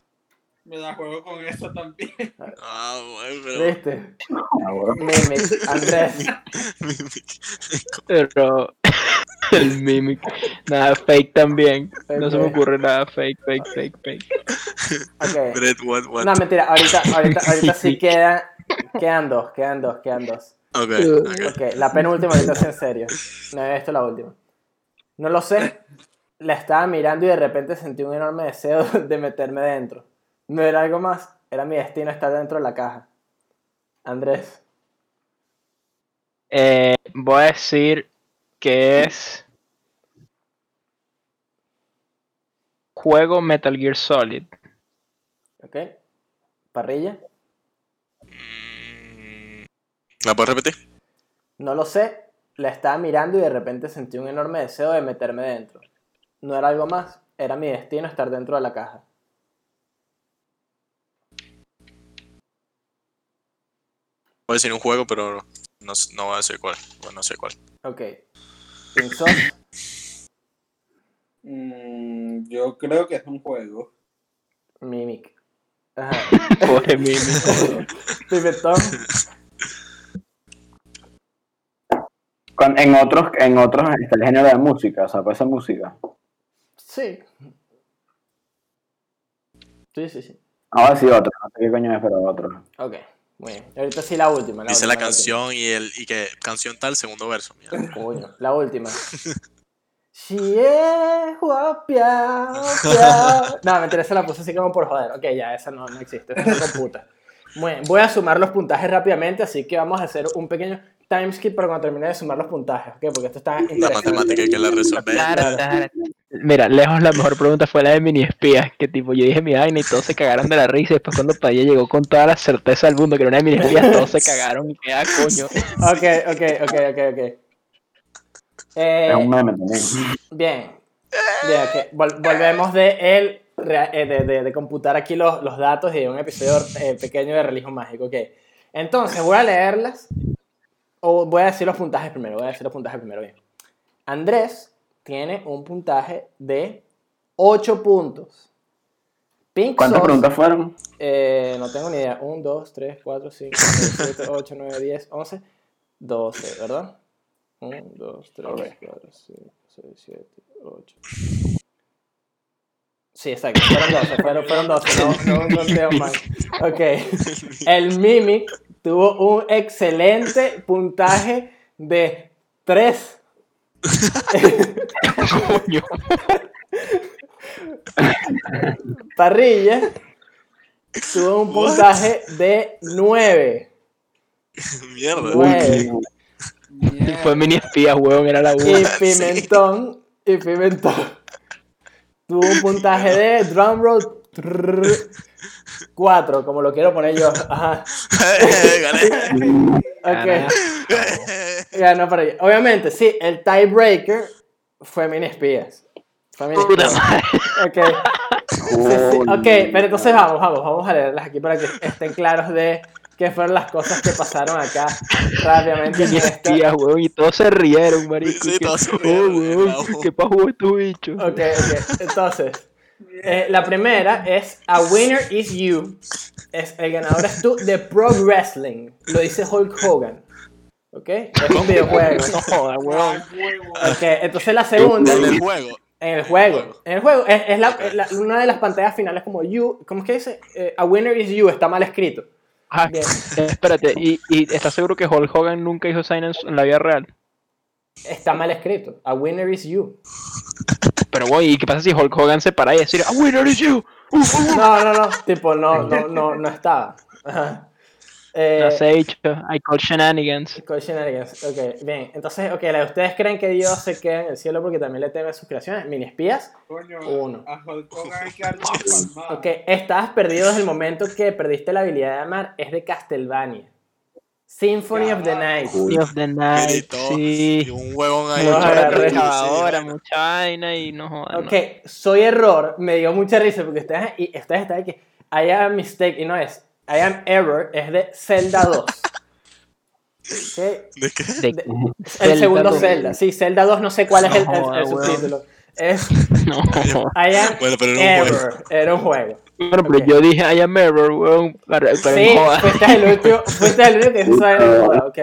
Me la juego con eso también. Ah, bueno, pero. ¿Viste? Ah. *laughs* Mimic. Andrés. *laughs* Pero. *laughs* El Mimic. Nada, fake también. No se me ocurre nada. Fake, fake, fake, fake. Ok. Bread, what, what. No, mentira. Ahorita, ahorita, ahorita sí quedan. Quedan dos, quedan dos, quedan dos. Ok, ok. Ok, la penúltima, ahorita sí en serio. No, esto es la última. No lo sé. La estaba mirando y de repente sentí un enorme deseo de meterme dentro. No era algo más, era mi destino estar dentro de la caja. Andrés. Eh, voy a decir que es. Juego Metal Gear Solid. ¿Ok? Parrilla. ¿La puedes repetir? No lo sé. La estaba mirando y de repente sentí un enorme deseo de meterme dentro. No era algo más, era mi destino estar dentro de la caja. Voy a decir un juego, pero no, no voy a decir cuál. Bueno, no sé cuál. Ok. Sauce. Mm, yo creo que es un juego. Mimic. Ajá. *laughs* Pobre Mimi. *laughs* Pimentón. Con- en otros, en otros está el género de música, o sea, puede ser música. Sí. Sí, sí, sí. Ahora sí otro, no sé qué coño es, pero otro. Ok, muy bien. Ahorita sí la última. La Dice última, la canción y el y que canción tal, segundo verso. Coño, la última. *laughs* Si es guapia. *laughs* No, mentira, esa la puse así como por joder. Ok, ya, esa no, no existe, esa no computa. Muy bien, voy a sumar los puntajes rápidamente, así que vamos a hacer un pequeño timeskip para cuando termine de sumar los puntajes, ¿ok? Porque esto está La interesante. matemática hay que la resolver. Claro, claro. Mira, lejos la mejor pregunta fue la de mini espías, que tipo yo dije mi vaina y todos se cagaron de la risa y después cuando Padilla llegó con toda la certeza del mundo que era una de mini espías, todos se cagaron y que ah coño. Ok, ok, ok, ok, ok. Eh, Es un meme también. Bien. Bien, ok. Vol- volvemos de el eh, de, de- de computar aquí los, los datos y de un episodio eh, pequeño de realismo mágico. Ok. Entonces, voy a leerlas. O voy a decir los puntajes primero. Voy a decir los puntajes primero. Bien. Andrés tiene un puntaje de 8 puntos. Pink ¿Cuántas Sauce, preguntas fueron? eh, no tengo ni idea. 1, 2, 3, 4, 5, 6, 7, 8, 9, 10, 11, 12, ¿verdad? 1, 2, 3, 4, 5, 6, 7, 8. Sí, exacto. Fueron 12, fueron, fueron 12. No, no, no mal. Ok. El Mimic tuvo un excelente puntaje de 3. Coño. *laughs* Parrilla tuvo un puntaje de 9. Mierda. Nueve. Y fue mini espías, huevón, era la Y una. Pimentón, y Pimentón tuvo un puntaje de drumroll 4, como lo quiero poner yo. *laughs* Ajá. Gané. *laughs* Ok. Ganó para ella. Obviamente, sí, el tiebreaker fue Mini Espías. Fue Mini Espías. Ok. Sí, sí, Ok, pero entonces vamos, vamos, vamos a leerlas aquí para que estén claros de qué fueron las cosas que pasaron acá rápidamente. en Mini esta- espías, huevón, y todos se rieron, marico. Sí, y que, todos se oh, rieron, huevón, bravo. ¿qué pasó estos bichos? Ok, ok. Entonces, eh, la primera es A Winner is You. Es, el ganador es tú de Pro Wrestling. Lo dice Hulk Hogan. ¿Ok? Es un videojuego. No jodas. Ok, entonces la segunda. En el juego. En el juego. En el juego. Es, es la- es la- una de las pantallas finales como You. ¿Cómo es que dice? Eh, a Winner is You. Está mal escrito. Ah, Bien. espérate, ¿y, ¿y estás seguro que Hulk Hogan nunca hizo sign en la vida real? Está mal escrito. A Winner is You. Pero, güey, ¿y qué pasa si Hulk Hogan se para y decir, ¡A winner is you! Uh, uh, uh"? No, no, no. Tipo, no, no, no, no estaba. Eh, No sé, dicho, I call shenanigans. Cold Shenanigans. Ok, bien. Entonces, ok, la de ustedes creen que Dios se queda en el cielo porque también le teme a sus creaciones. Mini espías. Coño, Uno. a Hulk Hogan hay que darle. Ok, estabas perdido desde el momento que perdiste la habilidad de amar. Es de Castlevania. Symphony of the Night. Sea of the Night, sí. Y un huevón ahí. No, Sí, mucha vaina y no jodas. Ok, soy error. Me dio mucha risa porque ustedes, y ustedes están aquí. I am mistake y no es. I am error. Es de Zelda 2. Ok, *laughs* ¿De qué? De- de- el Zelda segundo 2. Zelda. Sí, Zelda 2, no sé cuál es el, subtítulo. Es *laughs* No. I am Bueno, pero era un juego. error. Era un juego. Bueno, pero yo dije I am error, weón, para, Sí, fuiste el último, *laughs* fuiste el único que se sabe de moda, ok.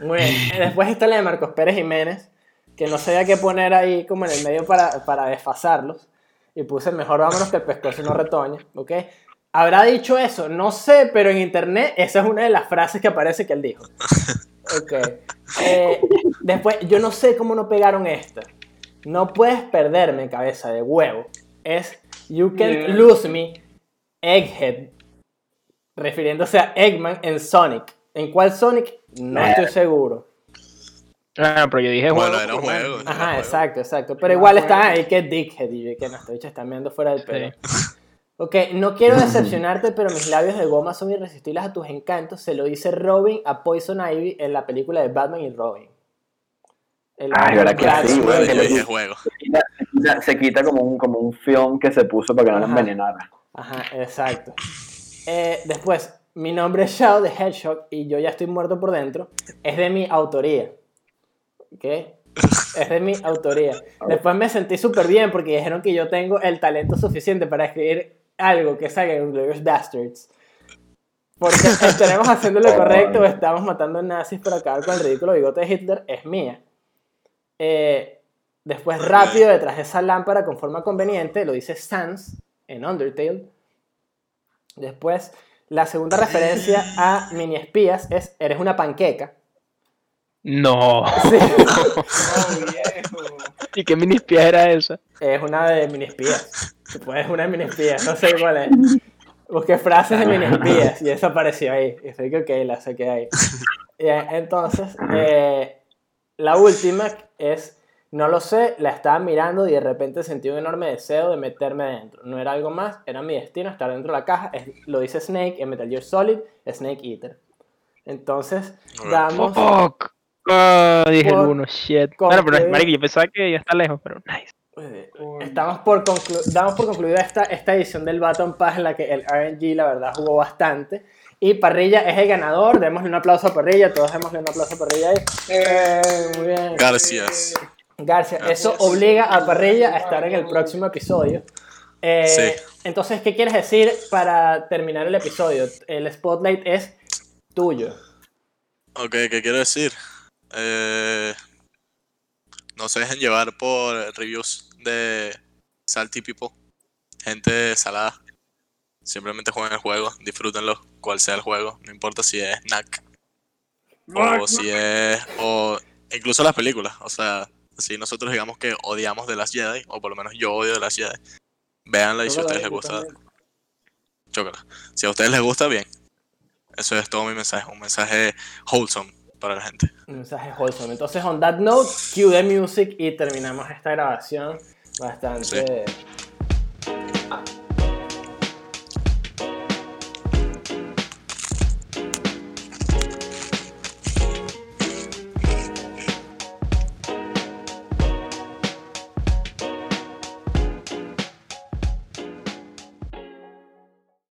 Muy bien. Después está la de Marcos Pérez Jiménez, que no sabía qué poner ahí como en el medio para, para desfasarlos. Y puse mejor vámonos que el pescozo no retoña, ¿ok? ¿Habrá dicho eso? No sé, pero en internet esa es una de las frases que aparece que él dijo. Ok. Eh, después, yo no sé cómo no pegaron esta. No puedes perderme, cabeza de huevo. Es You can't Yeah. lose me, Egghead. Refiriéndose a Eggman en Sonic. ¿En cuál Sonic? No estoy seguro. Ah, pero yo dije Bueno, juego, era por lo menos. juego. era Ajá, juego. exacto, exacto. Pero igual está ahí que Dickhead y yo que no estoy viendo fuera del pelo. Ok, no quiero decepcionarte, pero mis labios de goma son irresistibles a tus encantos. Se lo dice Robin a Poison Ivy en la película de Batman y Robin. El- Ay, ¿verdad que sí, Bueno, yo dije juego. Se quita, se como un, como un film que se puso para que no lo Ajá. envenenara. Ajá, exacto. Eh, después, mi nombre es Shao de Hedgehog y yo ya estoy muerto por dentro. Es de mi autoría. ¿Ok? Es de mi autoría. Después me sentí súper bien porque dijeron que yo tengo el talento suficiente para escribir algo que salga en Glorious Bastards. Porque *laughs* estaremos haciendo lo correcto o estamos matando nazis para acabar con el ridículo bigote de Hitler, es mía. Eh, después, rápido, detrás de esa lámpara con forma conveniente, lo dice Sans en Undertale. Después, la segunda referencia a mini espías es Eres una panqueca. No. Sí, Oh, *laughs* viejo. ¿Y qué mini espía era esa? es una de mini espías. Pues es una mini espía, no sé cuál es. Busqué frases de mini espías y eso apareció ahí. Y soy que ok, la saqué ahí. Y, *laughs* eh, entonces, eh, la última es, no lo sé, la estaba mirando y de repente sentí un enorme deseo de meterme dentro. No era algo más, era mi destino estar dentro de la caja. Es- lo dice Snake en Metal Gear Solid, Snake Eater. Entonces, damos... Fuck. Ah, dije el Por- 1, shit. Bueno, pero marico, yo pensaba que ya está lejos, pero nice. Eh, Estamos por conclu- damos por concluida esta, esta edición del Baton Pass en la que el RNG la verdad jugó bastante. Y Parrilla es el ganador. Démosle un aplauso a Parrilla. Todos démosle un aplauso a Parrilla ahí. Eh, muy bien. Gracias. García, eso obliga a Parrilla a estar en el próximo episodio. Eh, Sí. Entonces, ¿qué quieres decir para terminar el episodio? El spotlight es tuyo. Ok, ¿qué quiero decir? Eh, no se dejen llevar por reviews de Salty People. Gente salada. Simplemente jueguen el juego, disfrútenlo, cual sea el juego. No importa si es Knack o si es. o incluso las películas. O sea, si nosotros digamos que odiamos de las Jedi, o por lo menos yo odio de las Jedi, véanla y si a ustedes les gusta, chócala. Si a ustedes les gusta, bien. Eso es todo mi mensaje, un mensaje wholesome para la gente. Un mensaje wholesome. Entonces, on that note, cue the music y terminamos esta grabación bastante